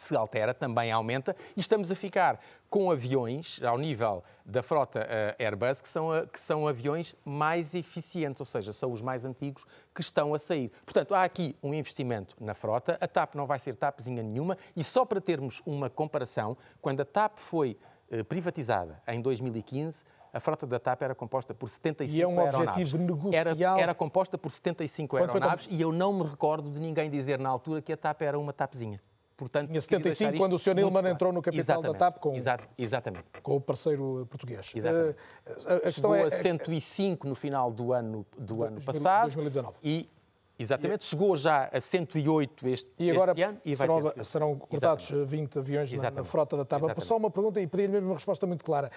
se altera, também aumenta, e estamos a ficar com aviões ao nível da frota uh, Airbus, que são, que são aviões mais eficientes, ou seja, são os mais antigos que estão a sair. Portanto, há aqui um investimento na frota, a TAP não vai ser TAPzinha nenhuma, e só para termos uma comparação, quando a TAP foi uh, privatizada em 2015, a frota da TAP era composta por 75 E é um aeronaves. objetivo negocial. Era, era composta por 75 Quando foi aeronaves e eu não me recordo de ninguém dizer na altura que a TAP era uma TAPzinha. Portanto, Em 75, quando o Sr. Nilman entrou no capital exatamente, da TAP com, exatamente. com o parceiro português. Exatamente. Uh, a, Chegou é, a 105 no final do ano, do ano 2000, passado. 2019. E, exatamente, e, chegou já a 108 este, e agora este ano. E serão, ter, serão cortados exatamente. 20 aviões na, na, frota da TAP. Exatamente. Só uma pergunta e pedir-lhe mesmo uma resposta muito clara.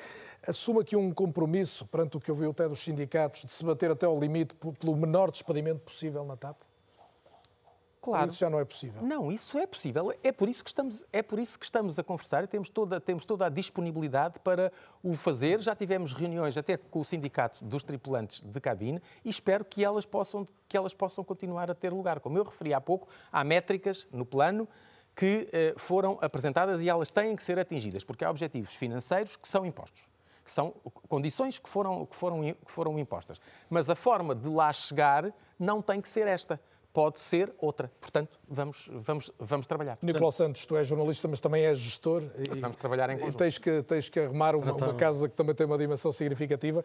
Assume aqui um compromisso perante o que ouviu até dos sindicatos de se bater até ao limite pelo menor despedimento possível na TAP? Claro. Isso já não é possível. Não, isso é possível. É por isso que estamos, é por isso que estamos a conversar e temos toda, temos toda a disponibilidade para o fazer. Já tivemos reuniões até com o sindicato dos tripulantes de cabine e espero que elas possam, que elas possam continuar a ter lugar. Como eu referi há pouco, há métricas no plano que eh, foram apresentadas e elas têm que ser atingidas, porque há objetivos financeiros que são impostos que são condições que foram, que, foram, que foram impostas. Mas a forma de lá chegar não tem que ser esta pode ser outra. Portanto, vamos, vamos, vamos trabalhar. Nicolau Santos, tu és jornalista, mas também és gestor. E, vamos trabalhar em conjunto. E tens que, tens que arrumar uma, uma, casa que também tem uma dimensão significativa.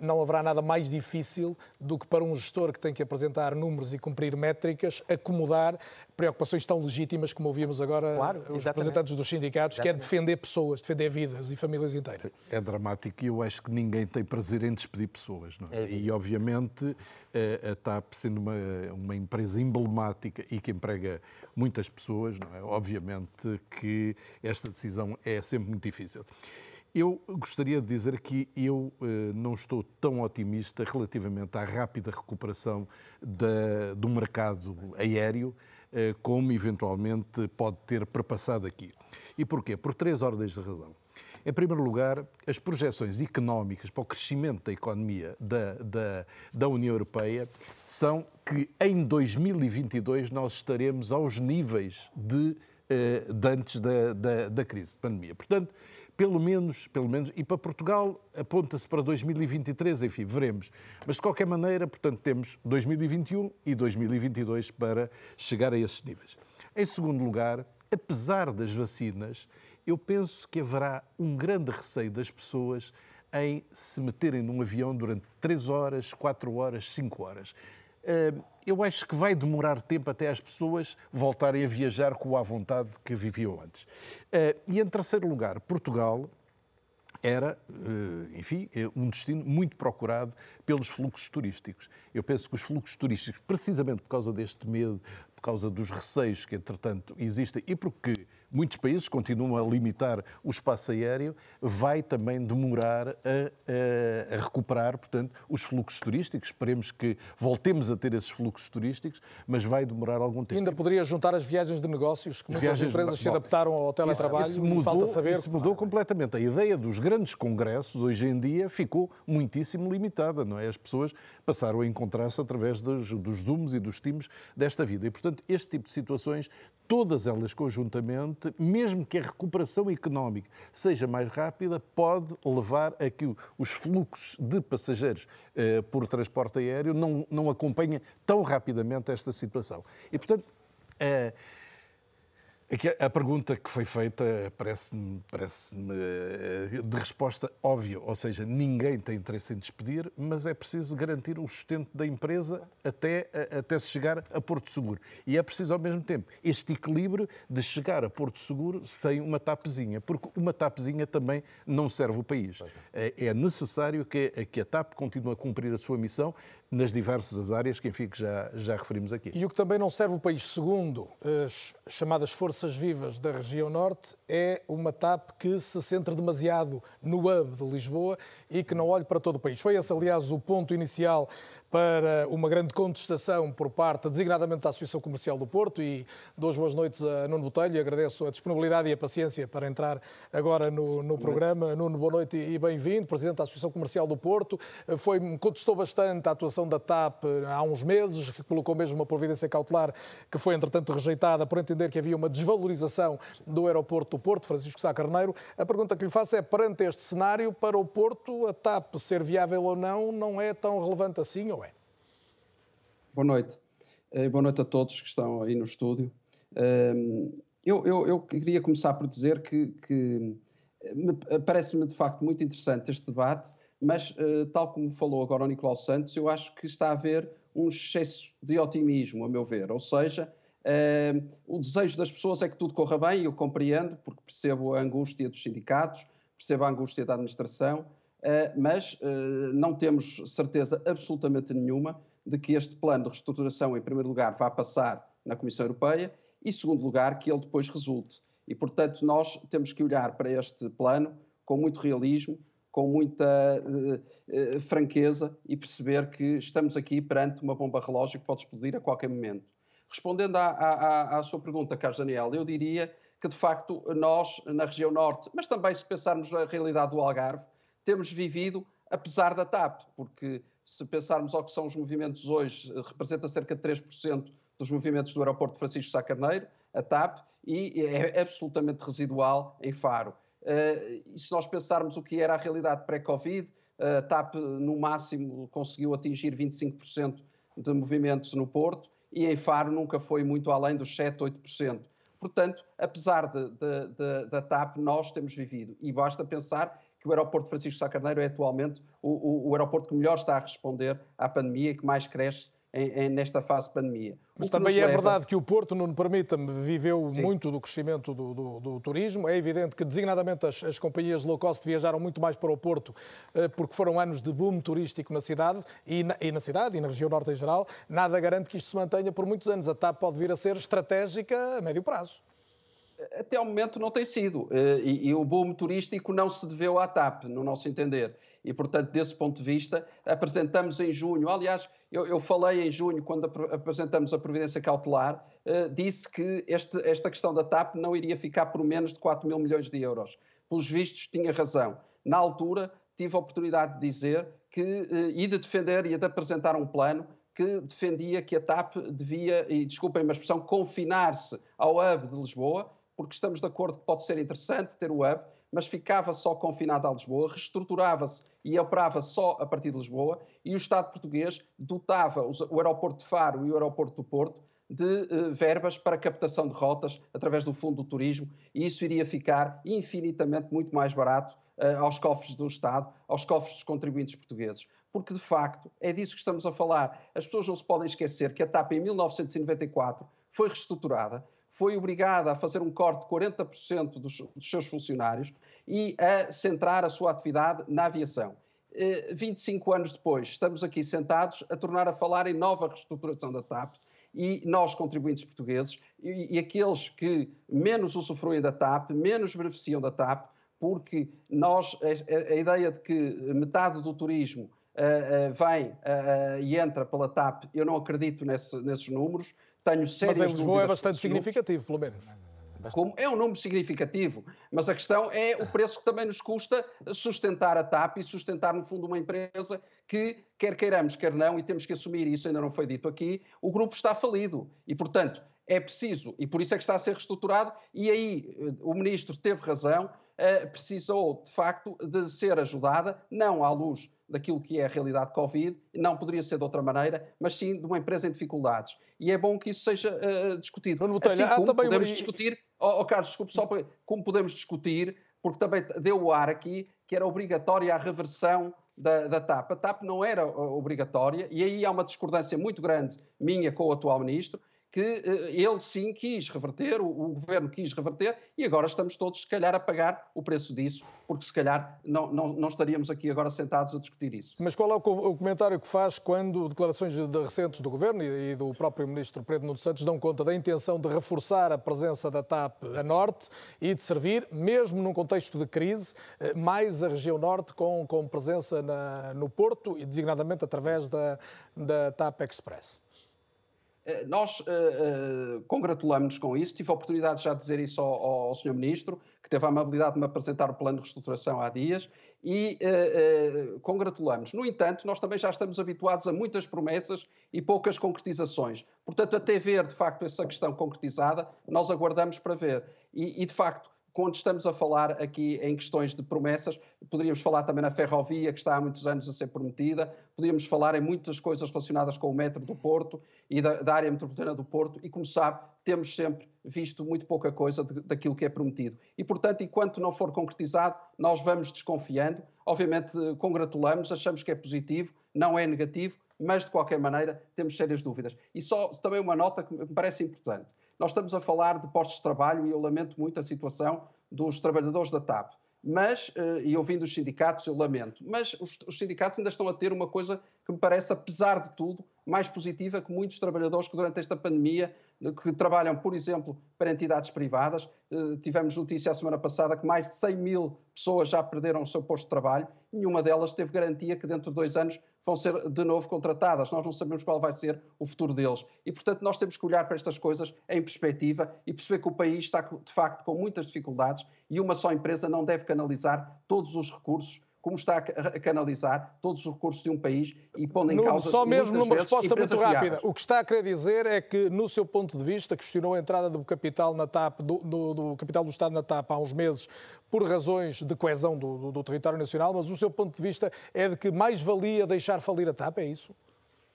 Não haverá nada mais difícil do que para um gestor que tem que apresentar números e cumprir métricas, acomodar preocupações tão legítimas como ouvimos agora claro, os exatamente. representantes dos sindicatos, exatamente. que é defender pessoas, defender vidas e famílias inteiras. É dramático e eu acho que ninguém tem prazer em despedir pessoas. Não é? É e, obviamente, a TAP, sendo uma, uma empresa emblemática e que emprega muitas pessoas, não é? obviamente que esta decisão é sempre muito difícil. Eu gostaria de dizer que eu eh, não estou tão otimista relativamente à rápida recuperação da, do mercado aéreo eh, como eventualmente pode ter perpassado aqui. E porquê? Por três ordens de razão. Em primeiro lugar, as projeções económicas para o crescimento da economia da, da, da, União Europeia são que em 2022 nós estaremos aos níveis de, de antes da, da, da crise de pandemia. Portanto, pelo menos, pelo menos, e para Portugal aponta-se para 2023, enfim, veremos. Mas de qualquer maneira, portanto, temos 2021 e 2022 para chegar a esses níveis. Em segundo lugar, apesar das vacinas, eu penso que haverá um grande receio das pessoas em se meterem num avião durante 3 horas, 4 horas, 5 horas. Eh, eu acho que vai demorar tempo até as pessoas voltarem a viajar com a vontade que viviam antes. Eh, e em terceiro lugar, Portugal era, eh, enfim, um destino muito procurado pelos fluxos turísticos. Eu penso que os fluxos turísticos, precisamente por causa deste medo, por causa dos receios que, entretanto, existem e porque muitos países continuam a limitar o espaço aéreo, vai também demorar a, a, a, recuperar, portanto, os fluxos turísticos. Esperemos que voltemos a ter esses fluxos turísticos, mas vai demorar algum tempo. Ainda poderia juntar as viagens de negócios, que muitas viagens, empresas se adaptaram ao teletrabalho isso, isso mudou, falta saber. Isso mudou completamente. A ideia dos grandes congressos, hoje em dia, ficou muitíssimo limitada, não é? As pessoas passaram a encontrar-se através dos, dos Zooms e dos Teams desta vida. E, Portanto, este tipo de situações, todas elas conjuntamente, mesmo que a recuperação económica seja mais rápida, pode levar a que os fluxos de passageiros eh, por transporte aéreo não, não acompanhem tão rapidamente esta situação. E, portanto, eh, a pergunta que foi feita parece-me parece eh, de resposta óbvia, ou seja, ninguém tem interesse em despedir, mas é preciso garantir o sustento da empresa até, até se chegar a Porto Seguro. E é preciso, ao mesmo tempo, este equilíbrio de chegar a Porto Seguro sem uma tapezinha, porque uma tapezinha também não serve o país. É, é necessário que, que a TAP continue a cumprir a sua missão nas diversas áreas que, enfim, que já, já referimos aqui. E o que também não serve o país, segundo as chamadas forças vivas da região norte, é uma TAP que se centra demasiado no hub de Lisboa e que não olhe para todo o país. Foi esse, aliás, o ponto inicial para uma grande contestação por parte, designadamente, da Associação Comercial do Porto e dou boas noites a Nuno Botelho e agradeço a disponibilidade e a paciência para entrar agora no, no programa. Nuno, boa noite e bem-vindo, Presidente da Associação Comercial do Porto. Foi, contestou bastante a atuação da TAP há uns meses, que colocou mesmo uma providência cautelar que foi, entretanto, rejeitada por entender que havia uma desvalorização do aeroporto do Porto, Francisco Sá Carneiro. A pergunta que lhe faço é, perante este cenário, para o Porto, a TAP ser viável ou não, não é tão relevante assim, ou é? Boa noite. Eh, boa noite a todos que estão aí no estúdio. Ehm, eu, eu, eu queria começar por dizer que, que parece-me de facto muito interessante este debate, mas eh, tal como falou agora o Nicolau Santos, eu acho que está a haver um excesso de otimismo, a meu ver. Ou seja, ehm, o desejo das pessoas é que tudo corra bem, e eu compreendo, porque percebo a angústia dos sindicatos, percebo a angústia da administração, eh, mas não temos certeza absolutamente nenhuma de que este plano de reestruturação, em primeiro lugar, vá passar na Comissão Europeia e, em segundo lugar, que ele depois resulte. E, portanto, nós temos que olhar para este plano com muito realismo, com muita uh, uh, franqueza e perceber que estamos aqui perante uma bomba relógio que pode explodir a qualquer momento. Respondendo à, à, à sua pergunta, Carlos Daniel, eu diria que, de facto, nós, na região norte, mas também se pensarmos na realidade do Algarve, temos vivido apesar da TAP, porque se pensarmos ao que são os movimentos hoje, representa cerca de 3% dos movimentos do aeroporto Francisco Sá Carneiro, a TAP, e é absolutamente residual em Faro. Uh, e se nós pensarmos o que era a realidade pré-Covid, a TAP no máximo conseguiu atingir 25% de movimentos no Porto e em Faro nunca foi muito além dos 7, 8%. Portanto, apesar de, da TAP, nós temos vivido. E basta pensar que o aeroporto Francisco Sá Carneiro é atualmente o, o, o, aeroporto que melhor está a responder à pandemia e que mais cresce em, em, nesta fase de pandemia. Mas também é leva... verdade que o Porto, não permita-me, viveu Sim. muito do crescimento do, do, do, turismo. É evidente que, designadamente, as, as, companhias low cost viajaram muito mais para o Porto eh, porque foram anos de boom turístico na cidade e na, e na, cidade e na região norte em geral. Nada garante que isto se mantenha por muitos anos. A TAP pode vir a ser estratégica a médio prazo até ao momento não tem sido. Eh, e, e, o boom turístico não se deveu à TAP, no nosso entender. E, portanto, desse ponto de vista, apresentamos em junho, aliás, eu, eu falei em junho, quando apresentamos a Providência Cautelar, uh, disse que este, esta questão da TAP não iria ficar por menos de 4 mil milhões de euros. Pelos vistos, tinha razão. Na altura, tive a oportunidade de dizer que, uh, e de defender e de apresentar um plano que defendia que a TAP devia, e desculpem a expressão, confinar-se ao hub de Lisboa, porque estamos de acordo que pode ser interessante ter o hub, mas ficava só confinado a Lisboa, reestruturava-se e operava só a partir de Lisboa, e o Estado português dotava o aeroporto de Faro e o aeroporto do Porto de uh, verbas para captação de rotas através do Fundo do Turismo e isso iria ficar infinitamente muito mais barato uh, aos cofres do Estado, aos cofres dos contribuintes portugueses. Porque, de facto, é disso que estamos a falar. As pessoas não se podem esquecer que a TAP, em 1994, foi reestruturada, foi obrigada a fazer um corte de 40% dos, dos seus funcionários e a centrar a sua atividade na aviação. 25 anos depois, estamos aqui sentados a tornar a falar em nova reestruturação da TAP e nós, contribuintes portugueses, e, e aqueles que menos usufruem da TAP, menos beneficiam da TAP, porque nós, a, a ideia de que metade do turismo uh, uh, vem uh, e entra pela TAP, eu não acredito nesse, nesses números, tenho sérias Mas em Lisboa é bastante significativo, pelo menos. Como é um número significativo, mas a questão é o preço que também nos custa sustentar a TAP e sustentar, no fundo, uma empresa que, quer queiramos, quer não, e temos que assumir isso, ainda não foi dito aqui, o grupo está falido. E, portanto, é preciso, e por isso é que está a ser reestruturado, e aí eh, o ministro teve razão, uh, precisou, de facto, de ser ajudada, não à luz daquilo que é a realidade Covid, não poderia ser de outra maneira, mas sim de uma empresa em dificuldades. E é bom que isso seja uh, discutido. assim como podemos uma... discutir, oh, oh, Carlos, desculpe, só para, como podemos discutir, porque também deu o ar aqui, que era obrigatória a reversão da, da, TAP. A TAP não era obrigatória, e aí há uma discordância muito grande minha com o atual ministro, que uh, ele sim quis reverter, o, governo quis reverter, e agora estamos todos, se calhar, a pagar o preço disso, porque se calhar não, não, não estaríamos aqui agora sentados a discutir isso. Mas qual é o, comentário que faz quando declarações de, de recentes do governo e, e, do próprio ministro Pedro Nuno Santos dão conta da intenção de reforçar a presença da TAP a norte e de servir, mesmo num contexto de crise, eh, mais a região norte com, com presença na, no Porto e designadamente através da, da TAP Express? Eh, nós uh, uh, congratulamos-nos com isso. Tive a oportunidade já de dizer isso ao, ao Sr. Ministro, que teve a amabilidade de me apresentar o plano de reestruturação há dias, e uh, congratulamos. No entanto, nós também já estamos habituados a muitas promessas e poucas concretizações. Portanto, até ver, de facto, essa questão concretizada, nós aguardamos para ver. E, e de facto, quando estamos a falar aqui em questões de promessas, poderíamos falar também na ferrovia, que está há muitos anos a ser prometida, podíamos falar em muitas coisas relacionadas com o metro do Porto e da, da área metropolitana do Porto, e como sabe, temos sempre visto muito pouca coisa de, daquilo que é prometido. E, portanto, enquanto não for concretizado, nós vamos desconfiando. Obviamente, congratulamos, achamos que é positivo, não é negativo, mas, de qualquer maneira, temos sérias dúvidas. E só também uma nota que me parece importante. Nós estamos a falar de postos de trabalho e eu lamento muito a situação dos trabalhadores da TAP. Mas, eh, e ouvindo os sindicatos, eu lamento, mas os, os, sindicatos ainda estão a ter uma coisa que me parece, apesar de tudo, mais positiva que muitos trabalhadores que durante esta pandemia, que trabalham, por exemplo, para entidades privadas, eh, tivemos notícia a semana passada que mais de 100 mil pessoas já perderam o seu posto de trabalho, nenhuma delas teve garantia que dentro de dois anos vão ser de novo contratadas. Nós não sabemos qual vai ser o futuro deles. E, portanto, nós temos que olhar para estas coisas em perspectiva e perceber que o país está, de facto, com muitas dificuldades e uma só empresa não deve canalizar todos os recursos como está a canalizar todos os recursos de um país e pondo em causa... Só mesmo numa resposta muito rápida. O que está a querer dizer é que, no seu ponto de vista, questionou a entrada do capital na TAP, do, do, do capital do Estado na TAP há uns meses por razões de coesão do, do, do território nacional, mas o seu ponto de vista é de que mais valia deixar falir a TAP, é isso?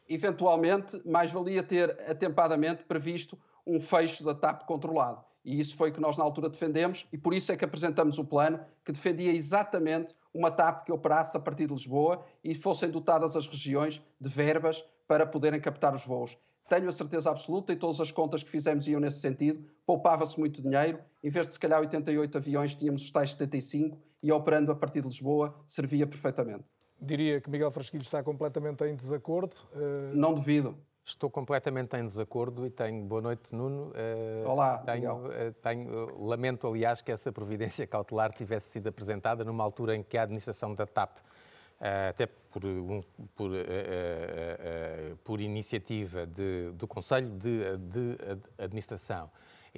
Eventualmente, mais valia ter atempadamente previsto um fecho da TAP controlado. E isso foi o que nós na altura defendemos e por isso é que apresentamos o plano que defendia exatamente uma TAP que operasse a partir de Lisboa e fossem dotadas as regiões de verbas para poderem captar os voos. Tenho a certeza absoluta, e todas as contas que fizemos iam nesse sentido, poupava-se muito dinheiro, em vez de se calhar 88 aviões, tínhamos os tais 75 e operando a partir de Lisboa servia perfeitamente. Diria que Miguel Frasquilho está completamente em desacordo. Uh... Não devido. Estou completamente em desacordo e tenho. Boa noite, Nuno. Uh, Olá. Tenho, uh, tenho, lamento, aliás, que essa providência cautelar tivesse sido apresentada numa altura em que a administração da TAP eh, até por, um, por, por iniciativa de, do Conselho de, de Administração,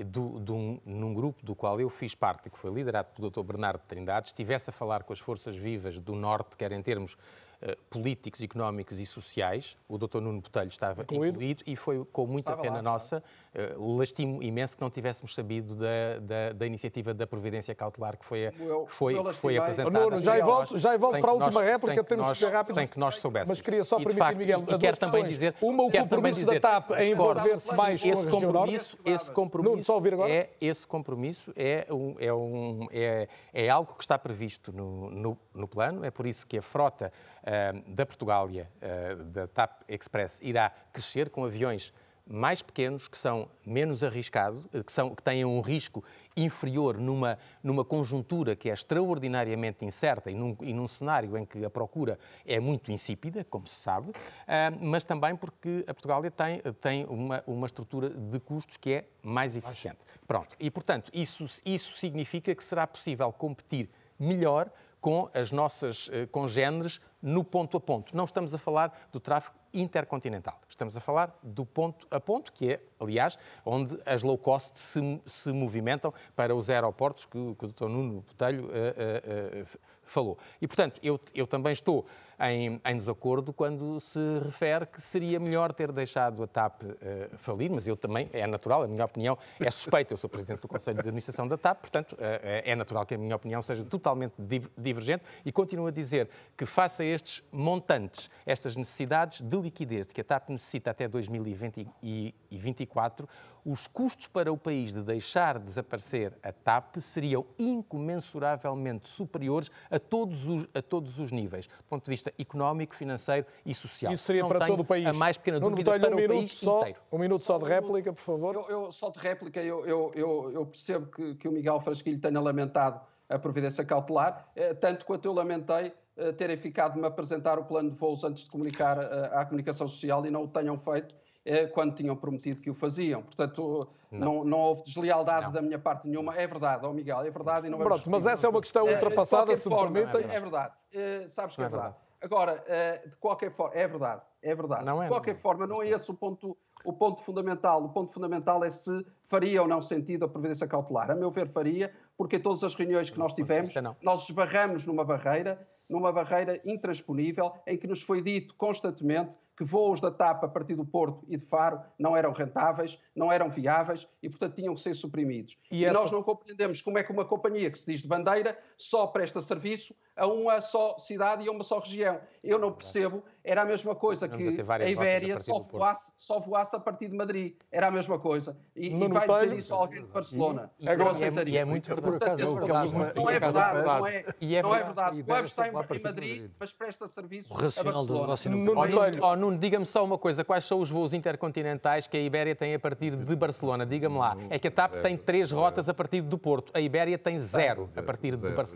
do, de um, num grupo do qual eu fiz parte, que foi liderado pelo Dr. Bernardo Trindade, estivesse a falar com as forças vivas do Norte, quer em termos eh, políticos, económicos e sociais. O Dr. Nuno Botelho estava incluído, incluído e foi com muita estava pena lá, nossa, uh, lastimo imenso que não tivéssemos sabido da, da, da, iniciativa da Providência Cautelar que foi, eu, que foi, que foi apresentada. Nuno, já volto, já volto para a última nós, réplica, temos nós, que ser rápido. Sem que nós soubéssemos. Mas queria só permitir, facto, Miguel, e, e quero também dizer, uma, o compromisso dizer, da TAP em envolver-se mais esse com a compromisso, esse compromisso, Nuno, só ouvir agora? É, esse compromisso é, um, é, um, é, é algo que está previsto no, no, no plano, é por isso que a frota da Portugália, uh, da TAP Express, irá crescer com aviões mais pequenos, que são menos arriscados, que, são, que têm um risco inferior numa, numa conjuntura que é extraordinariamente incerta e num, e num cenário em que a procura é muito insípida, como se sabe, mas também porque a Portugália tem, tem uma, uma estrutura de custos que é mais eficiente. Pronto. E, portanto, isso, isso significa que será possível competir melhor com as nossas congêneres no ponto a ponto. Não estamos a falar do tráfego intercontinental. Estamos a falar do ponto a ponto, que é, aliás, onde as low cost se, se movimentam para os aeroportos que, que o Dr. Nuno Botelho uh, uh, uh, falou. E, portanto, eu, eu também estou em, em, desacordo quando se refere que seria melhor ter deixado a TAP uh, falir, mas eu também, é natural, a minha opinião é suspeita. Eu sou Presidente do Conselho de Administração da TAP, portanto, uh, é natural que a minha opinião seja totalmente divergente e continuo a dizer que, face a estes montantes, estas necessidades de liquidez que a TAP necessita até 2024, os custos para o país de deixar desaparecer a TAP seriam incomensuravelmente superiores a todos os, a todos os níveis, do ponto de vista económico, financeiro e social. Isso seria Não para todo o país. A mais pequena Nuno dúvida para um o país só, inteiro. Um minuto só de réplica, por favor. Eu, eu só de réplica, eu, eu, eu, eu percebo que, que o Miguel Frasquilho tenha lamentado a providência cautelar, eh, tanto quanto eu lamentei eh, terem ficado de me apresentar o plano de voos antes de comunicar eh, à comunicação social e não o tenham feito quando tinham prometido que o faziam. Portanto, não, não, não houve deslealdade não. da minha parte nenhuma. É verdade, ó oh Miguel, é verdade e não Pronto, mas essa é uma questão ultrapassada, se me permitem. É verdade, é sabes que é, é verdade. Agora, de qualquer forma, é verdade, é verdade. Não é, de qualquer forma, não é esse o ponto, o ponto fundamental. O ponto fundamental é se faria ou não sentido a previdência cautelar. A meu ver, faria, porque em todas as reuniões que nós tivemos, nós esbarramos numa barreira, numa barreira intransponível, em que nos foi dito constantemente que voos da TAP a partir do Porto e de Faro não eram rentáveis, não eram viáveis e, portanto, tinham que ser suprimidos. E, e essa... nós não compreendemos como é que uma companhia que se diz de bandeira só presta serviço a uma só cidade e a uma só região. Eu não percebo, era a mesma coisa que a Ibéria a só, voasse, só voasse a partir de Madrid. Era a mesma coisa. E, e vai dizer isso alguém de Barcelona. E, não aceitaria. E é muito por acaso, não é verdade, não é, não é verdade. O Web está em Madrid, mas presta serviço a Barcelona. Nuno, diga-me só uma coisa: quais são os voos intercontinentais que a Ibéria tem a partir de Barcelona? Diga-me lá. É que a TAP tem três rotas a partir do Porto, a Ibéria tem zero a partir de Barcelona.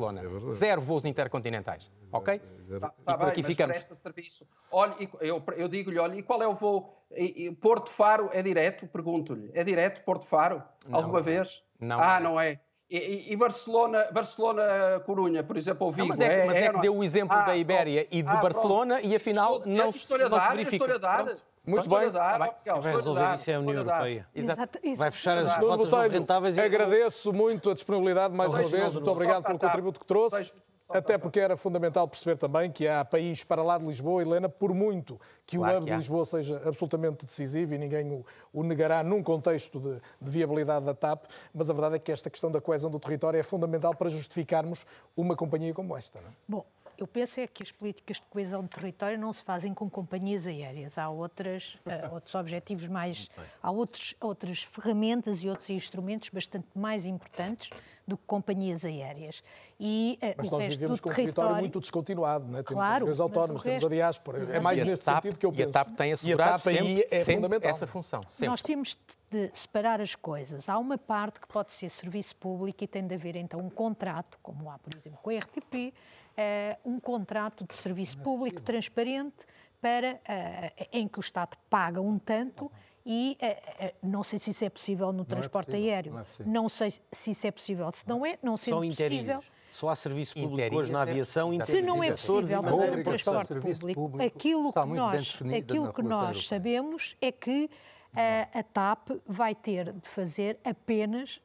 Zero voos intercontinentais. Ok? Tá, tá e por aqui bem, ficamos. presta serviço. Olha, eu, eu digo-lhe, olha, e qual é o voo? E, e Porto Faro é direto? Pergunto-lhe. É direto Porto Faro? Não, Alguma vez? Não. Ah, não é. E, e, Barcelona, Barcelona Corunha, por exemplo, ou Vigo. Não, mas é, é, mas é, é que deu o exemplo ah, da Ibéria e de ah, Barcelona pronto. e afinal estou, não, se, não se verifica. Estou a dar, Muito bem. Vai, vai resolver isso é a União Europeia. Exato. Vai fechar as não rentáveis. Agradeço muito a disponibilidade mais uma vez. Muito obrigado pelo contributo que trouxe. Até porque era fundamental perceber também que há país para lá de Lisboa, Helena, por muito que claro o hub de Lisboa seja absolutamente decisivo e ninguém o, o negará num contexto de, de, viabilidade da TAP, mas a verdade é que esta questão da coesão do território é fundamental para justificarmos uma companhia como esta. Não é? Bom, eu penso é que as políticas de coesão de território não se fazem com companhias aéreas. Há outras, uh, outros objetivos mais. Há outros, outras ferramentas e outros instrumentos bastante mais importantes do que companhias aéreas. E, uh, mas nós vivemos com um território muito descontinuado, não é? temos claro, as autónomas, temos a diáspora. É mais nesse TAP, sentido que eu penso. E a TAP tem assegurado sempre, é sempre essa função. Sempre. Nós temos de separar as coisas. Há uma parte que pode ser serviço público e tem de haver então um contrato, como há, por exemplo, com a RTP, uh, um contrato de serviço é público transparente para, uh, em que o Estado paga um tanto e uh, não sei se isso é possível no não é transporte é possível, aéreo. Não, é não, sei se isso é possível. Se não é, não sendo possível... Só há serviço público hoje na aviação Se não é possível. no transporte público, aquilo que nós, aquilo que nós sabemos é que a, a TAP vai ter de fazer apenas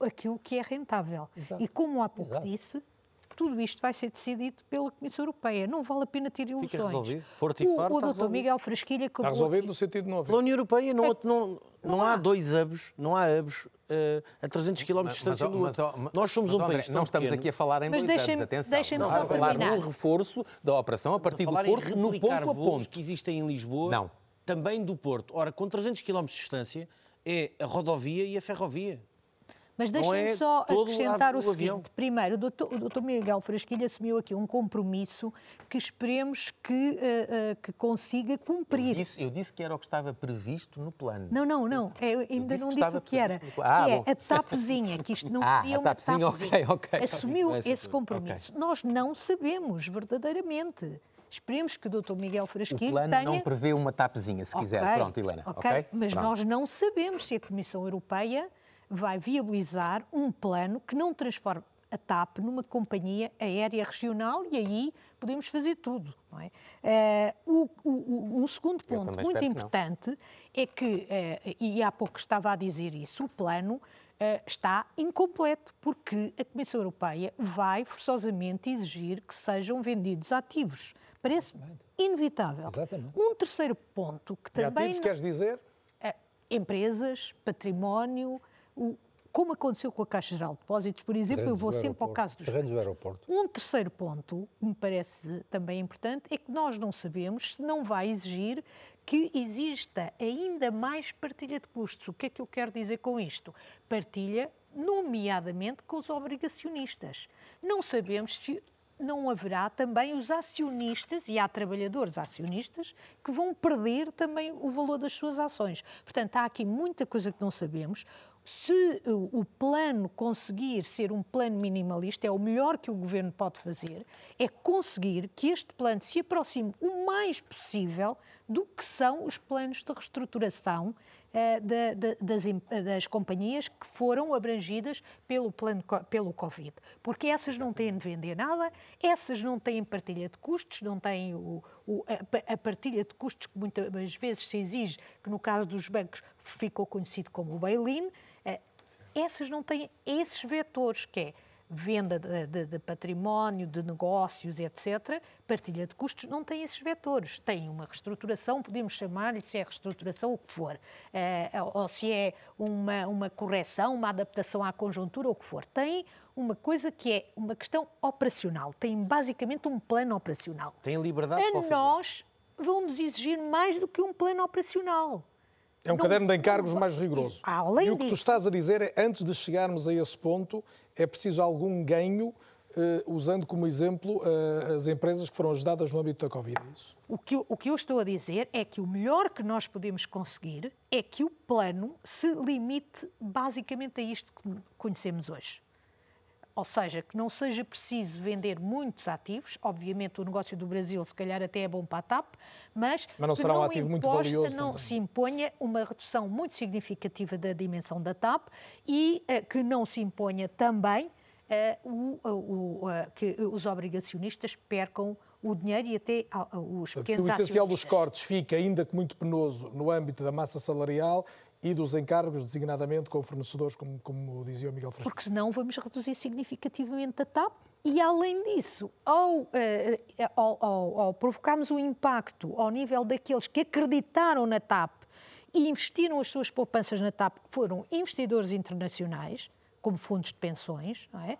aquilo que é rentável. Exato. E como há pouco Exato. disse, tudo isto vai ser decidido pela Comissão Europeia. Não vale a pena ter ilusões. Fica resolvido. Porto e o, o doutor resolvido. Miguel Frasquilha acabou Está resolvido aqui- no sentido não haver. Pela União Europeia não, É, não, não, há dois hubs, não há hubs eh, a 300 km de distância do outro. mas, Nós somos um mas, André, país Não estamos pequeno. aqui a falar em Mas dois deixem-me- anos, atenção. só a falar terminar. num reforço da operação a partir do Porto, no ponto a ponto. que existem em Lisboa, Não. também do Porto. Ora, com 300 km de distância, é a rodovia e a ferrovia. Mas deixem-me é só acrescentar o o seguinte. avião. Primeiro, o doutor, o doutor Miguel Frasquilha assumiu aqui um compromisso que esperemos que, eh, eh, que consiga Eu cumprir. disse, eu disse que era o que estava previsto no plano. Não, não, não. Eu ainda disse não disse o que era. no- Ah, que é bom. a TAPzinha, que isto não Ah, seria uma TAPzinha, ok, TAPzinha. ok. Assumiu esse compromisso. Nós não sabemos verdadeiramente. Esperemos que o doutor Miguel O Frasquilha plano tenha... não prevê uma tapezinha, se quiser. Pronto, Helena. ok, ok? Mas Pronto. nós não sabemos se a Comissão Europeia vai viabilizar um plano que não transforme a TAP numa companhia aérea regional e aí podemos fazer tudo. Não é? Eh, o- o- um segundo ponto muito importante é que, eh, e há pouco estava a dizer isso, o plano eh, está incompleto, porque a Comissão Europeia vai forçosamente exigir que sejam vendidos ativos. Parece inevitável. Um terceiro ponto que E também. ativos, não- queres dizer? empresas, património, o- como aconteceu com a Caixa Geral de Depósitos, por exemplo, eu vou sempre ao caso dos do aeroporto. um terceiro ponto que me parece também importante é que nós não sabemos se não vai exigir que exista ainda mais partilha de custos. O que é que eu quero dizer com isto? Partilha, nomeadamente com os obrigacionistas. Não sabemos se não haverá também os acionistas, e há trabalhadores acionistas, que vão perder também o valor das suas ações. Portanto, há aqui muita coisa que não sabemos. Se o o plano conseguir ser um plano minimalista, é o melhor que o governo pode fazer, é conseguir que este plano se aproxime o mais possível do que são os planos de reestruturação eh, da- da- das, em- das companhias que foram abrangidas pelo, plano, pelo Covid. Porque essas não têm de vender nada, essas não têm partilha de custos, não têm o- o- a, a partilha de custos que muitas vezes se exige, que no caso dos bancos ficou conhecido como o bail-in. Eh, essas não têm esses vetores, que é venda de, de- de património, de negócios, etc., partilha de custos, não tem esses vetores. Tem uma reestruturação, podemos chamar-lhe se é reestruturação o que for, eh, ou se é uma, uma correção, uma adaptação à conjuntura, o que for. Tem uma coisa que é uma questão operacional, tem basicamente um plano operacional. Tem liberdade para A fazer. nós vão-nos exigir mais do que um plano operacional. É um Não- caderno de encargos não- mais rigoroso. Além e o que tu disso- estás a dizer é, antes de chegarmos a esse ponto, é preciso algum ganho, eh, usando como exemplo eh, as empresas que foram ajudadas no âmbito da Covid. é isso? O que, o que eu estou a dizer é que o melhor que nós podemos conseguir é que o plano se limite basicamente a isto que conhecemos hoje. Ou seja, que não seja preciso vender muitos ativos. Obviamente, o negócio do Brasil, se calhar, até é bom para a TAP, mas, Mas não que será um não ativo muito imposta, valioso não também. se imponha uma redução muito significativa da dimensão da TAP e eh, que não se imponha também eh, o- eh, que os obrigacionistas percam o dinheiro e até os pequenos o essencial dos cortes fica ainda que muito penoso no âmbito da massa salarial e dos encargos, designadamente com fornecedores, como, como dizia o Miguel Frasco. porque senão vamos reduzir significativamente a TAP. E, além disso, ao, eh, ao, ao- ao provocarmos um impacto ao nível daqueles que acreditaram na TAP e investiram as suas poupanças na TAP, foram investidores internacionais, como fundos de pensões, não é?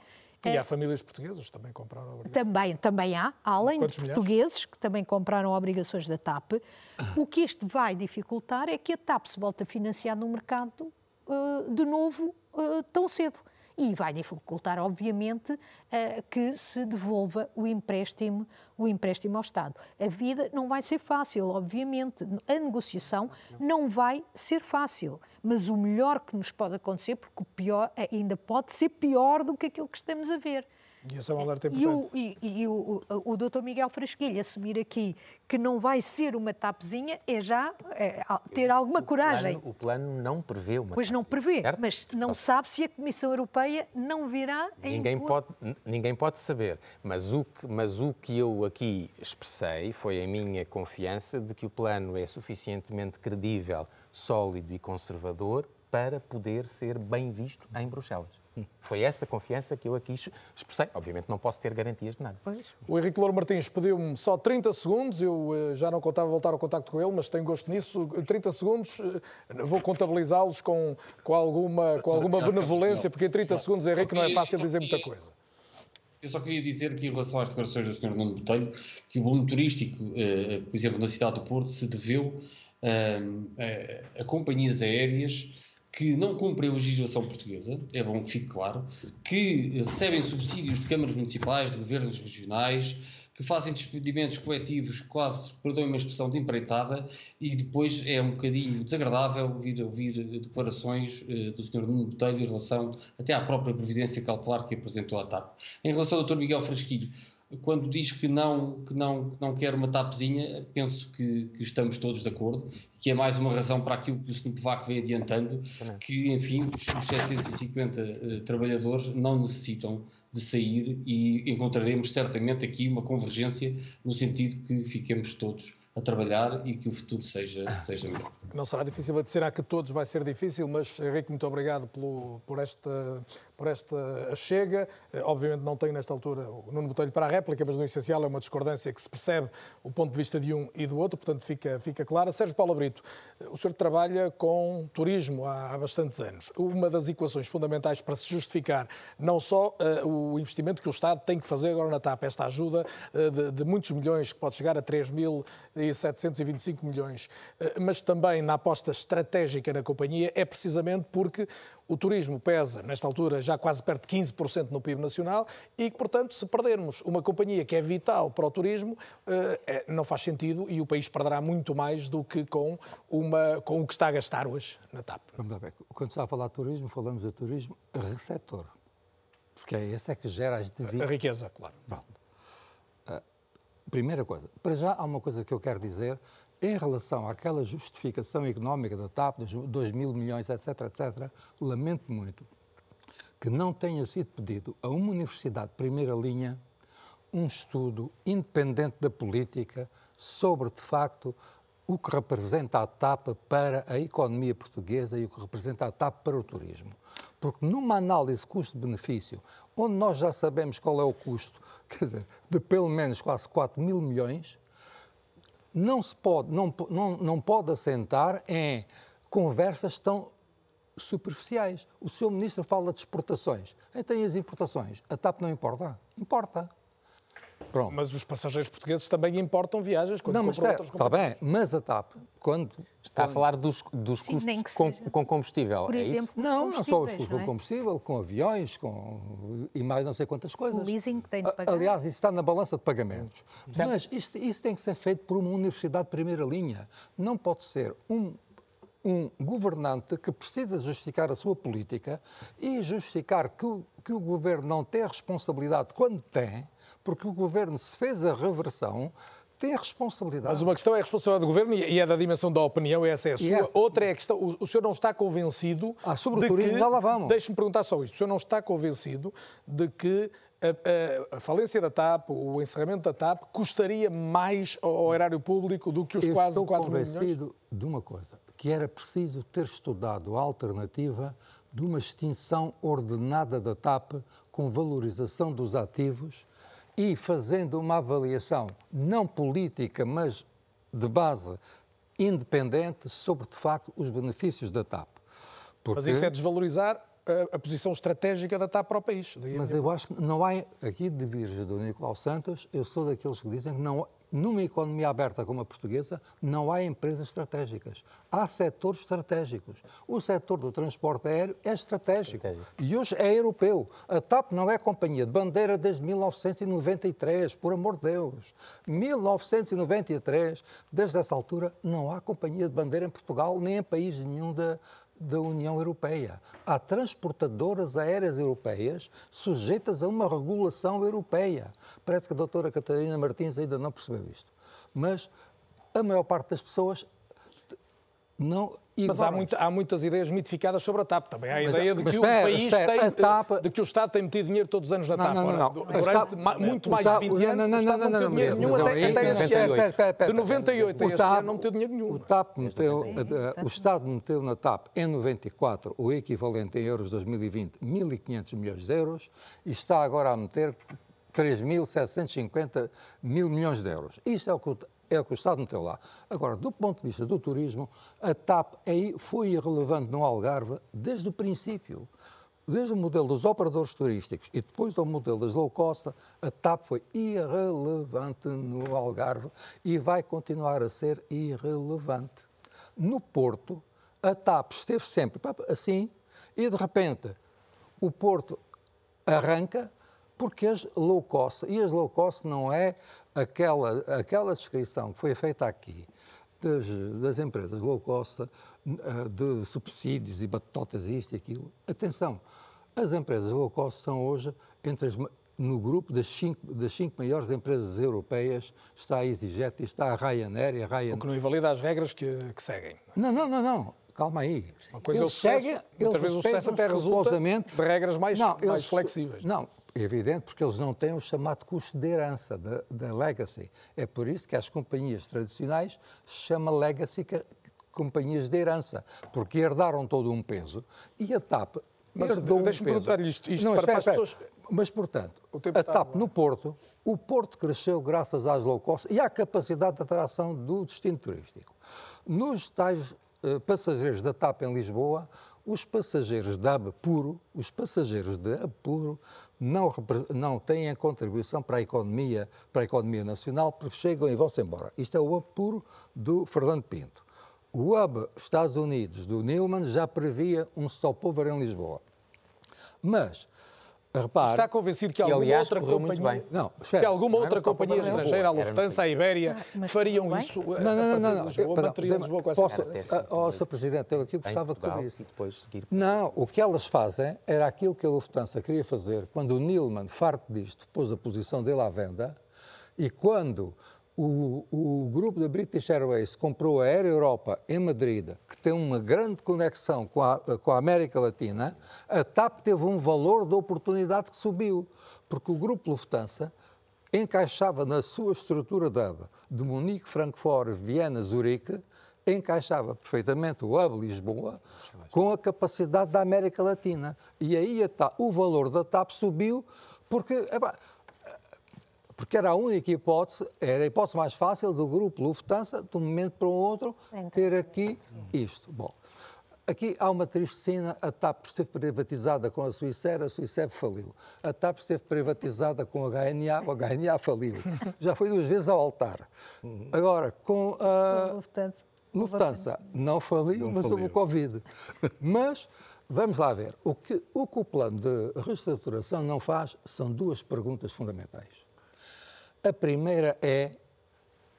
E há famílias portuguesas que também compraram obrigações. também, também há, além de Quantos milhares? portugueses que também compraram obrigações da TAP. O que isto vai dificultar é que a TAP se volte a financiar no mercado eh, de novo eh, tão cedo. E vai dificultar, obviamente, eh, que se devolva o empréstimo, o empréstimo ao Estado. A vida não vai ser fácil, obviamente. A negociação não vai ser fácil. Mas o melhor que nos pode acontecer, porque o pior ainda pode ser pior do que aquilo que estamos a ver. E esse é um alerta E o, importante. e, e o, o, o doutor Miguel Frasquilha assumir aqui que não vai ser uma tapezinha é já é, ter alguma coragem. O plano, o plano não prevê uma Pois não prevê, certo? mas não sabe se a Comissão Europeia não virá a Ninguém impor- pode, ninguém pode saber, mas o, que, mas o que eu aqui expressei foi a minha confiança de que o plano é suficientemente credível, sólido e conservador para poder ser bem visto em Bruxelas. Foi essa confiança que eu aqui expressei. Obviamente não posso ter garantias de nada. Pois. O Henrique Louro Martins pediu-me só 30 segundos, eu eh, já não contava voltar ao contacto com ele, mas tenho gosto nisso. 30 segundos, eh, vou contabilizá-los com, com alguma, com alguma benevolência, porque em 30 segundos, Henrique, não é fácil dizer muita coisa. Eu só queria dizer que, em relação às declarações do Sr. Nuno Botelho, que o volume turístico, eh, por exemplo, na cidade do Porto, se deveu a companhias aéreas que não cumprem a legislação portuguesa, é bom que fique claro, que recebem subsídios de câmaras municipais, de governos regionais, que fazem despedimentos coletivos quase, perdoem uma expressão, de empreitada e depois é um bocadinho desagradável ouvir, ouvir declarações uh, do Sr. Nuno Botelho em relação até à própria previdência cautelar que apresentou à TAP. Em relação ao Dr. Miguel Frasquilho, quando diz que não, que não, que não quer uma tapezinha, penso que, que, estamos todos de acordo, que é mais uma razão para aquilo que o Sr. Vaco vem adiantando, que, enfim, os, os 750 uh, trabalhadores não necessitam de sair e encontraremos certamente aqui uma convergência no sentido que fiquemos todos a trabalhar e que o futuro seja, seja melhor. Não será difícil a que todos vai ser difícil, mas Henrique, muito obrigado pelo, por, esta, por esta chega. Eh, obviamente não tenho nesta altura o Nuno Botelho para a réplica, mas no essencial é uma discordância que se percebe o ponto de vista de um e do outro, portanto fica, fica clara. Sérgio Paulo Brito, eh, o senhor trabalha com turismo há, há bastantes anos. Uma das equações fundamentais para se justificar não só uh, o investimento que o Estado tem que fazer agora na TAP, esta ajuda uh, de, de, muitos milhões, que pode chegar a 3 mil e 725 milhões, uh, mas também na aposta estratégica na companhia, é precisamente porque o turismo pesa, nesta altura, já quase perto de 15% no PIB nacional e que, portanto, se perdermos uma companhia que é vital para o turismo, eh, é, não faz sentido e o país perderá muito mais do que com, uma, com o que está a gastar hoje na TAP. Vamos ver. Quando está a falar de turismo, falamos de turismo receptor. Porque é esse é que gera as devidas... A riqueza, claro. Primeira coisa. Para já, há uma coisa que eu quero dizer em relação àquela justificação económica da TAP, dos 2 mil milhões, etc., etc., lamento muito que não tenha sido pedido a uma universidade de primeira linha um estudo independente da política sobre, de facto, o que representa a TAP para a economia portuguesa e o que representa a TAP para o turismo. Porque numa análise custo-benefício, onde nós já sabemos qual é o custo, quer dizer, de pelo menos quase 4 mil milhões, não se pode, não, não, não pode assentar em conversas tão superficiais. O seu ministro fala de exportações. Então, e as importações? A TAP não importa? Importa. Pronto. Mas os passageiros portugueses também importam viagens quando Não, mas espera, está bem, mas a TAP, quando... Está quando... a falar dos, dos Sim, custos com, com, combustível, Por é exemplo, isso? Não, não só os custos com é? combustível, com aviões, com... e mais não sei quantas coisas. O leasing que tem de pagar. Aliás, isso está na balança de pagamentos. Certo. Mas isso, isso tem que ser feito por uma universidade de primeira linha. Não pode ser um um governante que precisa justificar a sua política e justificar que o, que o governo não tem responsabilidade quando tem, porque o governo se fez a reversão, tem a responsabilidade. Mas uma questão é a responsabilidade do governo e é da dimensão da opinião, essa é a sua. Essa... Outra é a questão. O, o senhor não está convencido. Ah, sobre de o turismo, que, já lá vamos. Deixe-me perguntar só isto. O senhor não está convencido de que a, a, a, falência da TAP, o encerramento da TAP, custaria mais ao, ao erário público do que os Eu quase 4 mil milhões? Estou convencido de uma coisa que era preciso ter estudado a alternativa de uma extinção ordenada da TAP com valorização dos ativos e fazendo uma avaliação não política, mas de base independente sobre, de facto, os benefícios da TAP. Porque... Mas isso é desvalorizar a, a, posição estratégica da TAP para o país. Mas eu acho que não há, aqui de virgem do Nicolau Santos, eu sou daqueles que dizem que não, numa economia aberta como a portuguesa, não há empresas estratégicas. Há setores estratégicos. O setor do transporte aéreo é estratégico. E hoje é europeu. A TAP não é companhia de bandeira desde 1993, por amor de Deus. 1993, desde essa altura, não há companhia de bandeira em Portugal, nem em país nenhum da, da União Europeia. Há transportadoras aéreas europeias sujeitas a uma regulação europeia. Parece que a doutora Catarina Martins ainda não percebeu isto. Mas a maior parte das pessoas não Mas há, muito, há, muitas ideias mitificadas sobre a TAP. Também há a mas, ideia de que espera, o país espera, tem, TAP... de que o Estado tem metido dinheiro todos os anos na TAP. Não, não, não. Durante muito mais de 20 anos, não, não, o Estado não, não, meteu dinheiro nenhum até, até este ano. De 98 a este ano não meteu dinheiro nenhum. O, TAP meteu, o Estado meteu na TAP em 94 o equivalente em euros 2020, 1.500 milhões de euros, e está agora a meter 3.750 mil milhões de euros. Isto é o que o é o que o Estado meteu lá. Agora, do ponto de vista do turismo, a TAP aí foi irrelevante no Algarve desde o princípio. Desde o modelo dos operadores turísticos e depois do modelo das low cost, a TAP foi irrelevante no Algarve e vai continuar a ser irrelevante. No Porto, a TAP esteve sempre assim e, de repente, o Porto arranca porque as low cost, e as low cost não é aquela, aquela descrição que foi feita aqui das, das empresas low cost, eh, de subsídios e batotas isto e aquilo. Atenção, as empresas low cost são hoje entre as, no grupo das cinco, das cinco maiores empresas europeias está a EasyJet e está a Ryanair e a Ryanair. O que não invalida as regras que, que seguem. Não, não, não, não. Calma aí. Uma coisa eles é o sucesso, seguem, muitas vezes o sucesso até resulta de regras mais, não, mais eles, flexíveis. Não, evidente, porque eles não têm o chamado custo de herança, da legacy. É por isso que as companhias tradicionais se chama legacy companhias de herança, porque herdaram todo um peso e a TAP mas herdou um peso. isto, isto não, para, espera, as pessoas... Mas, portanto, a TAP no Porto, o Porto cresceu graças às low cost e à capacidade de atração do destino turístico. Nos tais uh, passageiros da TAP em Lisboa, os passageiros de hub puro, os passageiros de hub puro não, não têm contribuição para a economia, para a economia nacional, porque chegam e vão-se embora. Isto é o hub puro do Fernando Pinto. O hub Estados Unidos do Nilman já previa um stopover em Lisboa. Mas Repare, Está convencido que alguma aliás, outra companhia, não, espera, que alguma outra companhia estrangeira, a Lufthansa, a Ibéria, ah, fariam isso não, não, não, não, Lisboa, perdão, Lisboa com essa posso, oh, Sr. Presidente, eu aqui gostava de cobrir isso. Não, o que elas fazem era aquilo que a Lufthansa queria fazer quando o Nilman, farto disto, pôs a posição dele à venda e quando o, o, grupo da British Airways comprou a Air Europa em Madrid, que tem uma grande conexão com a, com a América Latina, a TAP teve um valor de oportunidade que subiu, porque o grupo Lufthansa encaixava na sua estrutura de hub de Munique, Frankfurt, Viena, Zurique, encaixava perfeitamente o hub Lisboa com a capacidade da América Latina. E aí o valor da TAP subiu porque porque era a única hipótese, era a hipótese mais fácil do grupo Lufthansa, de um momento para o outro, ter aqui isto. Bom, aqui há uma triste cena, a TAP esteve privatizada com a Suíça, a Suíça faliu. A TAP esteve privatizada com a HNA, a HNA faliu. Já foi duas vezes ao altar. Agora, com a Lufthansa, Lufthansa não faliu, não mas houve o Covid. Mas... Vamos lá ver. O que, o que o plano de reestruturação não faz são duas perguntas fundamentais. A primeira é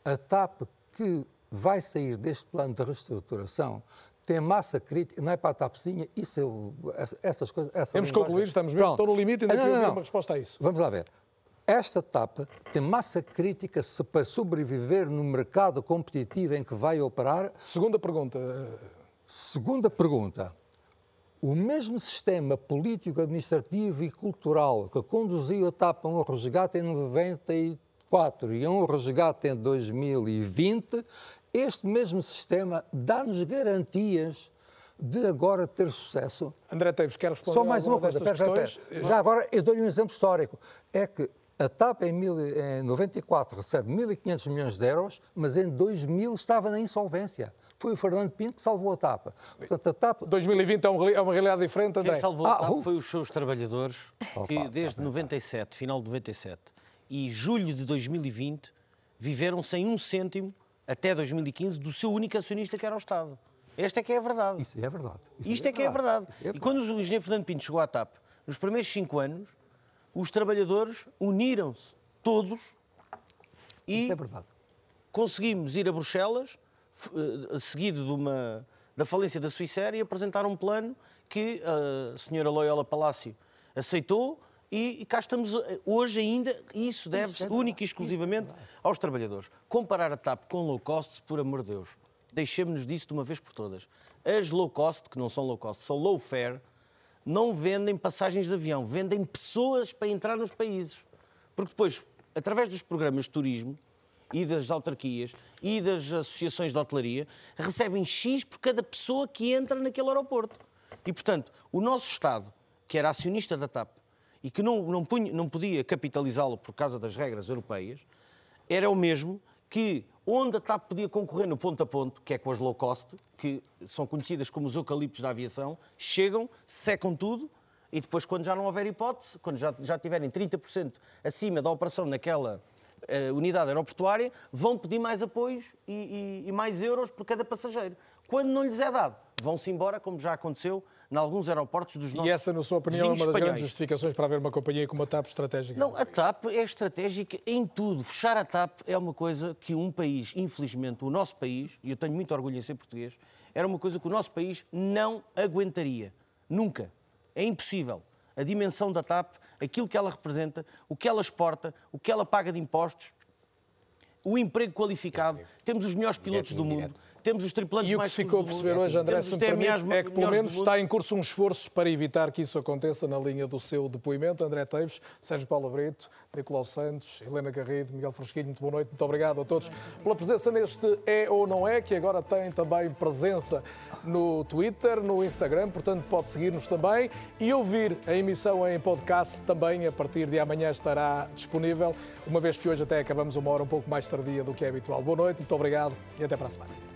a TAP que vai sair deste plano de reestruturação tem massa crítica, não é para a TAPzinha, isso é, essas coisas... Essa Temos que concluir, estamos mesmo, estou no limite e ainda não, não, não. uma resposta a isso. Vamos lá ver. Esta TAP tem massa crítica para sobreviver no mercado competitivo em que vai operar? Segunda pergunta. Segunda pergunta. O mesmo sistema político, administrativo e cultural que conduziu a TAP a um resgate em 93 2004 e um resgate em 2020, este mesmo sistema dá-nos garantias de agora ter sucesso. André Teves, quer responder Só mais uma coisa, pera, pera, pera. já agora eu dou-lhe um exemplo histórico. É que a TAP em, mil, em 94 recebe 1.500 milhões de euros, mas em 2000 estava na insolvência. Foi o Fernando Pinto que salvou a TAP. Portanto, a TAP... 2020 é, é uma realidade diferente, André? Quem salvou a TAP ah, foi os seus trabalhadores, que desde 97, final de 97, e julho de 2020 viveram sem um cêntimo até 2015 do seu único acionista que era o Estado. Esta é que é a verdade. Isso é verdade. Isso Isto é, é que é a verdade. É verdade. E quando o engenheiro Fernando Pinto chegou à TAP, nos primeiros cinco anos, os trabalhadores uniram-se todos e é conseguimos ir a Bruxelas, eh, seguido de uma, da falência da Suíça e apresentar um plano que a senhora Loyola Palácio aceitou e, cá estamos eh, hoje ainda, isso deve-se é única e exclusivamente é aos trabalhadores. Comparar a TAP com low cost, por amor de Deus, deixemos-nos disso de uma vez por todas. As low cost, que não são low cost, são low fare, não vendem passagens de avião, vendem pessoas para entrar nos países. Porque depois, através dos programas de turismo e das autarquias e das associações de hotelaria, recebem X por cada pessoa que entra naquele aeroporto. E, portanto, o nosso Estado, que era acionista da TAP e que não, não, punha, não podia capitalizá-lo por causa das regras europeias, era o mesmo que onde a TAP podia concorrer no ponto a ponto, que é com as low cost, que são conhecidas como os eucaliptos da aviação, chegam, secam tudo e depois, quando já não houver hipótese, quando já, já tiverem 30% acima da operação naquela uh, unidade aeroportuária, vão pedir mais apoios e, e, e mais euros por cada passageiro. Quando não lhes é dado, vão-se embora, como já aconteceu em alguns aeroportos dos nossos E essa, na sua opinião, é uma das espanhóis. grandes justificações para haver uma companhia como a TAP estratégica? Não, a TAP é estratégica em tudo. Fechar a TAP é uma coisa que um país, infelizmente, o nosso país, e eu tenho muito orgulho em ser português, era uma coisa que o nosso país não aguentaria. Nunca. É impossível. A dimensão da TAP, aquilo que ela representa, o que ela exporta, o que ela paga de impostos, o emprego qualificado, temos os melhores pilotos do mundo, temos os tripulantes E o que mais se ficou a perceber hoje, André, se me permite, é que pelo menos está em curso um esforço para evitar que isso aconteça na linha do seu depoimento. André Teves, Sérgio Paulo Brito, Nicolau Santos, Helena Garrido, Miguel Frosquinho, muito boa noite, muito obrigado a todos pela presença neste É ou Não É, que agora tem também presença no Twitter, no Instagram, portanto pode seguir-nos também e ouvir a emissão em podcast também a partir de amanhã estará disponível, uma vez que hoje até acabamos uma hora um pouco mais tardia do que é habitual. Boa noite, muito obrigado e até para a semana.